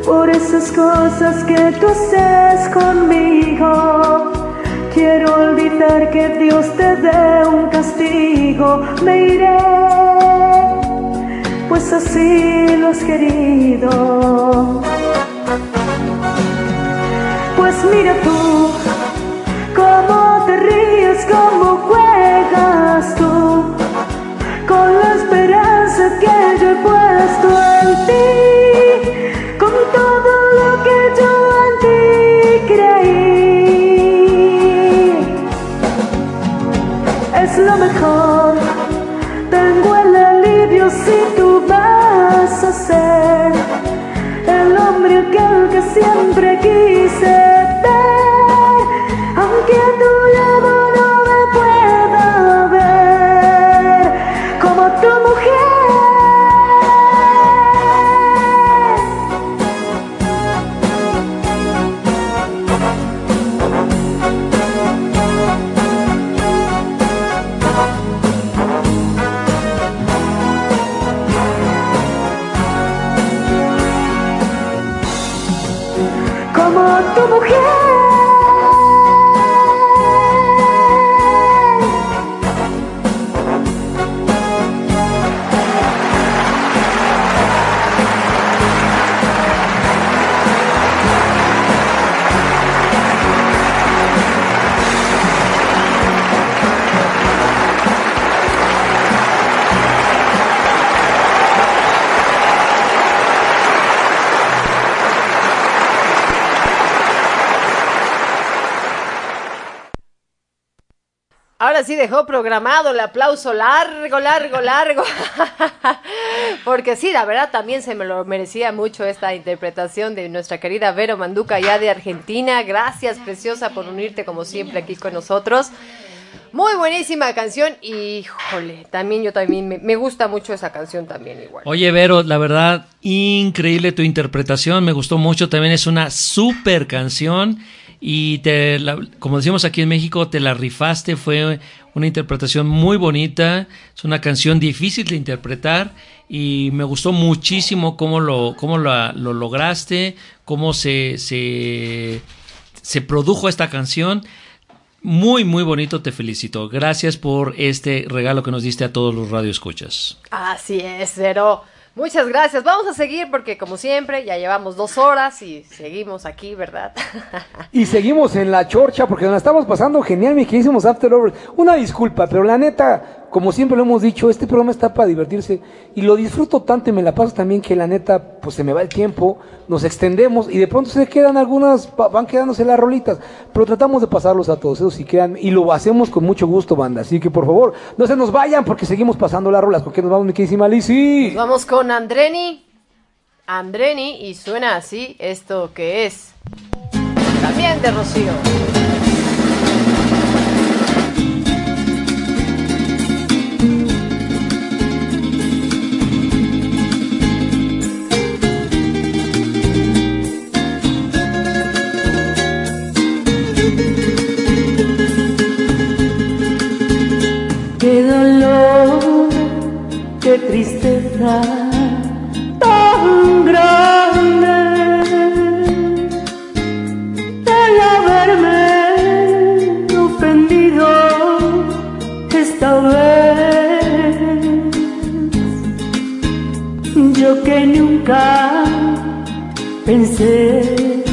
por esas cosas que tú haces conmigo. Quiero olvidar que Dios te dé un castigo. Me iré, pues así lo has querido. Pues mira tú, cómo te ríes, cómo juegas tú, con la esperanza que yo he puesto en ti, con todo lo que yo en ti creí. Es lo mejor, tengo el alivio si tú vas a ser el hombre aquel que siempre quise dejó programado el aplauso largo, largo, largo. (laughs) Porque sí, la verdad también se me lo merecía mucho esta interpretación de nuestra querida Vero Manduca ya de Argentina. Gracias, preciosa, por unirte como siempre aquí con nosotros. Muy buenísima canción híjole, también yo también me, me gusta mucho esa canción también igual. Oye, Vero, la verdad, increíble tu interpretación, me gustó mucho, también es una super canción y te, la- como decimos aquí en México, te la rifaste, fue una interpretación muy bonita, es una canción difícil de interpretar y me gustó muchísimo cómo lo, cómo la- lo lograste, cómo se, se, se produjo esta canción. Muy, muy bonito, te felicito. Gracias por este regalo que nos diste a todos los radioescuchas. Así es, Vero. Muchas gracias. Vamos a seguir porque como siempre ya llevamos dos horas y seguimos aquí, ¿verdad? Y (laughs) seguimos en la chorcha porque nos la estamos pasando genial, mi queridísimos After Lovers. Una disculpa, pero la neta, como siempre lo hemos dicho, este programa está para divertirse y lo disfruto tanto y me la paso también que la neta, pues se me va el tiempo, nos extendemos y de pronto se quedan algunas, va- van quedándose las rolitas, pero tratamos de pasarlos a todos esos y quedan, y lo hacemos con mucho gusto, banda. Así que por favor, no se nos vayan porque seguimos pasando las rolas. ¿Con qué nos vamos, mi queridísima Lizzy? Vamos con Andreni. Andreni y suena así esto que es. También de Rocío. Tristeza tan grande el haberme ofendido esta vez. Yo que nunca pensé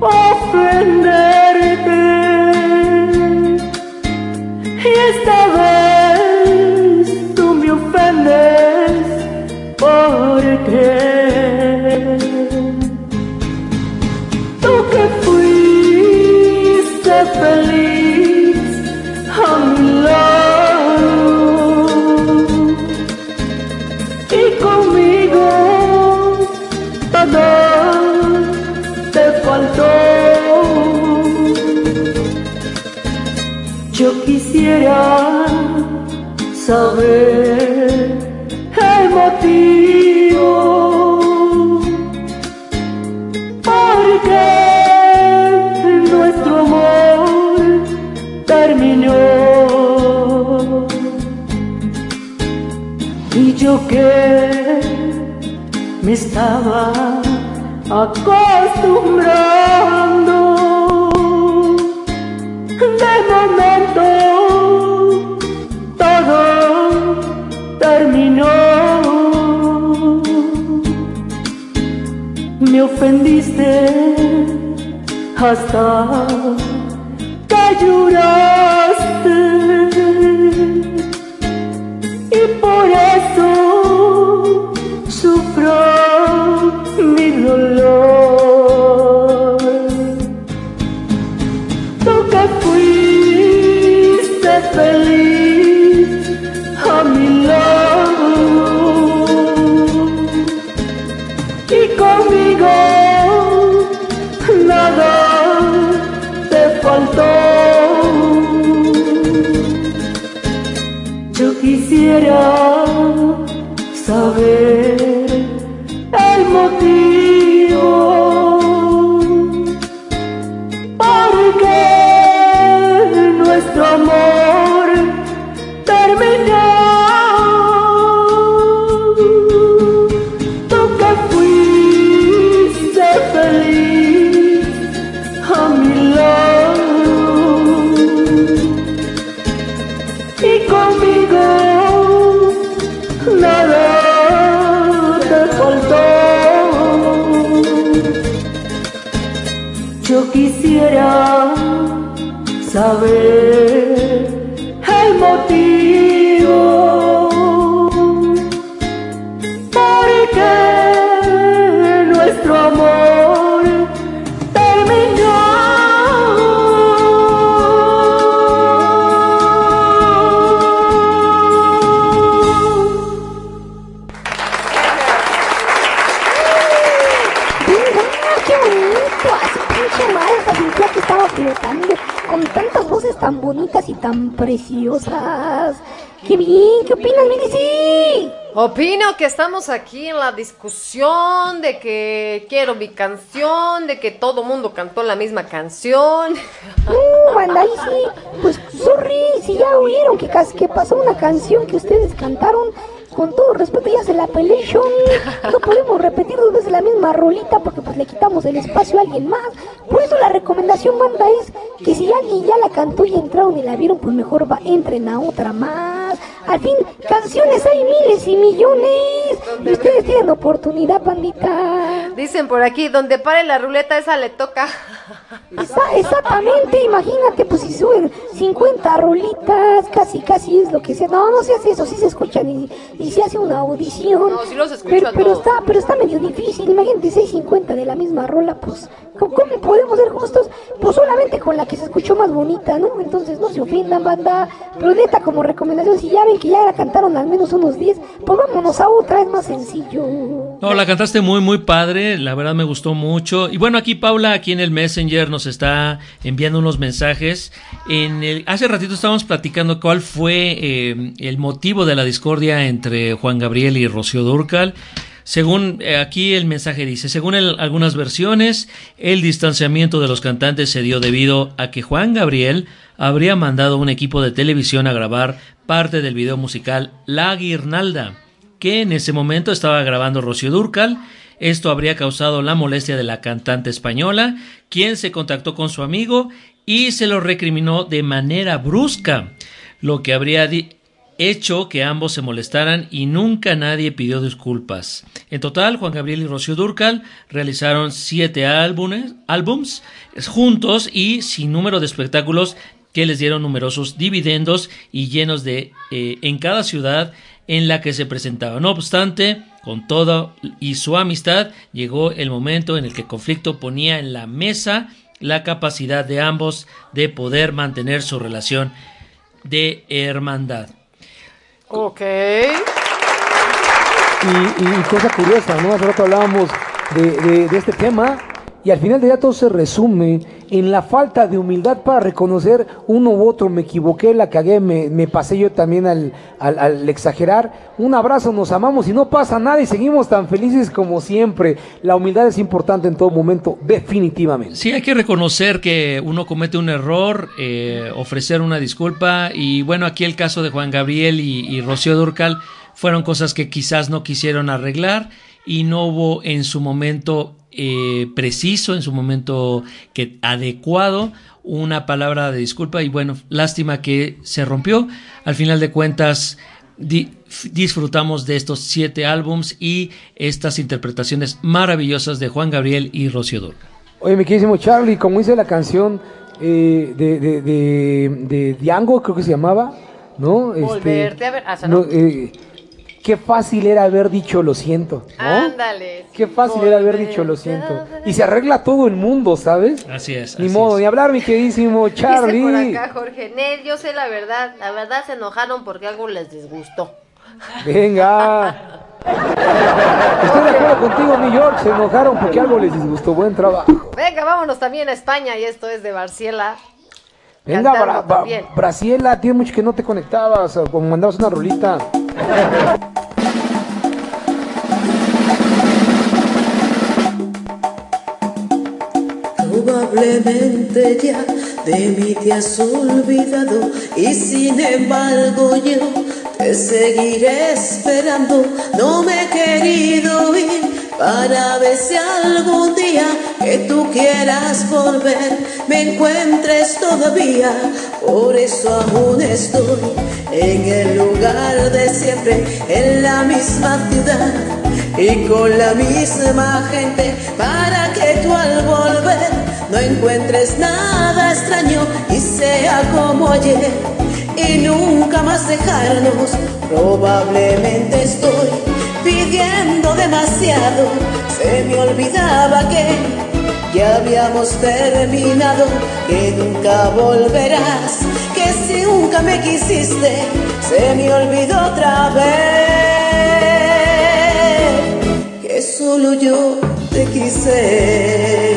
ofenderte. Y esta Yo quisiera saber el motivo por qué nuestro amor terminó. Y yo que me estaba acostumbrando momento todo terminó. Me ofendiste hasta que lloraste tan bonitas y tan preciosas. ¡Qué bien! ¿Qué opinas, Milici? Opino que estamos aquí en la discusión de que quiero mi canción, de que todo mundo cantó la misma canción. No, banda, ahí sí, pues sorry, si ya oyeron que, que pasó una canción que ustedes cantaron, con todo respeto ya se la pelé yo. No podemos repetir dos veces la misma rolita porque pues le quitamos el espacio a alguien más. Por eso la recomendación, banda, es que si alguien ya la cantó y entraron y la vieron, pues mejor va, entren a otra más. Al fin, canciones hay miles y millones. Y ustedes tienen oportunidad, bandita. Dicen por aquí, donde pare la ruleta, esa le toca. Esa- exactamente, imagínate, pues si suben 50 rolitas, casi, casi es lo que sea. No, no se hace eso, sí se escuchan y, y se hace una audición. No, sí los escucho pero, a pero todos. está, pero está medio difícil, imagínate 650 de la misma rola, pues, ¿cómo, cómo podemos ser justos? Pues solamente con la que se escuchó más bonita, ¿no? Entonces no se ofendan, banda. Pero neta, como recomendación, si ya ven que ya la cantaron al menos unos 10, pues vámonos a otra, es más sencillo. No, la cantaste muy, muy padre, la verdad me gustó mucho. Y bueno, aquí Paula, aquí en el Messenger, nos está enviando unos mensajes. En el, hace ratito estábamos platicando cuál fue eh, el motivo de la discordia entre Juan Gabriel y Rocío Durcal. Según eh, aquí el mensaje dice, según algunas versiones, el distanciamiento de los cantantes se dio debido a que Juan Gabriel habría mandado un equipo de televisión a grabar parte del video musical La Guirnalda que en ese momento estaba grabando Rocío Durcal. Esto habría causado la molestia de la cantante española, quien se contactó con su amigo y se lo recriminó de manera brusca, lo que habría hecho que ambos se molestaran y nunca nadie pidió disculpas. En total, Juan Gabriel y Rocío Durcal realizaron siete álbumes, álbums juntos y sin número de espectáculos que les dieron numerosos dividendos y llenos de eh, en cada ciudad en la que se presentaba. No obstante, con todo y su amistad, llegó el momento en el que el conflicto ponía en la mesa la capacidad de ambos de poder mantener su relación de hermandad. Ok. Y, y cosa curiosa, ¿no? Hace rato hablábamos de, de- de este tema y al final de día todo se resume en la falta de humildad para reconocer uno u otro. Me equivoqué, la cagué, me, pasé yo también al, al- al exagerar. Un abrazo, nos amamos y no pasa nada y seguimos tan felices como siempre. La humildad es importante en todo momento, definitivamente. Sí, hay que reconocer que uno comete un error, eh, ofrecer una disculpa y bueno, aquí el caso de Juan Gabriel y Rocío Durcal fueron cosas que quizás no quisieron arreglar y no hubo en su momento eh, preciso, en su momento que adecuado una palabra de disculpa y bueno, lástima que se rompió. Al final de cuentas di- disfrutamos de estos siete álbums y estas interpretaciones maravillosas de Juan Gabriel y Rocío Durcal. Oye, mi queridísimo Charlie, como dice la canción eh, de, de, de, de Diango, creo que se llamaba, ¿no? Este, Volverte a ver. Ah, esa no. no, eh, qué fácil era haber dicho lo siento, ¿no? Ándale. Qué fácil era haber dicho lo siento. Y se arregla todo el mundo, ¿sabes? Así es. Ni así modo, es. ni hablar, mi queridísimo Dice por Charlie. acá Jorge Nel, yo sé la verdad. La verdad se enojaron porque algo les disgustó. Venga. Estoy de acuerdo contigo, New York. Se enojaron porque algo les disgustó. Buen trabajo. Venga, vámonos también a España y esto es de Barciela. Venga, Bra- Bra-. Braciela, tiene mucho que no te conectabas como mandabas una rolita. Probablemente ya de mí te has olvidado y sin embargo yo te seguiré esperando. No me he querido ir para ver si algún día que tú quieras volver me encuentres todavía. Por eso aún estoy en el lugar de siempre, en la misma ciudad y con la misma gente para que tú al volver no encuentres nada extraño y sea como ayer y nunca más dejarnos. Probablemente estoy pidiendo demasiado, se me olvidaba que ya habíamos terminado, que nunca volverás, que si nunca me quisiste, se me olvidó otra vez, que solo yo te quise.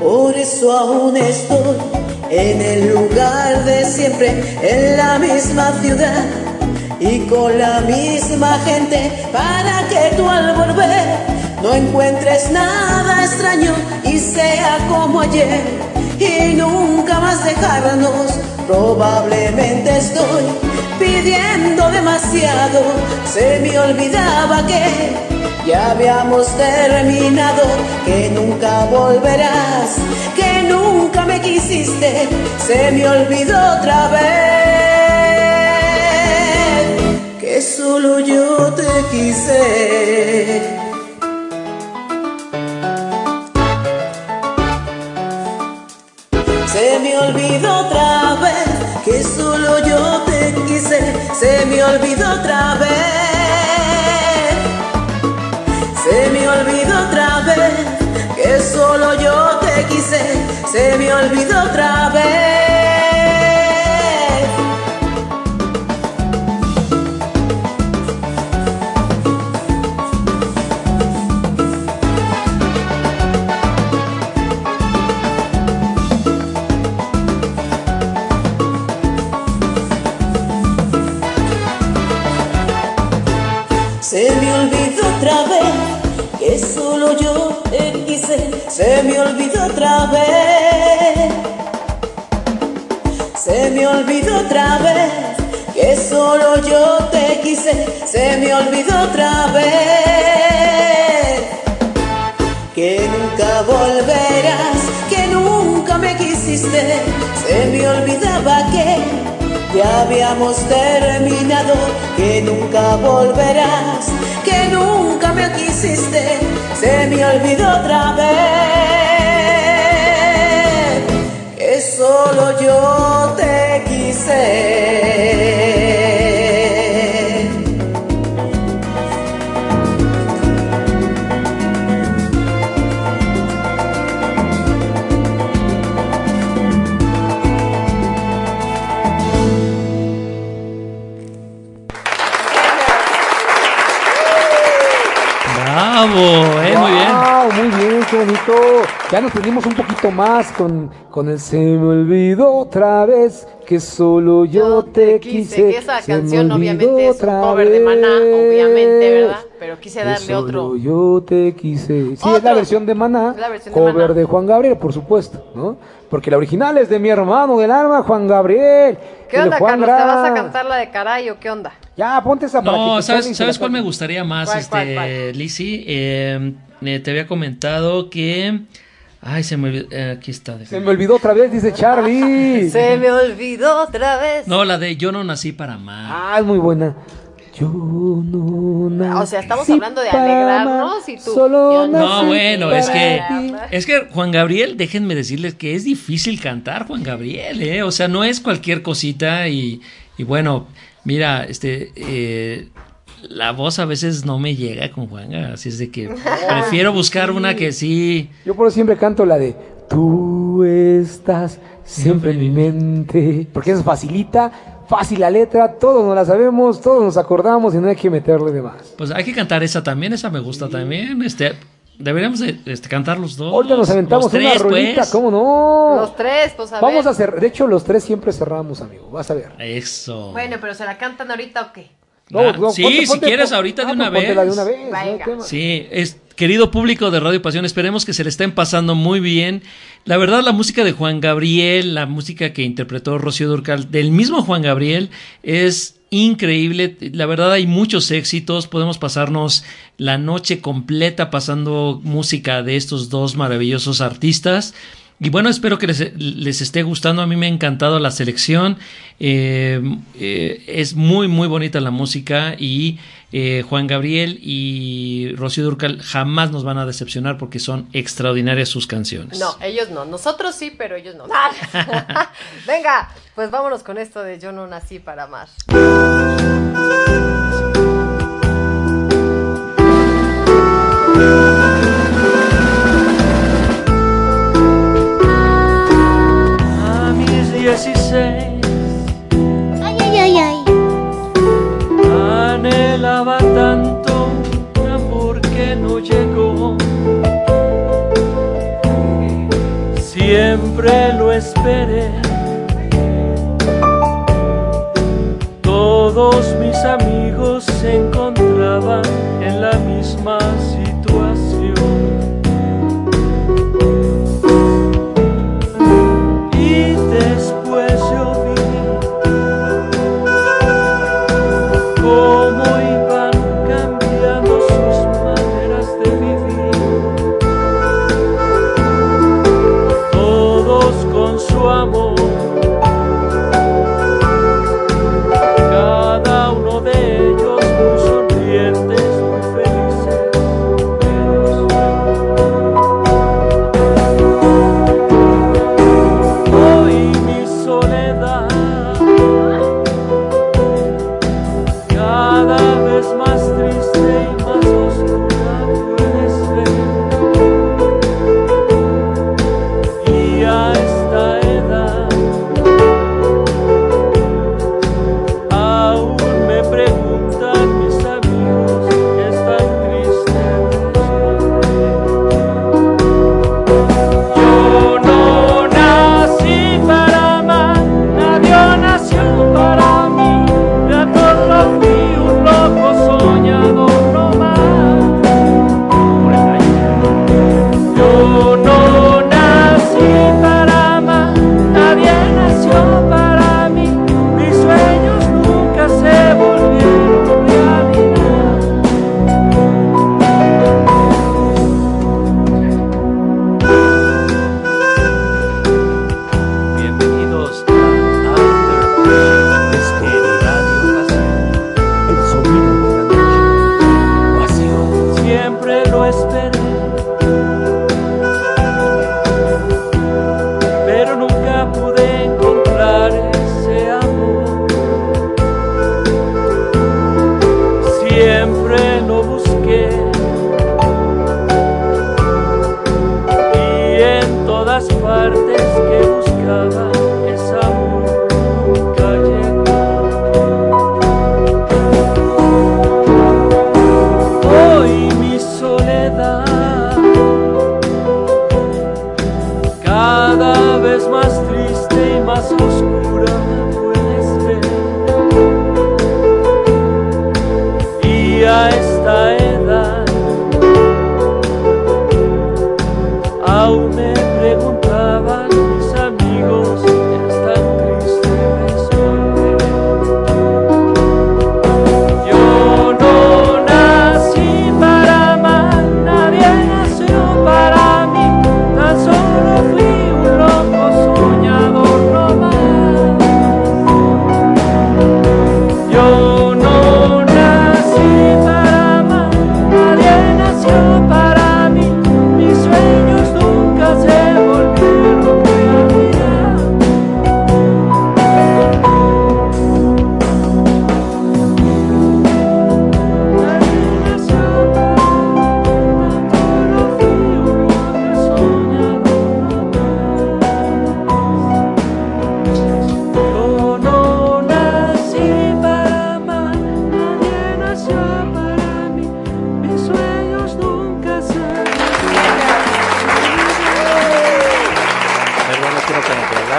Por eso aún estoy en el lugar de siempre, en la misma ciudad y con la misma gente para que tú al volver no encuentres nada extraño y sea como ayer y nunca más dejarnos. Probablemente estoy pidiendo demasiado, se me olvidaba que ya habíamos terminado, que nunca volverás, nunca me quisiste, se me olvidó otra vez, que solo yo te quise. Se me olvidó otra vez que solo yo te quise. Se me olvidó otra vez. Se me olvidó otra vez que solo yo te quise. Se me olvidó otra vez. Se me olvidó otra vez. Se me olvidó otra vez que solo yo te quise. Se me olvidó otra vez que nunca volverás, que nunca me quisiste. Se me olvidaba que ya habíamos terminado, que nunca volverás, que nunca me quisiste. Se me olvidó otra vez. Que solo yo te Ya nos prendimos un poquito más con, con el Se me olvidó otra vez que solo yo te quise. que esa Se me canción olvidó obviamente es un otra cover de Maná, vez obviamente, ¿verdad? Pero quise que darle otro. solo yo te quise. Sí, es la versión de Maná, Es la versión de cover Maná. de Juan Gabriel, por supuesto, ¿no? Porque la original es de mi hermano del alma, Juan Gabriel. ¿Qué onda, Juan Carlos? ¿Te vas a cantar la de caray o qué onda? Ya, ponte esa para No, ¿sabes, ¿sabes cuál me gustaría más, ¿Cuál, este, cuál, cuál? Lizzy? Eh, eh, te había comentado que... Ay, se me olvidó. eh, aquí está. Se me olvidó otra vez, dice Charlie. (laughs) Se me olvidó otra vez. No, la de Yo no nací para amar. Ah, es muy buena. Yo no nací O sea, estamos hablando de para alegrarnos y tú. Solo nací No, bueno, es para que ti. es que Juan Gabriel, déjenme decirles que es difícil cantar Juan Gabriel, ¿eh? O sea, no es cualquier cosita y, y bueno, mira, este, eh, la voz a veces no me llega con Juan, así es de que (laughs) prefiero buscar una que sí. Yo por eso siempre canto la de Tú estás siempre en mi mente. Porque eso facilita, fácil la letra, todos nos la sabemos, todos nos acordamos y no hay que meterle de más. Pues hay que cantar esa también, esa me gusta también, este, deberíamos de, este, cantar los dos. Ahorita nos aventamos los una tres, rolita, pues. ¿cómo no? Los tres, pues a Vamos ver. a hacer, de hecho los tres siempre cerramos, amigo, vas a ver. Eso. Bueno, pero ¿se la cantan ahorita o qué? Ah, sí, si quieres ahorita de ah, una pues vez. de una vez, no Venga. Sí, es, querido público de Radio Pasión, esperemos que se le estén pasando muy bien. La verdad, la música de Juan Gabriel, la música que interpretó Rocío Durcal, del mismo Juan Gabriel, es increíble. La verdad, hay muchos éxitos. Podemos pasarnos la noche completa pasando música de estos dos maravillosos artistas. Y bueno, espero que les, les esté gustando. A mí me ha encantado la selección. Eh, eh, es muy, muy bonita la música. Y eh, Juan Gabriel y Rocío Durcal jamás nos van a decepcionar porque son extraordinarias sus canciones. No, ellos no. Nosotros sí, pero ellos no. (laughs) (laughs) Venga, pues vámonos con esto de Yo no nací para amar. 16 Ay, ay, ay, ay. anhelaba tanto un amor que no llegó. Siempre lo esperé. Todos mis amigos se encontraban en la misma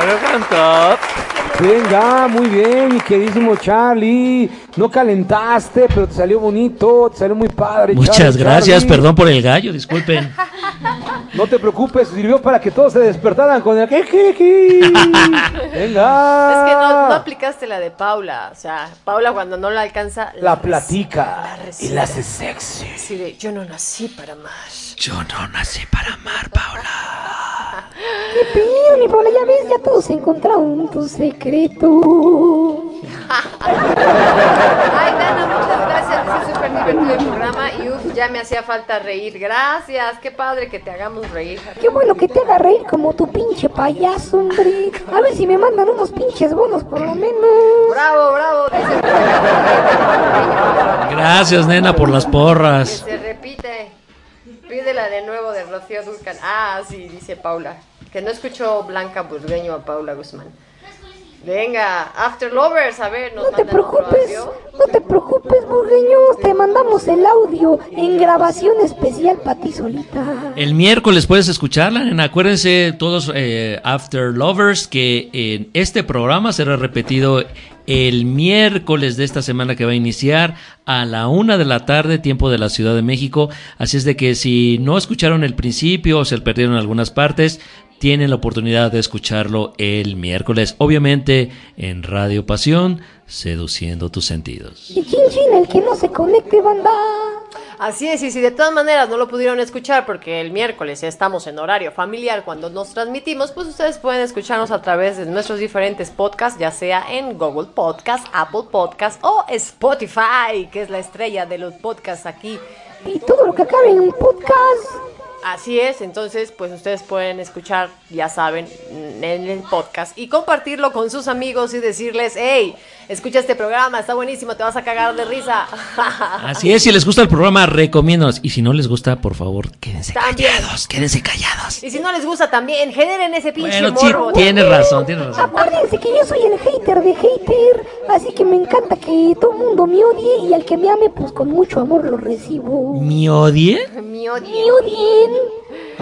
garganta. Venga, muy bien, mi queridísimo Charlie. No calentaste, pero te salió bonito, te salió muy padre. Muchas Charlie, gracias, Charlie. perdón por el gallo, disculpen. (laughs) No te preocupes, sirvió para que todos se despertaran con el. (laughs) Venga. Es que no, no aplicaste la de Paula. O sea, Paula cuando no la alcanza. La platica recibe. y la hace sexy. De, yo no nací para amar. Yo no nací para amar, Paula. ¿Qué pedo, mi Paula? Ya ves, ya todos encontraron tu secreto. Ay, Dana, muchas gracias. Es súper divertido el programa. Y uf, ya me hacía falta reír. Gracias. Qué padre que te hagamos reír. Qué bueno que te haga reír como tu pinche payaso, hombre. A ver si me mandan unos pinches bonos por lo menos. Bravo, bravo. Dice Gracias, nena, por las porras. Se repite. Pídela de nuevo de Rocío Dulcan. Ah, sí, dice Paula. Que no escuchó Blanca Burgueño a Paula Guzmán. Venga, After Lovers, a ver, nos No te otro preocupes, audio. no te preocupes, burgueños. Te mandamos el audio en grabación especial para ti solita. El miércoles puedes escucharla, nena. Acuérdense todos, eh, After Lovers, que en este programa será repetido el miércoles de esta semana que va a iniciar a la una de la tarde, tiempo de la Ciudad de México. Así es de que si no escucharon el principio o se perdieron algunas partes, tienen la oportunidad de escucharlo el miércoles. Obviamente en Radio Pasión, seduciendo tus sentidos. Y chin chin, el que no se conecte, banda. Así es, y si de todas maneras no lo pudieron escuchar porque el miércoles ya estamos en horario familiar cuando nos transmitimos, pues ustedes pueden escucharnos a través de nuestros diferentes podcasts, ya sea en Google Podcast, Apple Podcast o Spotify, que es la estrella de los podcasts aquí. Y todo lo que acabe en un podcast. Así es, entonces pues ustedes pueden escuchar, ya saben, en el podcast y compartirlo con sus amigos y decirles, hey, escucha este programa, está buenísimo, te vas a cagar de risa. (laughs) Así es, si les gusta el programa, recomiéndanos. Y si no les gusta, por favor, quédense También. callados, quédense callados. Y si no les gusta también, generen ese pinche Bueno, sí, morbo. tienes razón, tienes razón. Acuérdense que yo soy el hater de hater, así que me encanta que todo el mundo me odie y al que me ame, pues con mucho amor lo recibo. ¿Me odie? Me odien. Me odien.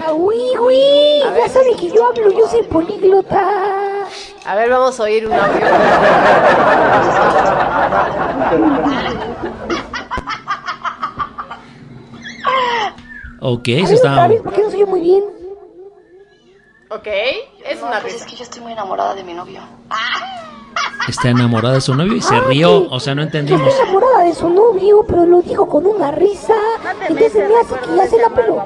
Ah, uy, uy. Ya saben que yo hablo, yo soy políglota. A ver, vamos a oír un audio. Ok, A eso ver, está. porque no soy yo muy bien. Ok, es una risa. Es que yo estoy muy enamorada de mi novio. Está enamorada de su novio y se Ah, rió. sí. O sea, no entendimos. estoy enamorada de su novio, pero lo dijo con una risa. Entonces me hace que ya se la peló.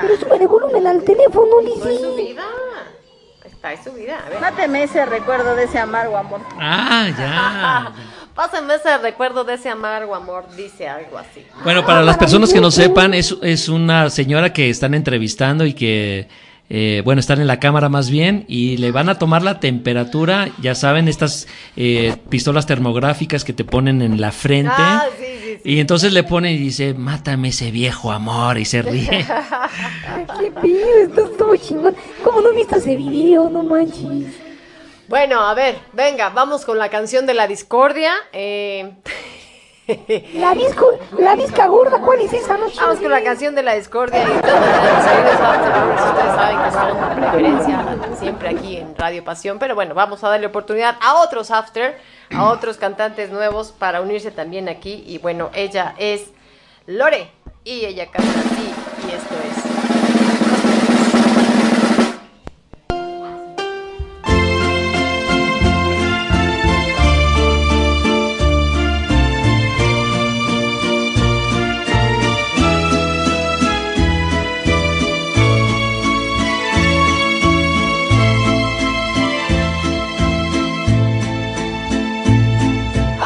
Pero sube de volumen al teléfono, Lizzy. subida. Está es subida. A ver. Máteme ese recuerdo de ese amargo amor. Ah, ya. (laughs) Pásenme ese recuerdo de ese amargo amor, dice algo así. Bueno, para las personas que no sepan, es, es una señora que están entrevistando y que eh, bueno, están en la cámara más bien y le van a tomar la temperatura, ya saben, estas eh, pistolas termográficas que te ponen en la frente. Ah, sí, sí, Y entonces le pone y dice, mátame ese viejo amor y se ríe. (laughs) ¿Qué pido? Esto es todo chingón. ¿Cómo no viste ese video? No manches. Bueno, a ver, venga, vamos con la canción de la discordia. Eh, (laughs) La disco, la disca gorda, ¿cuál es esa? No Vamos con la canción de la discordia y after hours, ustedes saben que son preferencia siempre aquí en Radio Pasión, pero bueno, vamos a darle oportunidad a otros after, a otros cantantes nuevos para unirse también aquí y bueno, ella es Lore y ella canta así y esto es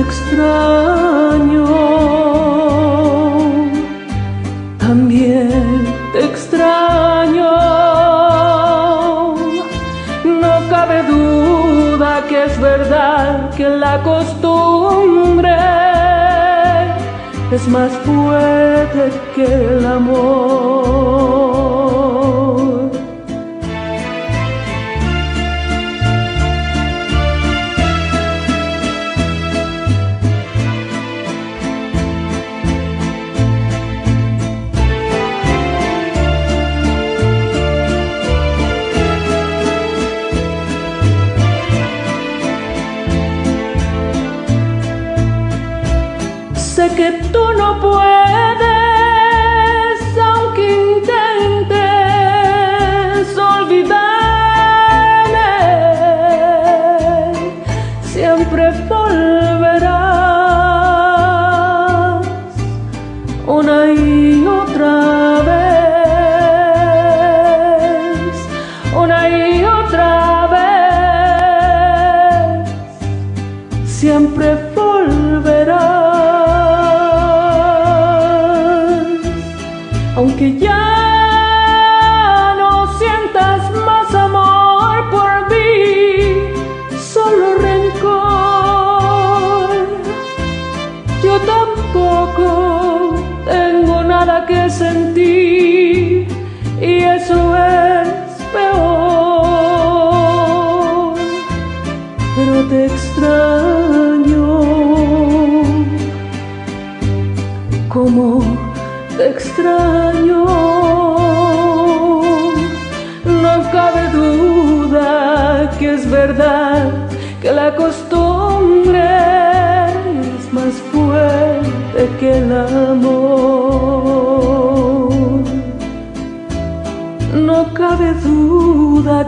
extraño, también te extraño. No cabe duda que es verdad que la costumbre es más fuerte que el amor.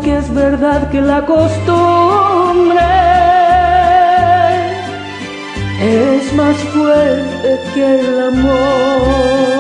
Que es verdad que la costumbre es más fuerte que el amor.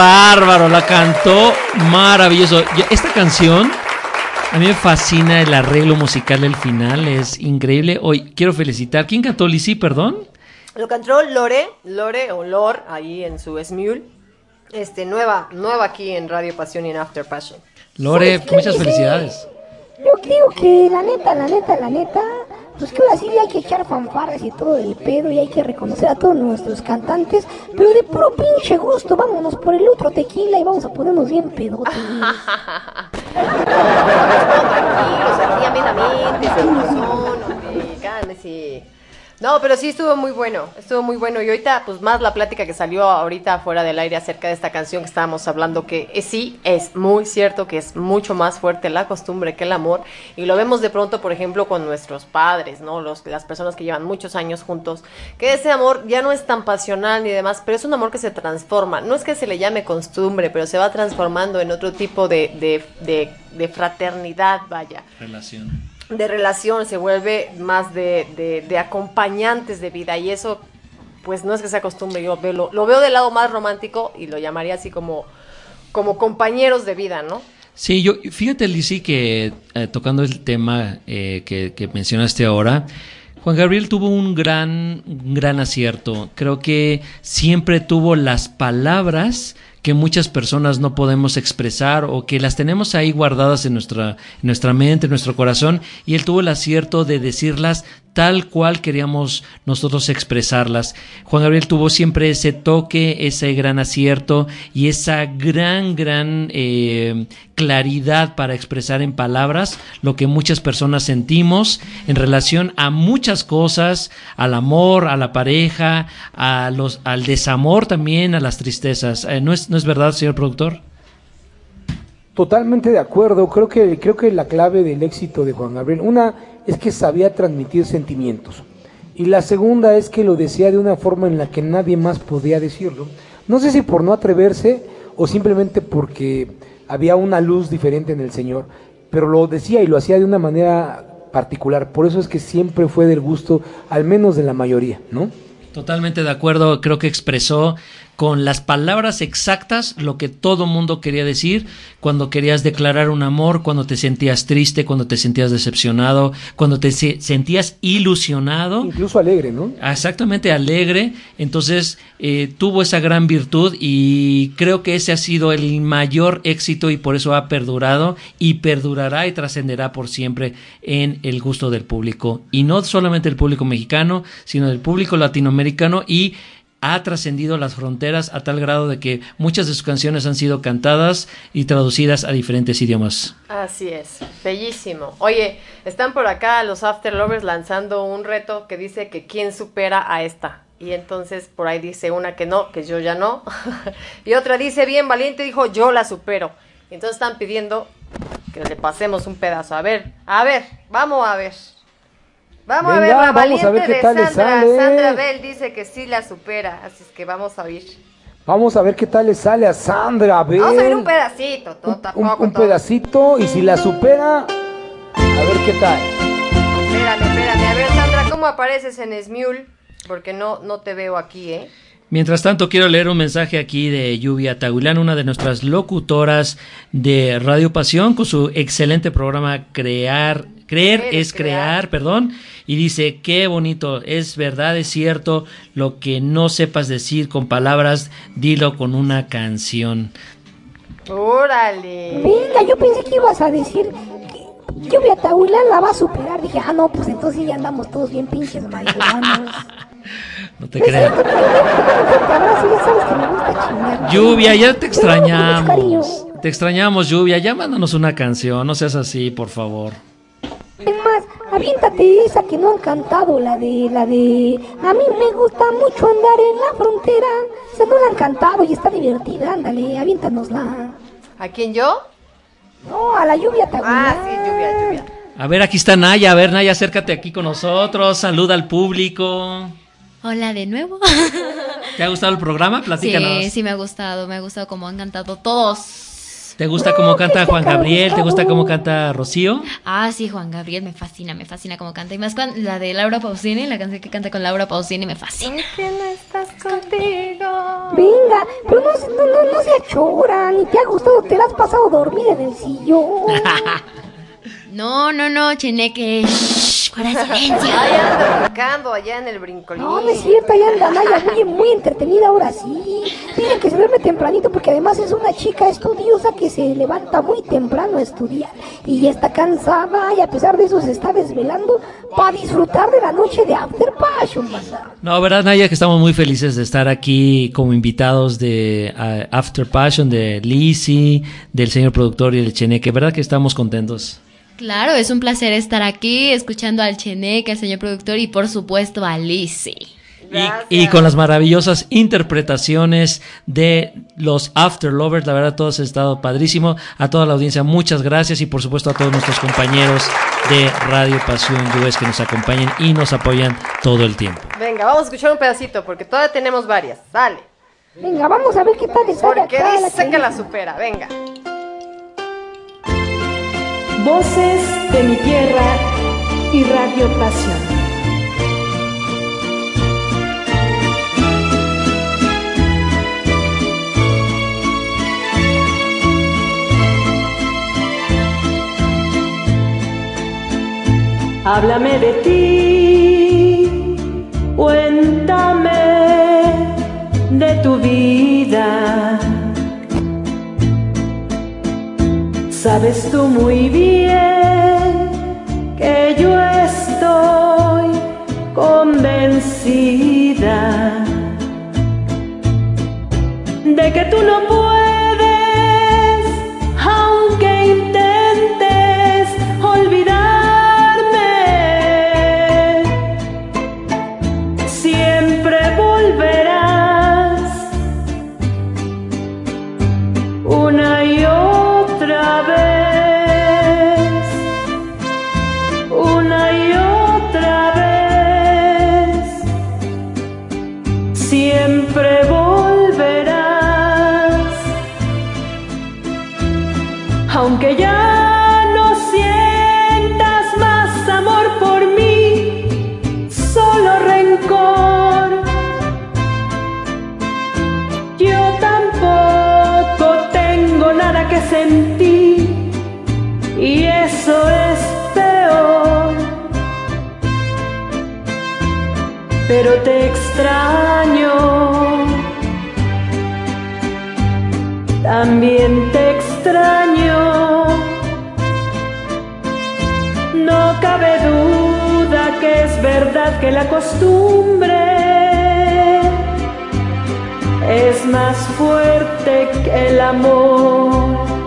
Bárbaro, la cantó maravilloso. Esta canción a mí me fascina el arreglo musical del final, es increíble. Hoy quiero felicitar. ¿Quién cantó Lizzy, perdón? Lo cantó Lore, Lore o Lor, ahí en su Smule. Este, nueva, nueva aquí en Radio Pasión y en After Passion. Lore, muchas felicidades. Yo creo que la neta, la neta, la neta, pues que sí hay que echar fanfarras y todo el pedo y hay que reconocer a todos nuestros cantantes, pero de puro pinche gusto, vámonos por el otro tequila y vamos a ponernos bien pedotes. (laughs) Tranquilos, hombre, cálmese. No, pero sí estuvo muy bueno, estuvo muy bueno. Y ahorita, pues más la plática que salió ahorita fuera del aire acerca de esta canción que estábamos hablando, que eh, sí, es muy cierto que es mucho más fuerte la costumbre que el amor. Y lo vemos de pronto, por ejemplo, con nuestros padres, ¿no? Los, las personas que llevan muchos años juntos, que ese amor ya no es tan pasional ni demás, pero es un amor que se transforma. No es que se le llame costumbre, pero se va transformando en otro tipo de, de, de, de fraternidad, vaya Relación. De relación, se vuelve más de, de- de acompañantes de vida y eso pues no es que se acostumbre, yo lo, lo veo del lado más romántico y lo llamaría así como, como compañeros de vida, ¿no? Sí, yo fíjate, Lizzy, que eh, tocando el tema eh, que, que mencionaste ahora, Juan Gabriel tuvo un gran, un gran acierto. Creo que siempre tuvo las palabras que muchas personas no podemos expresar o que las tenemos ahí guardadas en nuestra, en nuestra mente, en nuestro corazón, y él tuvo el acierto de decirlas tal cual queríamos nosotros expresarlas. Juan Gabriel tuvo siempre ese toque, ese gran acierto y esa gran, gran eh, claridad para expresar en palabras lo que muchas personas sentimos en relación a muchas cosas, al amor, a la pareja, a los, al desamor también, a las tristezas. Eh, ¿no, es, ¿No es verdad, señor productor? Totalmente de acuerdo. Creo que, creo que la clave del éxito de Juan Gabriel, una es que sabía transmitir sentimientos. Y la segunda es que lo decía de una forma en la que nadie más podía decirlo. No sé si por no atreverse o simplemente porque había una luz diferente en el Señor, pero lo decía y lo hacía de una manera particular. Por eso es que siempre fue del gusto, al menos de la mayoría, ¿no? Totalmente de acuerdo, creo que expresó con las palabras exactas lo que todo mundo quería decir cuando querías declarar un amor, cuando te sentías triste, cuando te sentías decepcionado, cuando te se- sentías ilusionado. Incluso alegre, ¿no? Exactamente alegre, entonces eh, tuvo esa gran virtud y creo que ese ha sido el mayor éxito y por eso ha perdurado y perdurará y trascenderá por siempre en el gusto del público y no solamente el público mexicano, sino del público latinoamericano y ha trascendido las fronteras a tal grado de que muchas de sus canciones han sido cantadas y traducidas a diferentes idiomas. Así es, bellísimo. Oye, están por acá los After Lovers lanzando un reto que dice que quién supera a esta. Y entonces por ahí dice una que no, que yo ya no. (laughs) y otra dice bien valiente, dijo yo la supero. Y entonces están pidiendo que le pasemos un pedazo. A ver, a ver, vamos a ver. Vamos a ver, la vamos a ver qué de tal le Sandra. sale. Sandra Bell dice que sí la supera, así es que vamos a oír. Vamos a ver qué tal le sale a Sandra. Ver. Vamos a oír un pedacito, todo, un, tampoco un todo. pedacito y si la supera, a ver qué tal. Espérame, espérame. A ver, Sandra, ¿cómo apareces en Smule? Porque no, no te veo aquí, ¿eh? Mientras tanto, quiero leer un mensaje aquí de Lluvia Taguilán, una de nuestras locutoras de Radio Pasión, con su excelente programa Crear. Creer Creer es es crear, perdón. Y dice, qué bonito, es verdad, es cierto, lo que no sepas decir con palabras, dilo con una canción. Órale. Venga, yo pensé que ibas a decir que Lluvia Tahuilán la va a superar. Dije, ah, no, pues entonces ya andamos todos bien pinches marihuanos. (laughs) No te creas. Te abrazo, ya sabes que me gusta chingar. Lluvia, ya te extrañamos. Te extrañamos, Lluvia. Ya mándanos una canción, no seas así, por favor. Es más, aviéntate esa que no han cantado, la de, la de... A mí me gusta mucho andar en la frontera. Esa no la han cantado y está divertida, ándale, aviéntanosla. ¿A quién yo? No, a la lluvia Tahuilán. Ah, sí, lluvia, lluvia. A ver, aquí está Naya. A ver, Naya, acércate aquí con nosotros. Saluda al público. Hola de nuevo. ¿Te ha gustado el programa? Platícanos. Sí, sí me ha gustado, me ha gustado como han cantado todos. ¿Te gusta cómo canta Juan Gabriel? ¿Te gusta cómo canta Rocío? Ah, sí, Juan Gabriel me fascina, me fascina cómo canta. Y más cuando la de Laura Pausini, la canción que canta con Laura Pausini me fascina. No estás contigo. Venga, pero no, se- no, no, no se achoran. Ni te ha gustado, te la has pasado dormida en el sillón. (laughs) No, no, no, Cheneque. Shh, guarda silencio. Ahí anda brincando allá en el brincolín. No, no es cierto, ahí anda Naya muy, muy entretenida ahora sí. Miren que se duerme tempranito porque además es una chica estudiosa que se levanta muy temprano a estudiar. Y ya está cansada y a pesar de eso se está desvelando para disfrutar de la noche de After Passion. No, verdad, Naya, que estamos muy felices de estar aquí como invitados de ah, After Passion, de Lizzy, del señor productor y del Cheneque. ¿Verdad que estamos contentos? Claro, es un placer estar aquí escuchando al Cheneque, al señor productor y por supuesto a Lizzy. Y con las maravillosas interpretaciones de los After Lovers, la verdad, todos ha estado padrísimo. A toda la audiencia, muchas gracias y por supuesto a todos nuestros compañeros de Radio Pasión US que nos acompañan y nos apoyan todo el tiempo. Venga, vamos a escuchar un pedacito porque todavía tenemos varias. Dale. Venga, vamos a ver qué tal sale Porque dice que la supera. Venga. Voces de mi tierra y Radio Pasión. Háblame de ti, cuéntame de tu vida. Sabes tú muy bien que yo estoy convencida de que tú no también te extraño. No cabe duda que es verdad que la costumbre es más fuerte que el amor.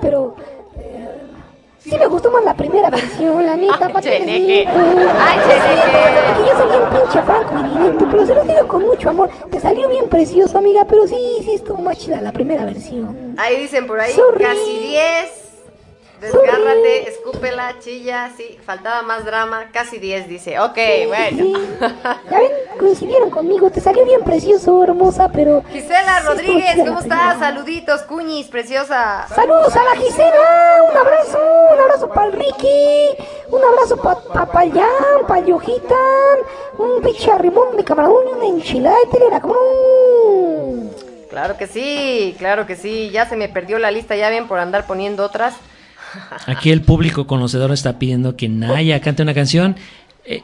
Pero... eh, Sí me gustó más la primera versión, la neta, para que les. Ay, porque yo soy bien pinche franco y directo, pero se los digo con mucho amor. Te salió bien precioso, amiga, pero sí, sí estuvo más chida la primera versión. Ahí dicen por ahí, Sorry. casi 10. Desgárrate, escúpela, chilla, sí, faltaba más drama, casi 10 dice. Ok, bueno. Ya ven, coincidieron conmigo, te salió bien precioso, hermosa, pero... Gisela Rodríguez, ¿cómo estás? Saluditos, cuñis, preciosa. Saludos a la Gisela, un abrazo, un abrazo para el Ricky, un abrazo para pa, pa el Jan, para el Yojitan, un pinche arrimón de camarón y una enchilada de telera. Claro que sí, claro que sí. Ya se me perdió la lista, ya bien por andar poniendo otras. Aquí el público conocedor está pidiendo que Naya cante una canción. Eh,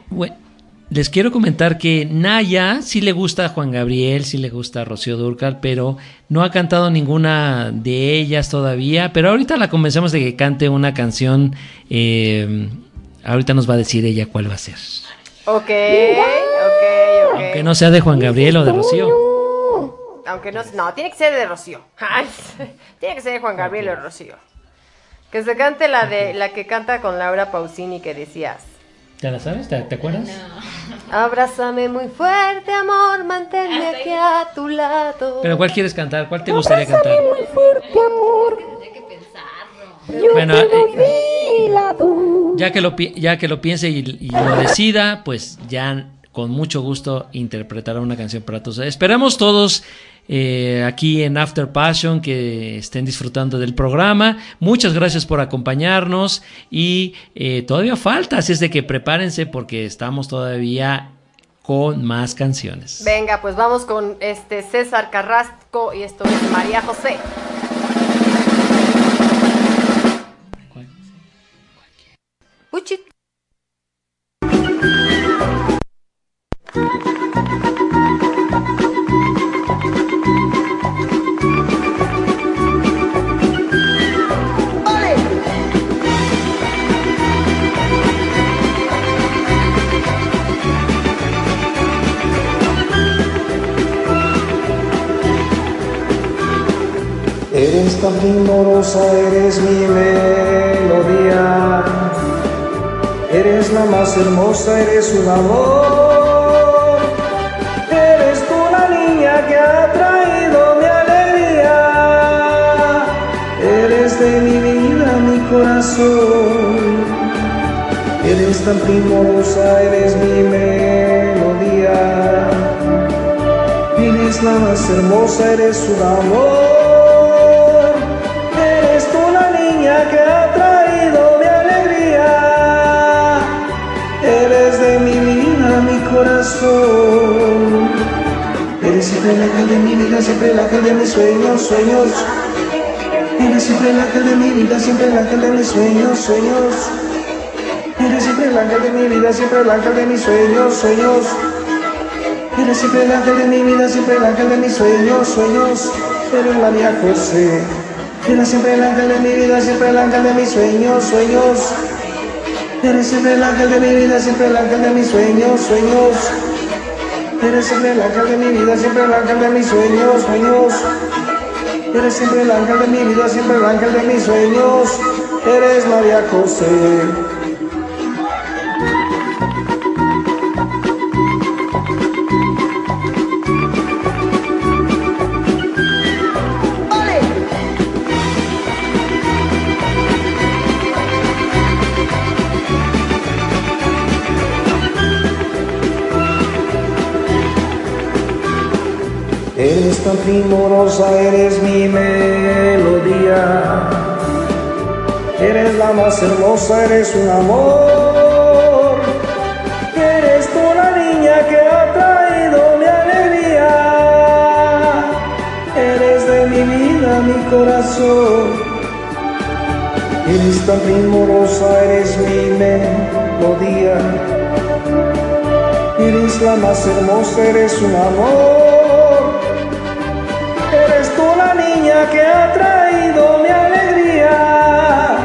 les quiero comentar que Naya sí le gusta a Juan Gabriel, sí le gusta a Rocío Durcal, pero no ha cantado ninguna de ellas todavía. Pero ahorita la convencemos de que cante una canción. eh, ahorita nos va a decir ella cuál va a ser. Ok, ok, ok. Aunque no sea de Juan Gabriel o de Rocío. Aunque no, no, tiene que ser de Rocío. (laughs) Tiene que ser de Juan Gabriel o Rocío. Que se cante la de la que canta con Laura Pausini que decías. ¿Te la sabes? ¿Te, te acuerdas? Abrázame muy fuerte, amor, manténme aquí a tu lado. Pero ¿cuál quieres cantar? ¿Cuál te gustaría cantar? muy fuerte, amor. Yo Bueno, te eh, lado. Ya que lo, pi- ya que lo piense y, y lo decida, pues ya con mucho gusto interpretará una canción para todos. Esperamos todos eh, aquí en After Passion que estén disfrutando del programa. Muchas gracias por acompañarnos y eh, todavía falta, así es de que prepárense porque estamos todavía con más canciones. Venga, pues vamos con este César Carrasco y esto es María José. Uchi. Tan primorosa, eres mi melodía. Eres la más hermosa, eres un amor. Eres tú la niña que ha traído mi alegría. Eres de mi vida, mi corazón. Eres tan primorosa, eres mi melodía. Eres la más hermosa, eres un amor. Corazón. Eres siempre el ángel de mi vida, siempre el ángel de mis sueños, sueños. Eres siempre el ángel de mi vida, siempre el ángel de mis sueños, sueños. Eres siempre el ángel de mi vida, siempre el ángel de mis sueños, sueños. Eres siempre el ángel de mi vida, siempre el ángel de mis sueños, sueños. Eres María José. Eres siempre el ángel de mi vida, siempre el ángel de mis sueños, sueños. Eres siempre el ángel de mi vida, siempre el ángel de mis sueños, sueños. Eres siempre el ángel de mi vida, siempre el ángel de mis sueños, sueños. Eres siempre el ángel de mi vida, siempre el ángel de mis sueños. Eres María José. Eres tan primorosa, eres mi melodía. Eres la más hermosa, eres un amor. Eres tú la niña que ha traído mi alegría. Eres de mi vida, mi corazón. Eres tan primorosa, eres mi melodía. Eres la más hermosa, eres un amor. Que ha traído mi alegría.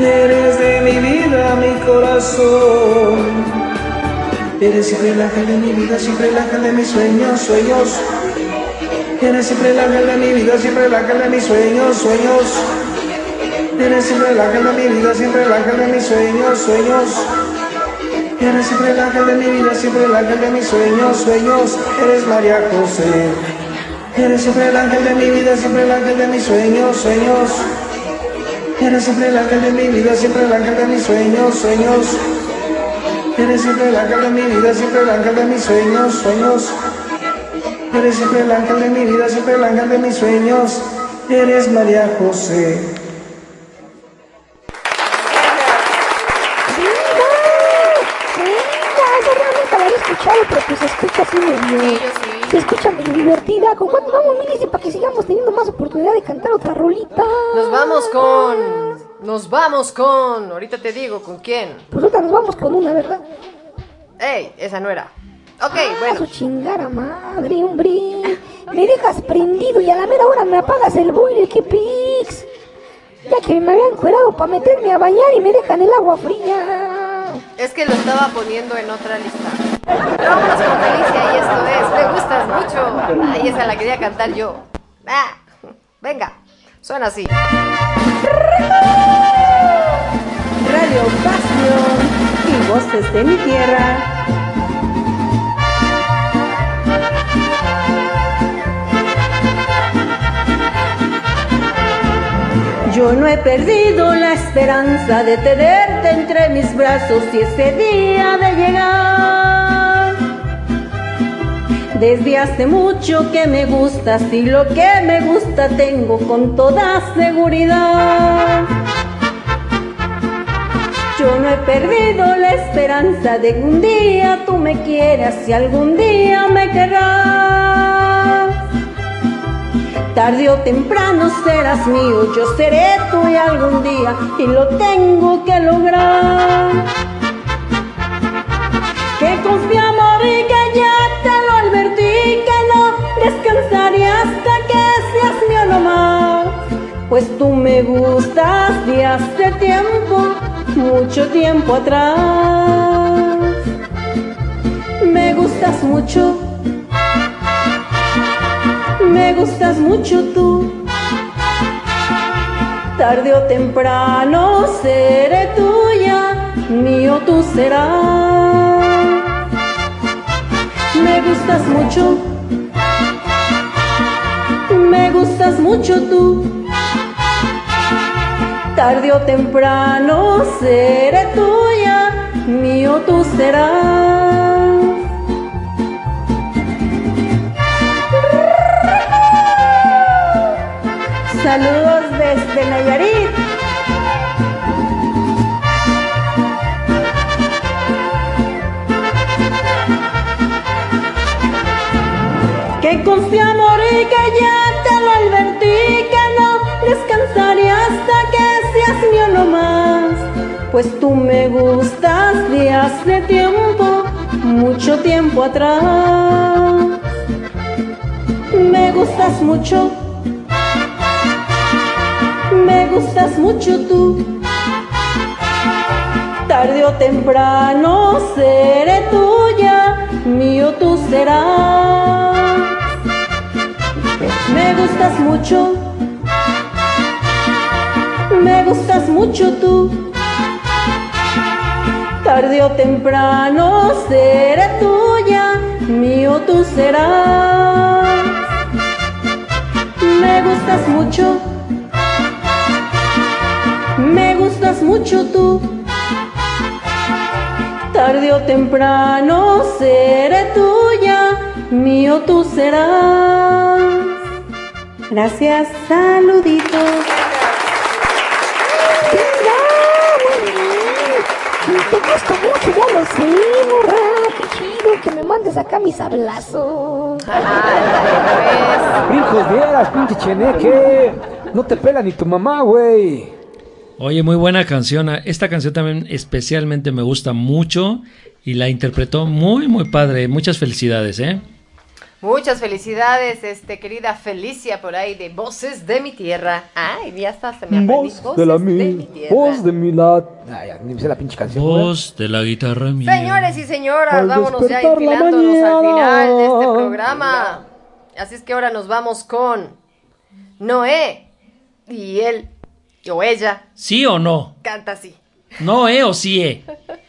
Eres de mi vida, mi corazón. Eres siempre el ángel de mi vida, siempre el ángel de mis sueños, sueños. Eres siempre el ángel de mi vida, siempre el ángel de mis sueños, sueños. Eres siempre el ángel de mi vida, siempre el ángel de mis sueños, sueños. Eres siempre el ángel de mi vida, siempre el ángel de mis sueños, sueños. Eres María José. Eres siempre el ángel de mi vida, siempre el ángel de mis sueños, sueños. Eres siempre el ángel de mi vida, siempre el ángel de mis sueños, sueños. Eres siempre el ángel de mi vida, siempre el ángel de mis sueños, sueños. Eres siempre el ángel de mi vida, siempre el ángel de mis sueños. Eres María José. Venga, yo realmente la había escuchado, pero pues se escucha así medio... Se escucha medio divertida. ¿Con cuánto vamos, Milici, para que sigamos teniendo más oportunidad de cantar otra rolita? Nos vamos con. Nos vamos con. Ahorita te digo con quién. Pues ahorita nos vamos con una, ¿verdad? ¡Ey! Esa no era. Ok, Ah, bueno. su chingara madre, hombre. Me dejas prendido y a la mera hora me apagas el boiler, qué pix. Ya que me habían cuerado para meterme a bañar y me dejan el agua fría. Es que lo estaba poniendo en otra lista. Pero vámonos con Felicia y esto es. Me gustas mucho. Ay, esa la quería cantar yo. Ah, venga. Suena así. Radio Pasión y voces de mi tierra. Yo no he perdido la esperanza de tenerte entre mis brazos y ese día de llegar. Desde hace mucho que me gustas y lo que me gusta tengo con toda seguridad. Yo no he perdido la esperanza de que un día tú me quieras y algún día me querrás. Tarde o temprano serás mío, yo seré tuya algún día y lo tengo que lograr. Que con amor y que ya te lo advertí que no descansaré hasta que seas mío nomás. Pues tú me gustas de hace tiempo, mucho tiempo atrás. Me gustas mucho, me gustas mucho tú. Tarde o temprano seré tuya, mío tú serás. Me gustas mucho, me gustas mucho tú. Tarde o temprano seré tuya, mío tú serás. Saludos desde Nayarit. Que con mi amor y que ya te lo advertí que no descansaré hasta que mío nomás. Pues tú me gustas de hace tiempo, mucho tiempo atrás. Me gustas mucho, me gustas mucho tú. Tarde o temprano seré tuya, mío tú serás. Me gustas mucho, me gustas mucho tú. Tarde o temprano seré tuya, mío tú serás. Me gustas mucho, me gustas mucho tú. Tarde o temprano seré tuya, mío tú serás. Gracias, saluditos. Te gusta mucho, ya lo sé, morra. Qué chido que me mandes acá mis hablazos. Brincos vieras, pinche cheneque. No te pela ni tu mamá, güey. Oye, muy buena canción. Esta canción también especialmente me gusta mucho y la interpretó muy, muy padre. Muchas felicidades, ¿eh? Muchas felicidades, este querida Felicia por ahí de Voces de mi Tierra. Ay, ya está, se me aprendí. Voz de la Voces mi, mi tierra. voz de mi la. Ay, ya, ni me sé la pinche canción. Voz de la guitarra mía. Señores y señoras, Al vámonos ya enfilándonos al final de este programa. Así es que ahora nos vamos con Noé y él O ella ¿Sí o no? canta así. ¿No, eh o sí, eh? (laughs)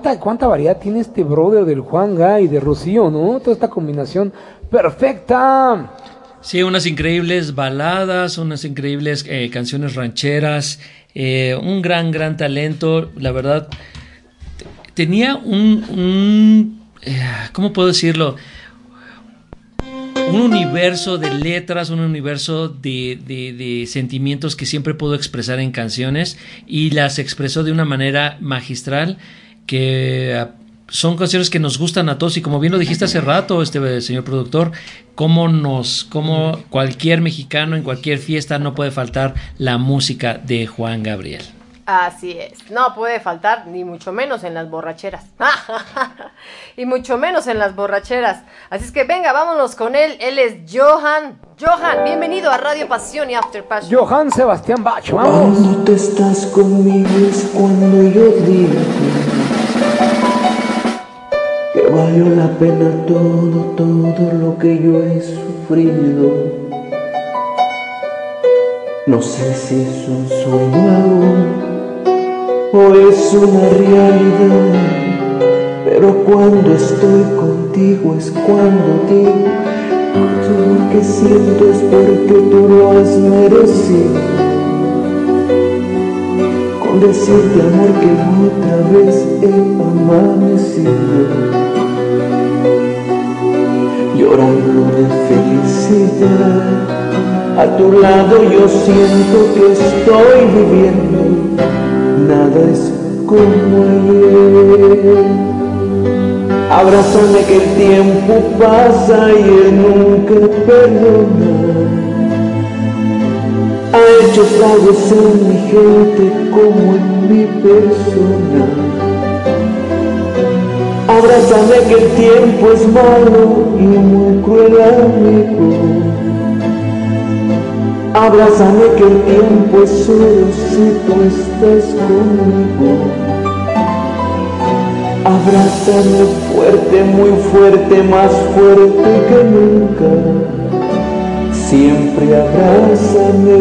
cuánta, cuánta variedad tiene este brother del Juan Gay y de Rocío, ¿no? Toda esta combinación perfecta. Sí, unas increíbles baladas, unas increíbles eh, canciones rancheras, eh, un gran, gran talento. La verdad, tenía un, eh, ¿cómo puedo decirlo? Un universo de letras, un universo de- de sentimientos que siempre pudo expresar en canciones y las expresó de una manera magistral que ah, son canciones que nos gustan a todos y como bien lo dijiste hace rato, este señor productor, cómo nos, cómo cualquier mexicano en cualquier fiesta no puede faltar la música de Juan Gabriel. Así es. No puede faltar, ni mucho menos en las borracheras. (laughs) y mucho menos en las borracheras. Así es que venga, vámonos con él. Él es Johan. Johan, bienvenido a Radio Pasión y After Passion. Johan Sebastián Bach, vamos. Cuando tú estás conmigo es cuando yo digo valió la pena todo, todo lo que yo he sufrido. No sé si es un sueño o es una realidad, pero cuando estoy contigo es cuando digo todo lo que siento es porque tú lo has merecido. con decirte amor que otra vez he amanecido llorando de felicidad. A tu lado yo siento que estoy viviendo, nada es como ayer. Abrázame que el tiempo pasa y él nunca perdona. Ha hecho estragos en mi gente como en mi persona. Abrázame que el tiempo es malo y muy cruel amigo. Abrázame que el tiempo es solo si tú estás conmigo. Abrázame fuerte, muy fuerte, más fuerte que nunca. Siempre abrázame,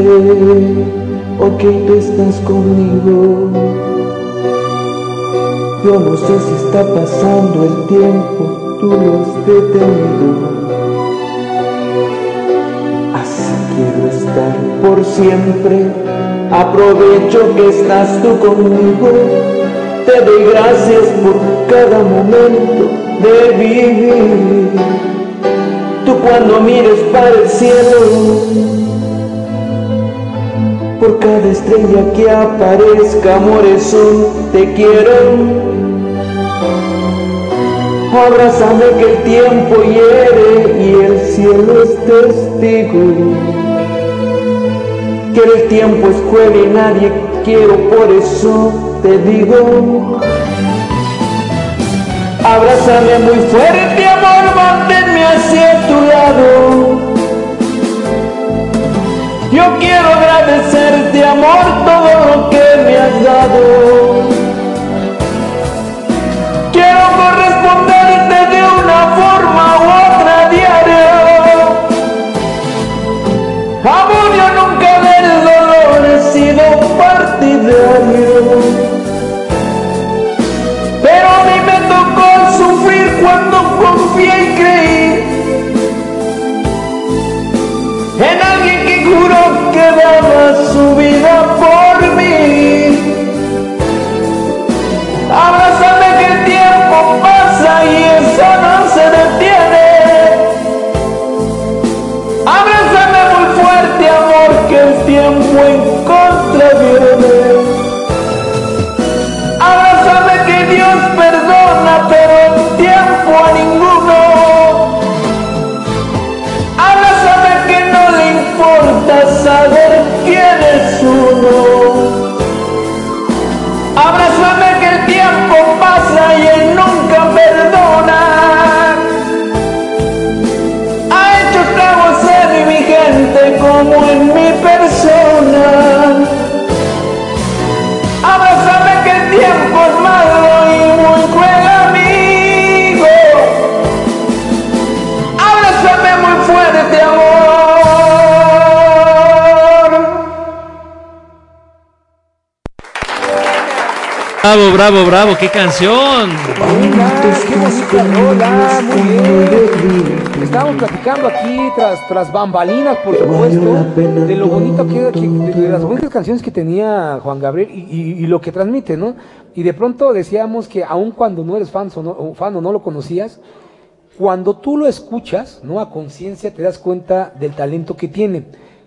ok tú estás conmigo. Yo no sé si está pasando el tiempo, tú lo has detenido. Así quiero estar por siempre. Aprovecho que estás tú conmigo. Te doy gracias por cada momento de vivir. Tú cuando mires para el cielo, por cada estrella que aparezca, amores un te quiero. Abrázame que el tiempo hiere y el cielo es testigo. Que el tiempo es cruel y nadie quiero, por eso te digo. Abrázame muy fuerte, amor, manténme hacia tu lado. Yo quiero agradecerte, amor, todo lo que me has dado. Forma otra diario. Amor, yo nunca del dolor he sido partidario. Pero a mí me tocó sufrir cuando confié y creí en alguien que juró que daba su vida Bravo, bravo, qué canción. rola, muy bien. Estábamos platicando aquí tras, tras bambalinas, por supuesto, de lo bonito que, que- de las bonitas canciones que tenía Juan Gabriel y, lo que transmite, ¿no? Y de pronto decíamos que aun cuando no eres fan o no, fan o no lo conocías, cuando tú lo escuchas, ¿no? A conciencia te das cuenta del talento que tiene.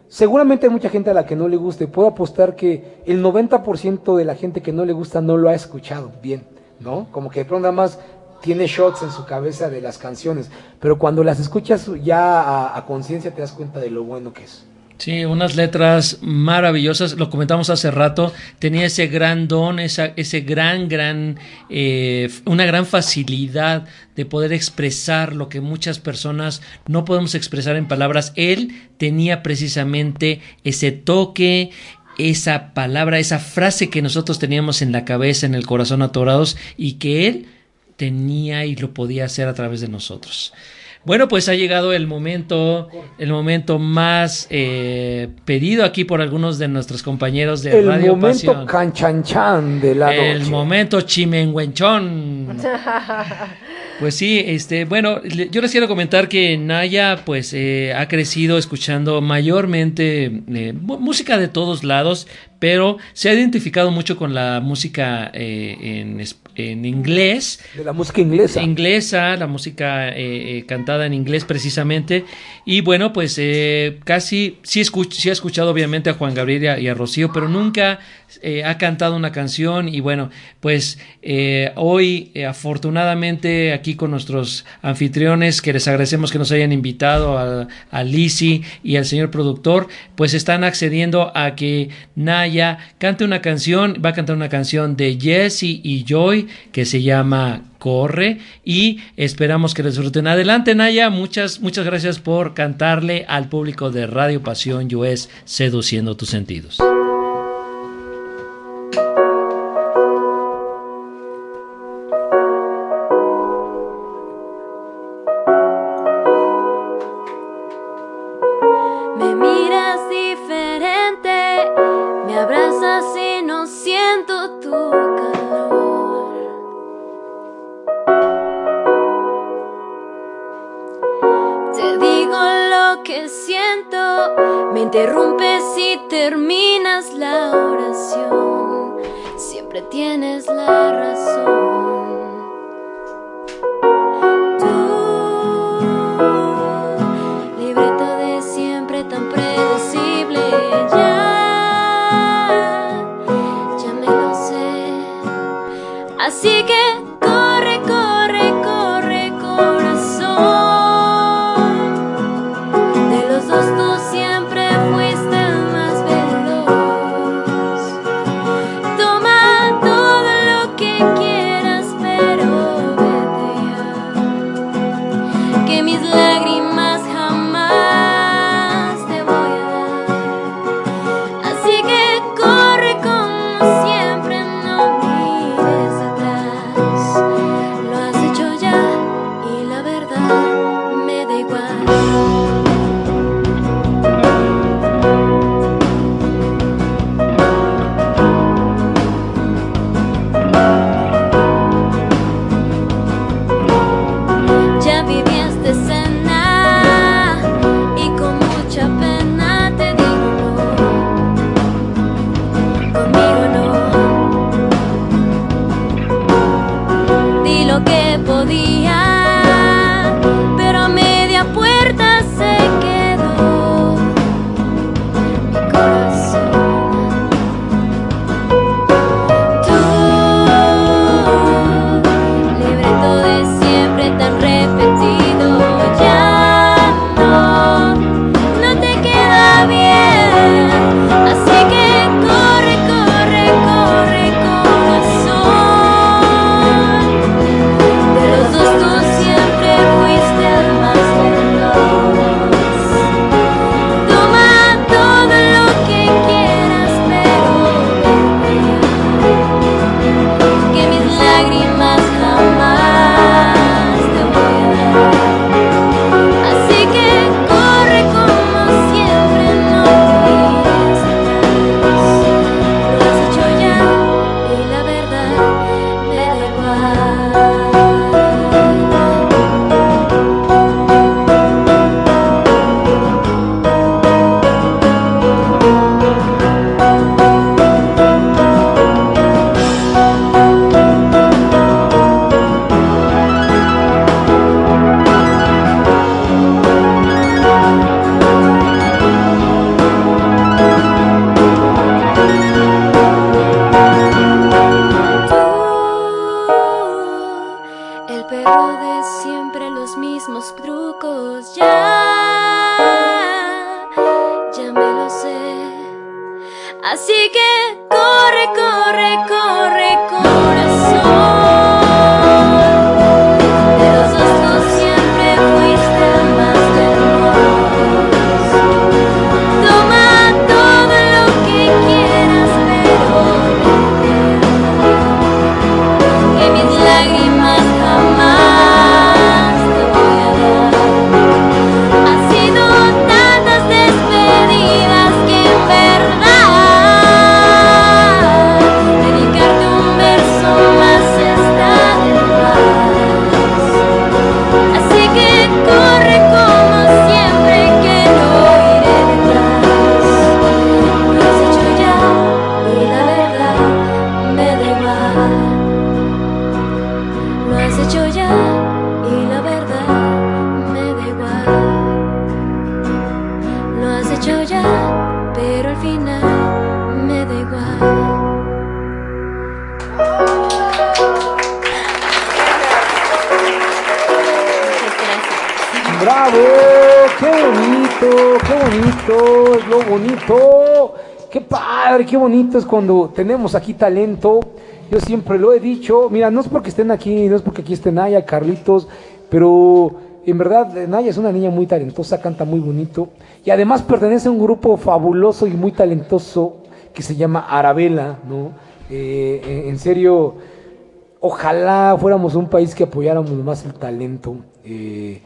Seguramente hay mucha gente a la que no le guste. Puedo apostar que el 90% de la gente que no le gusta no lo ha escuchado bien, ¿no? Como que de pronto nada más tiene shots en su cabeza de las canciones. Pero cuando las escuchas ya a, a conciencia te das cuenta de lo bueno que es. Sí, unas letras maravillosas, lo comentamos hace rato, tenía ese gran don, esa, ese gran, gran, eh, una gran facilidad de poder expresar lo que muchas personas no podemos expresar en palabras. Él tenía precisamente ese toque, esa palabra, esa frase que nosotros teníamos en la cabeza, en el corazón atorados y que él tenía y lo podía hacer a través de nosotros. Bueno, pues ha llegado el momento, el momento más eh, pedido aquí por algunos de nuestros compañeros de el Radio Pasión. El momento canchanchan de la El momento chimenguenchón. (laughs) Pues sí, este, bueno, yo les quiero comentar que Naya, pues, eh, ha crecido escuchando mayormente eh, música de todos lados, pero se ha identificado mucho con la música eh, en, en inglés. De la música inglesa. Inglesa, la música eh, eh, cantada en inglés precisamente. Y bueno, pues eh, casi, sí, escuch sí ha escuchado obviamente a Juan Gabriel y a, Rocío, pero nunca eh, ha cantado una canción. Y bueno, pues eh, hoy afortunadamente aquí con nuestros anfitriones, que les agradecemos que nos hayan invitado a, a Lisi y al señor productor, pues están accediendo a que Naya cante una canción, va a cantar una canción de Jesse y Joy que se llama Corre y esperamos que disfruten. Adelante Naya, muchas, muchas gracias por cantarle al público de Radio Pasión es Seduciendo tus sentidos. Cuando tenemos aquí talento. Yo siempre lo he dicho, mira, no es porque estén aquí, no es porque aquí esté Naya, Carlitos, pero en verdad Naya es una niña muy talentosa, canta muy bonito y además pertenece a un grupo fabuloso y muy talentoso que se llama Arabella, ¿no? Eh, en- serio, ojalá fuéramos un país que apoyáramos más el talento. eh,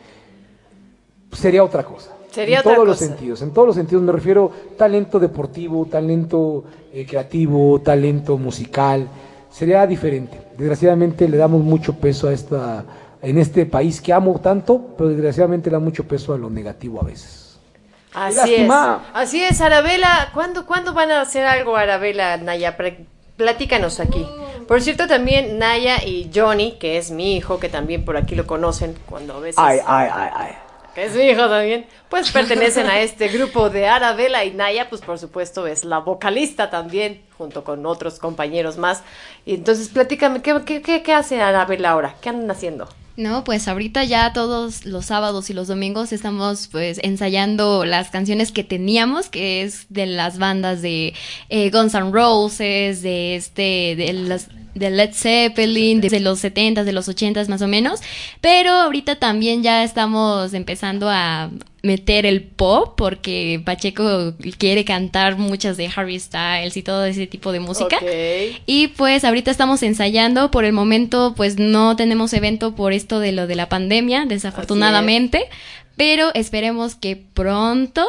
sería otra cosa. Sería en todos los sentidos, en todos los sentidos me refiero talento deportivo, talento eh, creativo, talento musical, sería diferente. Desgraciadamente le damos mucho peso a esta en este país que amo tanto, pero desgraciadamente le da mucho peso a lo negativo a veces. Así es. Así es, Arabela. ¿Cuándo, ¿Cuándo van a hacer algo, Arabela, Naya? Platícanos aquí. Por cierto, también Naya y Johnny, que es mi hijo, que también por aquí lo conocen cuando a veces... Ay, ay, ay, ay. Que es mi hijo también, pues pertenecen a este grupo de Arabella y Naya, pues por supuesto es la vocalista también, junto con otros compañeros más. Y entonces platícame, ¿qué, qué, qué, qué hace Arabella ahora? ¿Qué andan haciendo? No, pues ahorita ya todos los sábados y los domingos estamos pues ensayando las canciones que teníamos, que es de las bandas de eh, Guns N' Roses, de este, de las de Led Zeppelin, de los 70s, de los 80s más o menos, pero ahorita también ya estamos empezando a meter el pop porque Pacheco quiere cantar muchas de Harry Styles y todo ese tipo de música. Y pues ahorita estamos ensayando, por el momento pues no tenemos evento por esto de lo de la pandemia, desafortunadamente, pero esperemos que pronto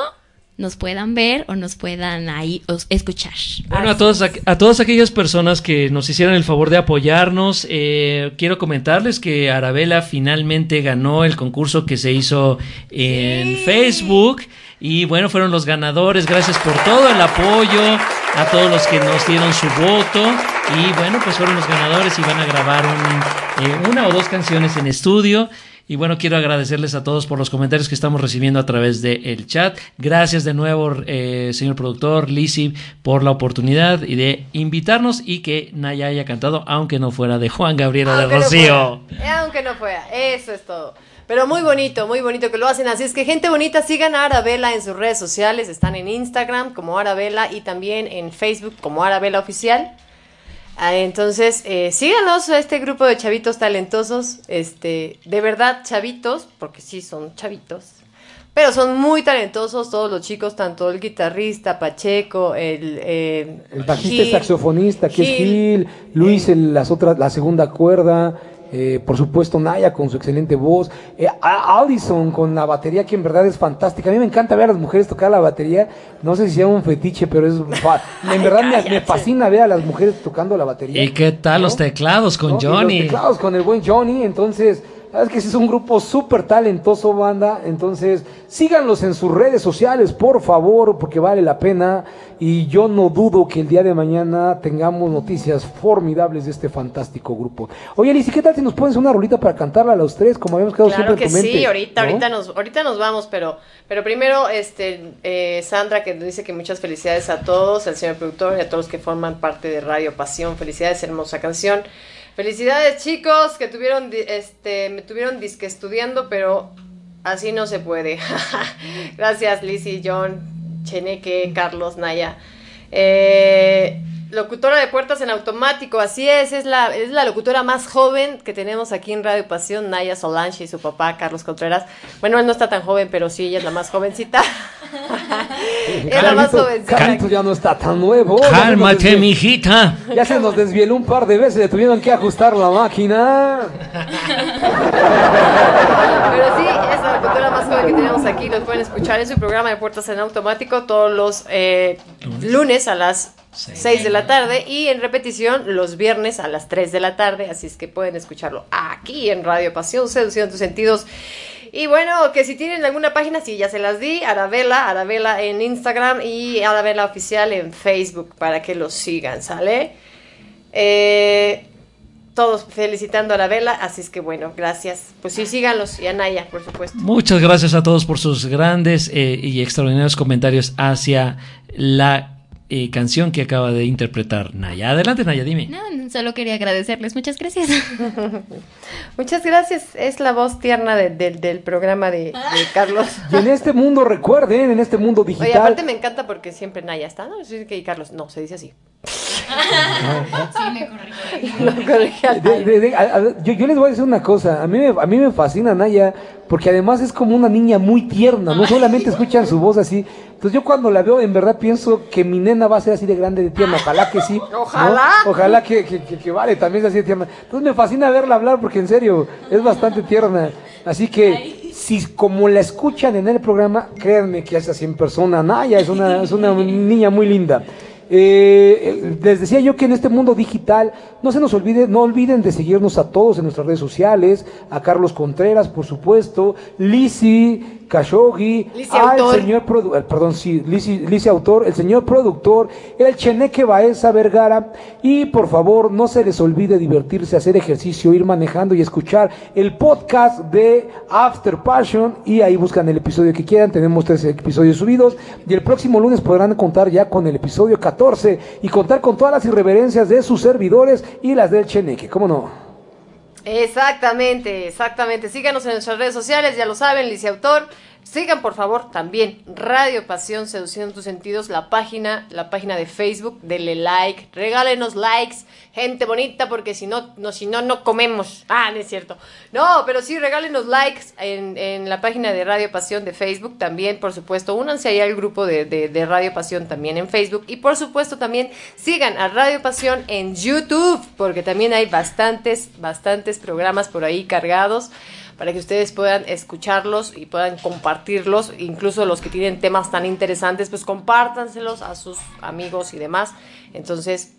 nos puedan ver o nos puedan ahí escuchar. Bueno, a todas, a todas aquellas personas que nos hicieron el favor de apoyarnos, eh, quiero comentarles que Arabella finalmente ganó el concurso que se hizo en Facebook. Y bueno, fueron los ganadores. Gracias por todo el apoyo, a todos los que nos dieron su voto. Y bueno, pues fueron los ganadores y van a grabar un, eh, una o dos canciones en estudio. Y bueno, quiero agradecerles a todos por los comentarios que estamos recibiendo a través del chat. Gracias de nuevo, eh, señor productor, Lizzy, por la oportunidad y de invitarnos y que Naya haya cantado, aunque no fuera de Juan Gabriel o de no Rocío. fuera, eh, aunque no fuera, eso es todo. Pero muy bonito, muy bonito que lo hacen. Así es que gente bonita, sigan a Arabella en sus redes sociales. Están en Instagram como Arabella y también en Facebook como Arabella Oficial. Ah, Entonces, eh, síganos a este grupo de chavitos talentosos, este, de verdad chavitos, porque sí son chavitos, pero son muy talentosos todos los chicos, tanto el guitarrista, Pacheco, el... eh, El bajista Gil, saxofonista, que es Gil, Gil, Luis el- las otras, la segunda cuerda, eh, por supuesto Naya con su excelente voz, eh, A- Allison con la batería que en verdad es fantástica. A mí me encanta ver a las mujeres tocar la batería. No sé si sea un fetiche, pero es (laughs) en verdad me, me fascina ver a las mujeres tocando la batería. ¿Y qué tal los teclados con ¿no? Y los Johnny? teclados con el buen Johnny, entonces, es que es un grupo súper talentoso, banda, entonces síganlos en sus redes sociales, por favor, porque vale la pena, y yo no dudo que el día de mañana tengamos noticias formidables de este fantástico grupo. Oye, Liz, ¿y qué tal si nos pones una rolita para cantarla a los tres, como habíamos quedado Claro siempre que en tu mente? sí, ahorita, ¿no? ahorita nos, ahorita nos vamos, pero, pero primero, este, eh, Sandra que dice que muchas felicidades a todos, al señor productor y a todos los que forman parte de Radio Pasión, felicidades, hermosa canción. Felicidades chicos que tuvieron, este, me tuvieron disque estudiando, pero así no se puede. (laughs) Gracias Lizzy, John, Cheneque, Carlos, Naya. Eh, locutora de puertas en automático, así es, es la, es la locutora más joven que tenemos aquí en Radio Pasión, Naya Solange y su papá Carlos Contreras. Bueno, él no está tan joven, pero sí, ella es la más jovencita. (laughs) es la más jovencita. Carlito ya no está tan nuevo. Cálmate, mijita. Ya se nos desvieló un par de veces, le tuvieron que ajustar la máquina. Pero sí, es la locutora más joven que tenemos aquí. Los pueden escuchar en su programa de Puertas en Automático todos los eh, lunes a las 6 de la tarde y en repetición los viernes a las 3 de la tarde. Así es que pueden escucharlo aquí en Radio Pasión, seduciendo tus sentidos. Y bueno, que si tienen alguna página, sí, ya se las di. Arabella, Arabella en Instagram y Arabella Oficial en Facebook para que los sigan, ¿sale? Eh, todos felicitando a Arabella, así es que bueno, gracias. Pues sí, síganlos y a Naya, por supuesto. Muchas gracias a todos por sus grandes eh, y extraordinarios comentarios hacia la eh, canción que acaba de interpretar Naya. Adelante, Naya, dime. No, solo quería agradecerles. Muchas gracias. (laughs) Muchas gracias. Es la voz tierna de- del- del programa de, de Carlos. (laughs) Y en este mundo, recuerden, en este mundo digital. Oye, aparte me encanta porque siempre Naya está, ¿no? Que Carlos, no, se dice así. (laughs) Sí, me a- yo, yo les voy a decir una cosa, a mí, me, a mí me fascina Naya, porque además es como una niña muy tierna, no solamente escuchan su voz así. Entonces yo cuando la veo, en verdad pienso que mi nena va a ser así de grande de tierna, ojalá que sí. ¿no? Ojalá. Ojalá que, que, que- que vale, también sea así de tierna. Entonces me fascina verla hablar, porque en serio, es bastante tierna. Así que, si como la escuchan en el programa, créanme que es así en persona. Naya es una, es una niña muy linda. Eh, eh, les decía yo que en este mundo digital no se nos olvide, no olviden de seguirnos a todos en nuestras redes sociales, a Carlos Contreras, por supuesto, Lisi, Khashoggi, al Autor. señor eh, perdón, sí, Lisi, Lisi Autor, el señor productor, el Cheneque Baeza Vergara, y por favor no se les olvide divertirse, hacer ejercicio, ir manejando y escuchar el podcast de After Passion, y ahí buscan el episodio que quieran, tenemos tres episodios subidos, y el próximo lunes podrán contar ya con el episodio 14 y contar con todas las irreverencias de sus servidores y las del Cheneque, ¿cómo no? Exactamente, exactamente. Síganos en nuestras redes sociales, ya lo saben, Licia Autor. Sigan por favor también Radio Pasión Seduciendo tus sentidos, la página, la página de Facebook, denle like, regálenos likes, gente bonita, porque si no, no, si no, no comemos. Ah, no es cierto. No, pero sí, regálenos likes en, en la página de Radio Pasión de Facebook también, por supuesto. Únanse ahí al grupo de, de, de Radio Pasión también en Facebook. Y por supuesto también sigan a Radio Pasión en YouTube, porque también hay bastantes, bastantes programas por ahí cargados para que ustedes puedan escucharlos y puedan compartirlos, incluso los que tienen temas tan interesantes, pues compártanselos a sus amigos y demás. Entonces,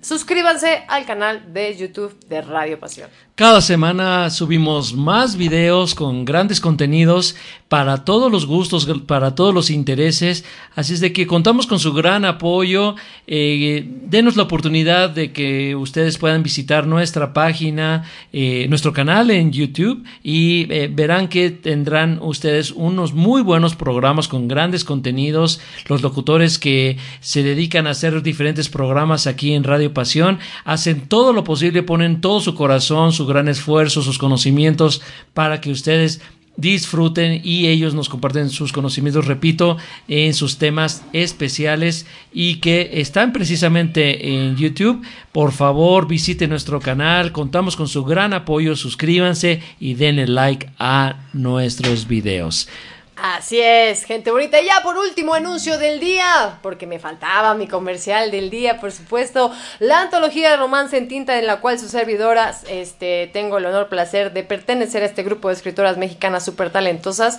suscríbanse al canal de YouTube de Radio Pasión. Cada semana subimos más videos con grandes contenidos para todos los gustos, para todos los intereses. Así es de que contamos con su gran apoyo. Eh, denos la oportunidad de que ustedes puedan visitar nuestra página, eh, nuestro canal en YouTube y eh, verán que tendrán ustedes unos muy buenos programas con grandes contenidos. Los locutores que se dedican a hacer diferentes programas aquí en Radio Pasión hacen todo lo posible, ponen todo su corazón, su gran esfuerzo, sus conocimientos para que ustedes disfruten y ellos nos comparten sus conocimientos, repito, en sus temas especiales y que están precisamente en YouTube. Por favor, visite nuestro canal, contamos con su gran apoyo, suscríbanse y denle like a nuestros videos. Así es, gente bonita. Ya por último, anuncio del día, porque me faltaba mi comercial del día, por supuesto, la antología de romance en tinta en la cual sus servidoras, este, tengo el honor, placer de pertenecer a este grupo de escritoras mexicanas súper talentosas,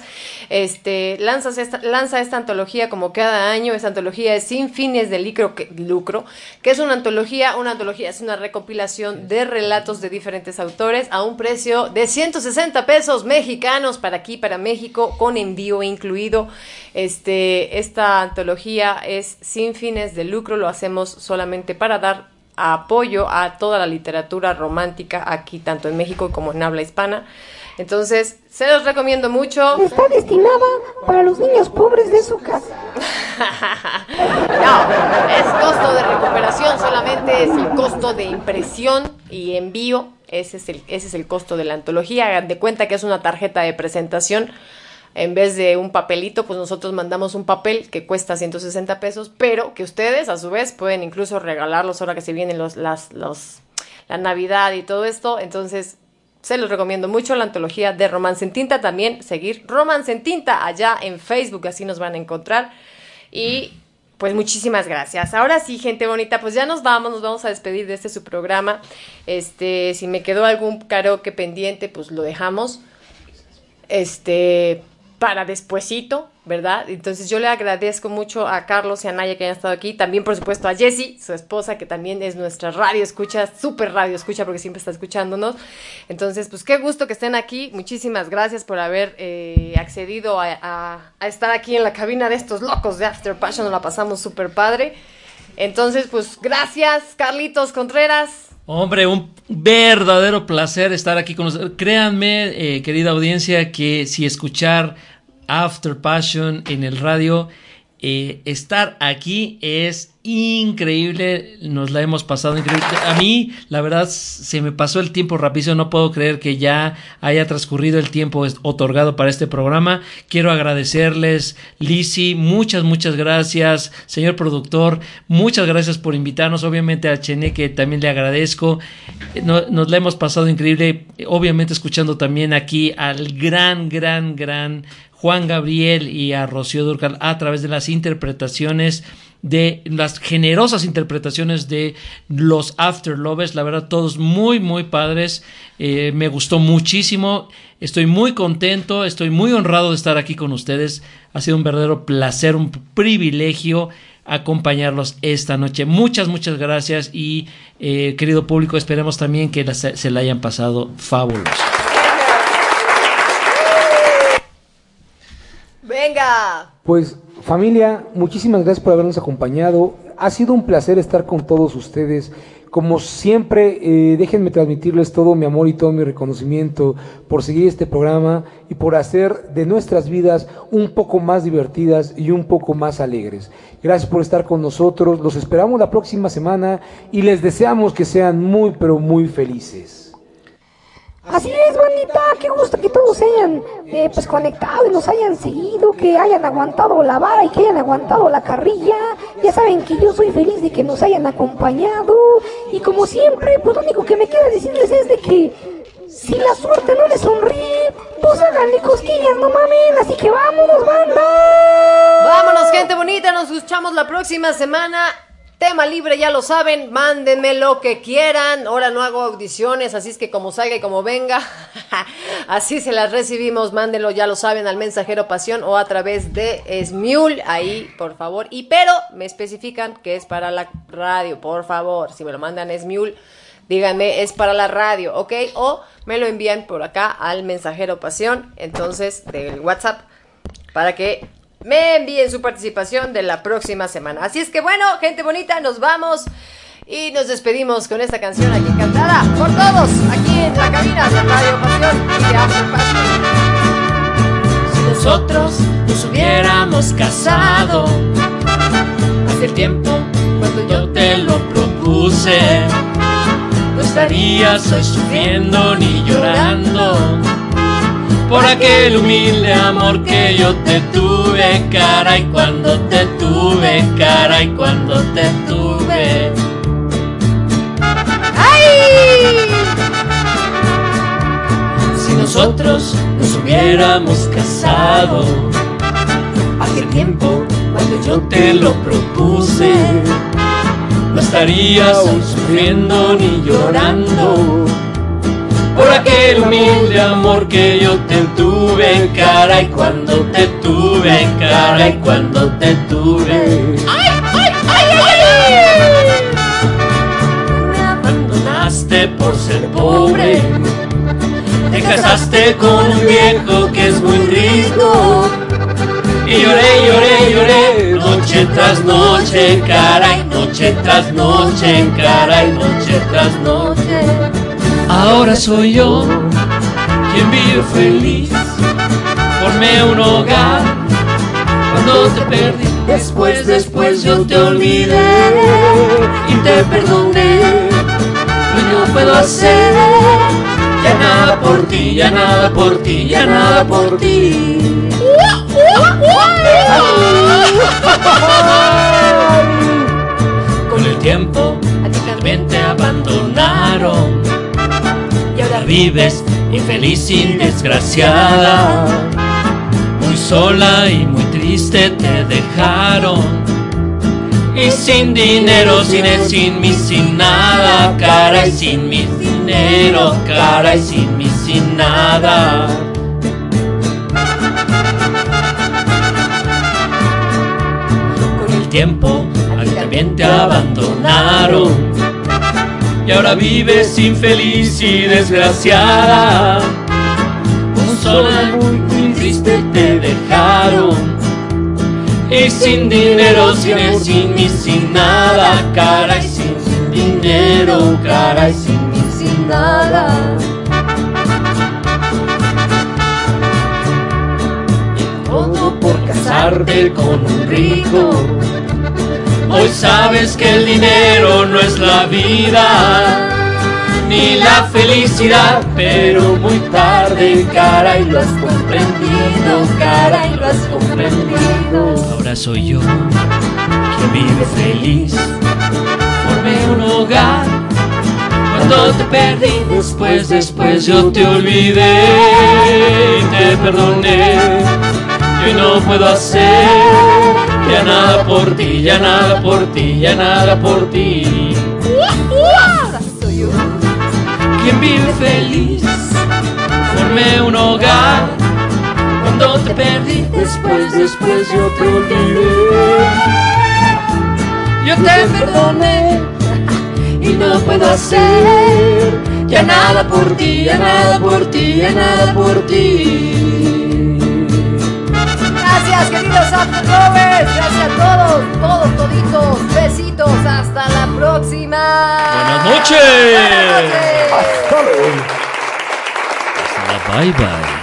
este, lanza esta, lanza esta antología como cada año, esta antología es sin fines de lucro, lucro, que es una antología, una antología es una recopilación de relatos de diferentes autores a un precio de 160 pesos mexicanos para aquí, para México, con envío incluido. Este, esta antología es sin fines de lucro, lo hacemos solamente para dar apoyo a toda la literatura romántica aquí, tanto en México como en habla hispana. Entonces, se los recomiendo mucho. Está destinada para los niños pobres de su casa. (laughs) No, es costo de recuperación, solamente es el costo de impresión y envío. Ese es el, ese es el costo de la antología. Hagan de cuenta que es una tarjeta de presentación. En vez de un papelito, pues nosotros mandamos un papel que cuesta 160 pesos, pero que ustedes a su vez pueden incluso regalarlos ahora que se vienen los, las, los, la Navidad y todo esto. Entonces, se los recomiendo mucho la antología de Romance en Tinta. También seguir Romance en Tinta allá en Facebook, así nos van a encontrar. Y pues muchísimas gracias. Ahora sí, gente bonita, pues ya nos vamos, nos vamos a despedir de este su programa. Este, si me quedó algún karaoke pendiente, pues lo dejamos. Este, para despuesito, ¿verdad? Entonces yo le agradezco mucho a Carlos y a Naya que hayan estado aquí, también por supuesto a Jessie, su esposa, que también es nuestra radio escucha, súper radio escucha porque siempre está escuchándonos. Entonces, pues qué gusto que estén aquí, muchísimas gracias por haber eh, accedido a, estar aquí en la cabina de estos locos de After Passion, nos la pasamos súper padre. Entonces, pues gracias, Carlitos Contreras. Hombre, un verdadero placer estar aquí con ustedes. Créanme, eh, querida audiencia, que si escuchar After Passion en el radio, eh, estar aquí es increíble, nos la hemos pasado increíble. A mí, la verdad, se me pasó el tiempo rapidísimo, no puedo creer que ya haya transcurrido el tiempo otorgado para este programa. Quiero agradecerles, Lisi, muchas, muchas gracias, señor productor, muchas gracias por invitarnos, obviamente a Chené que también le agradezco, Eh, no- nos la hemos pasado increíble, obviamente escuchando también aquí al gran, gran, gran Juan Gabriel y a Rocío Durcal a través de las interpretaciones de las generosas interpretaciones de los After Lovers, la verdad todos muy muy padres, Eh, me gustó muchísimo, estoy muy contento, estoy muy honrado de estar aquí con ustedes, ha sido un verdadero placer, un privilegio acompañarlos esta noche. Muchas, muchas gracias y eh, querido público, esperemos también que se la hayan pasado fabuloso. Venga. Pues familia, muchísimas gracias por habernos acompañado. Ha sido un placer estar con todos ustedes. Como siempre, eh, déjenme transmitirles todo mi amor y todo mi reconocimiento por seguir este programa y por hacer de nuestras vidas un poco más divertidas y un poco más alegres. Gracias por estar con nosotros. Los esperamos la próxima semana y les deseamos que sean muy, pero muy felices. Así es, bandita, qué gusto que todos se hayan eh, pues conectado y nos hayan seguido, que hayan aguantado la vara y que hayan aguantado la carrilla. Ya saben que yo soy feliz de que nos hayan acompañado y como siempre, pues lo único que me queda decirles es de que si la suerte no les sonríe, pues háganle cosquillas, no mamen, así que vámonos, banda. Vámonos, gente bonita. Nos escuchamos la próxima semana. Tema libre, ya lo saben. Mándenme lo que quieran. Ahora no hago audiciones, así es que como salga y como venga, (laughs) así se las recibimos. Mándenlo, ya lo saben, al mensajero pasión o a través de Smule. Ahí, por favor. Y pero me especifican que es para la radio, por favor. Si me lo mandan Smule, díganme, es para la radio, ¿ok? O me lo envían por acá al mensajero pasión. Entonces, del WhatsApp para que me envíen su participación de la próxima semana. Así es que bueno, gente bonita, nos vamos y nos despedimos con esta canción aquí cantada por todos aquí en la cabina de Radio Pasión y de. Si nosotros nos hubiéramos casado hace tiempo cuando yo te lo propuse, no estarías hoy sufriendo ni llorando por aquel humilde amor que yo te tuve, cara y cuando te tuve, cara y cuando te tuve. Si nosotros nos hubiéramos casado hace tiempo cuando yo te lo propuse, no estarías sufriendo ni llorando por aquel humilde amor que yo te tuve, cara y cuando te tuve, cara y cuando te tuve. ¡Ay, ay, ay, ay, Me abandonaste por ser pobre, te casaste con un viejo que es muy rico. Y lloré, lloré, lloré, noche tras noche, cara y noche tras noche, cara y noche tras noche. Ahora soy yo quien vive feliz, formé un hogar cuando te perdí. Después, después yo te olvidé y te perdoné. Y no puedo hacer ya nada por ti, ya nada por ti, ya nada por ti. Con el tiempo también te abandonaron vives infeliz y desgraciada. Muy sola y muy triste te dejaron. Y sin dinero, sin él, sin mí, sin nada, cara y sin mi dinero, cara y sin mí, sin nada. Con el tiempo, a ti también te abandonaron. Y ahora vives infeliz y desgraciada. Muy sola muy, triste te dejaron. Y sin dinero, sin él, sin sin nada, cara y sin, dinero, cara y sin mí, sin nada. Y todo por casarte con un rico. Hoy sabes que el dinero no es la vida, ni la felicidad, pero muy tarde, caray, lo has comprendido, caray, lo has comprendido. Ahora soy yo quien vive feliz, formé un hogar. Cuando te perdí, después, después yo te olvidé y te perdoné. Y hoy no puedo hacer ya nada por ti, ya nada por ti, ya nada por ti. Quien vive feliz, formé un hogar. Cuando te perdí, después, después yo te olvidé. Yo te perdoné y no puedo hacer ya nada por ti, ya nada por ti, ya nada por ti. Gracias, queridos. Gracias a todos, todos, toditos. Besitos. Hasta la próxima. Buenas noches. Buenas noches. Hasta luego. Hasta la bye bye.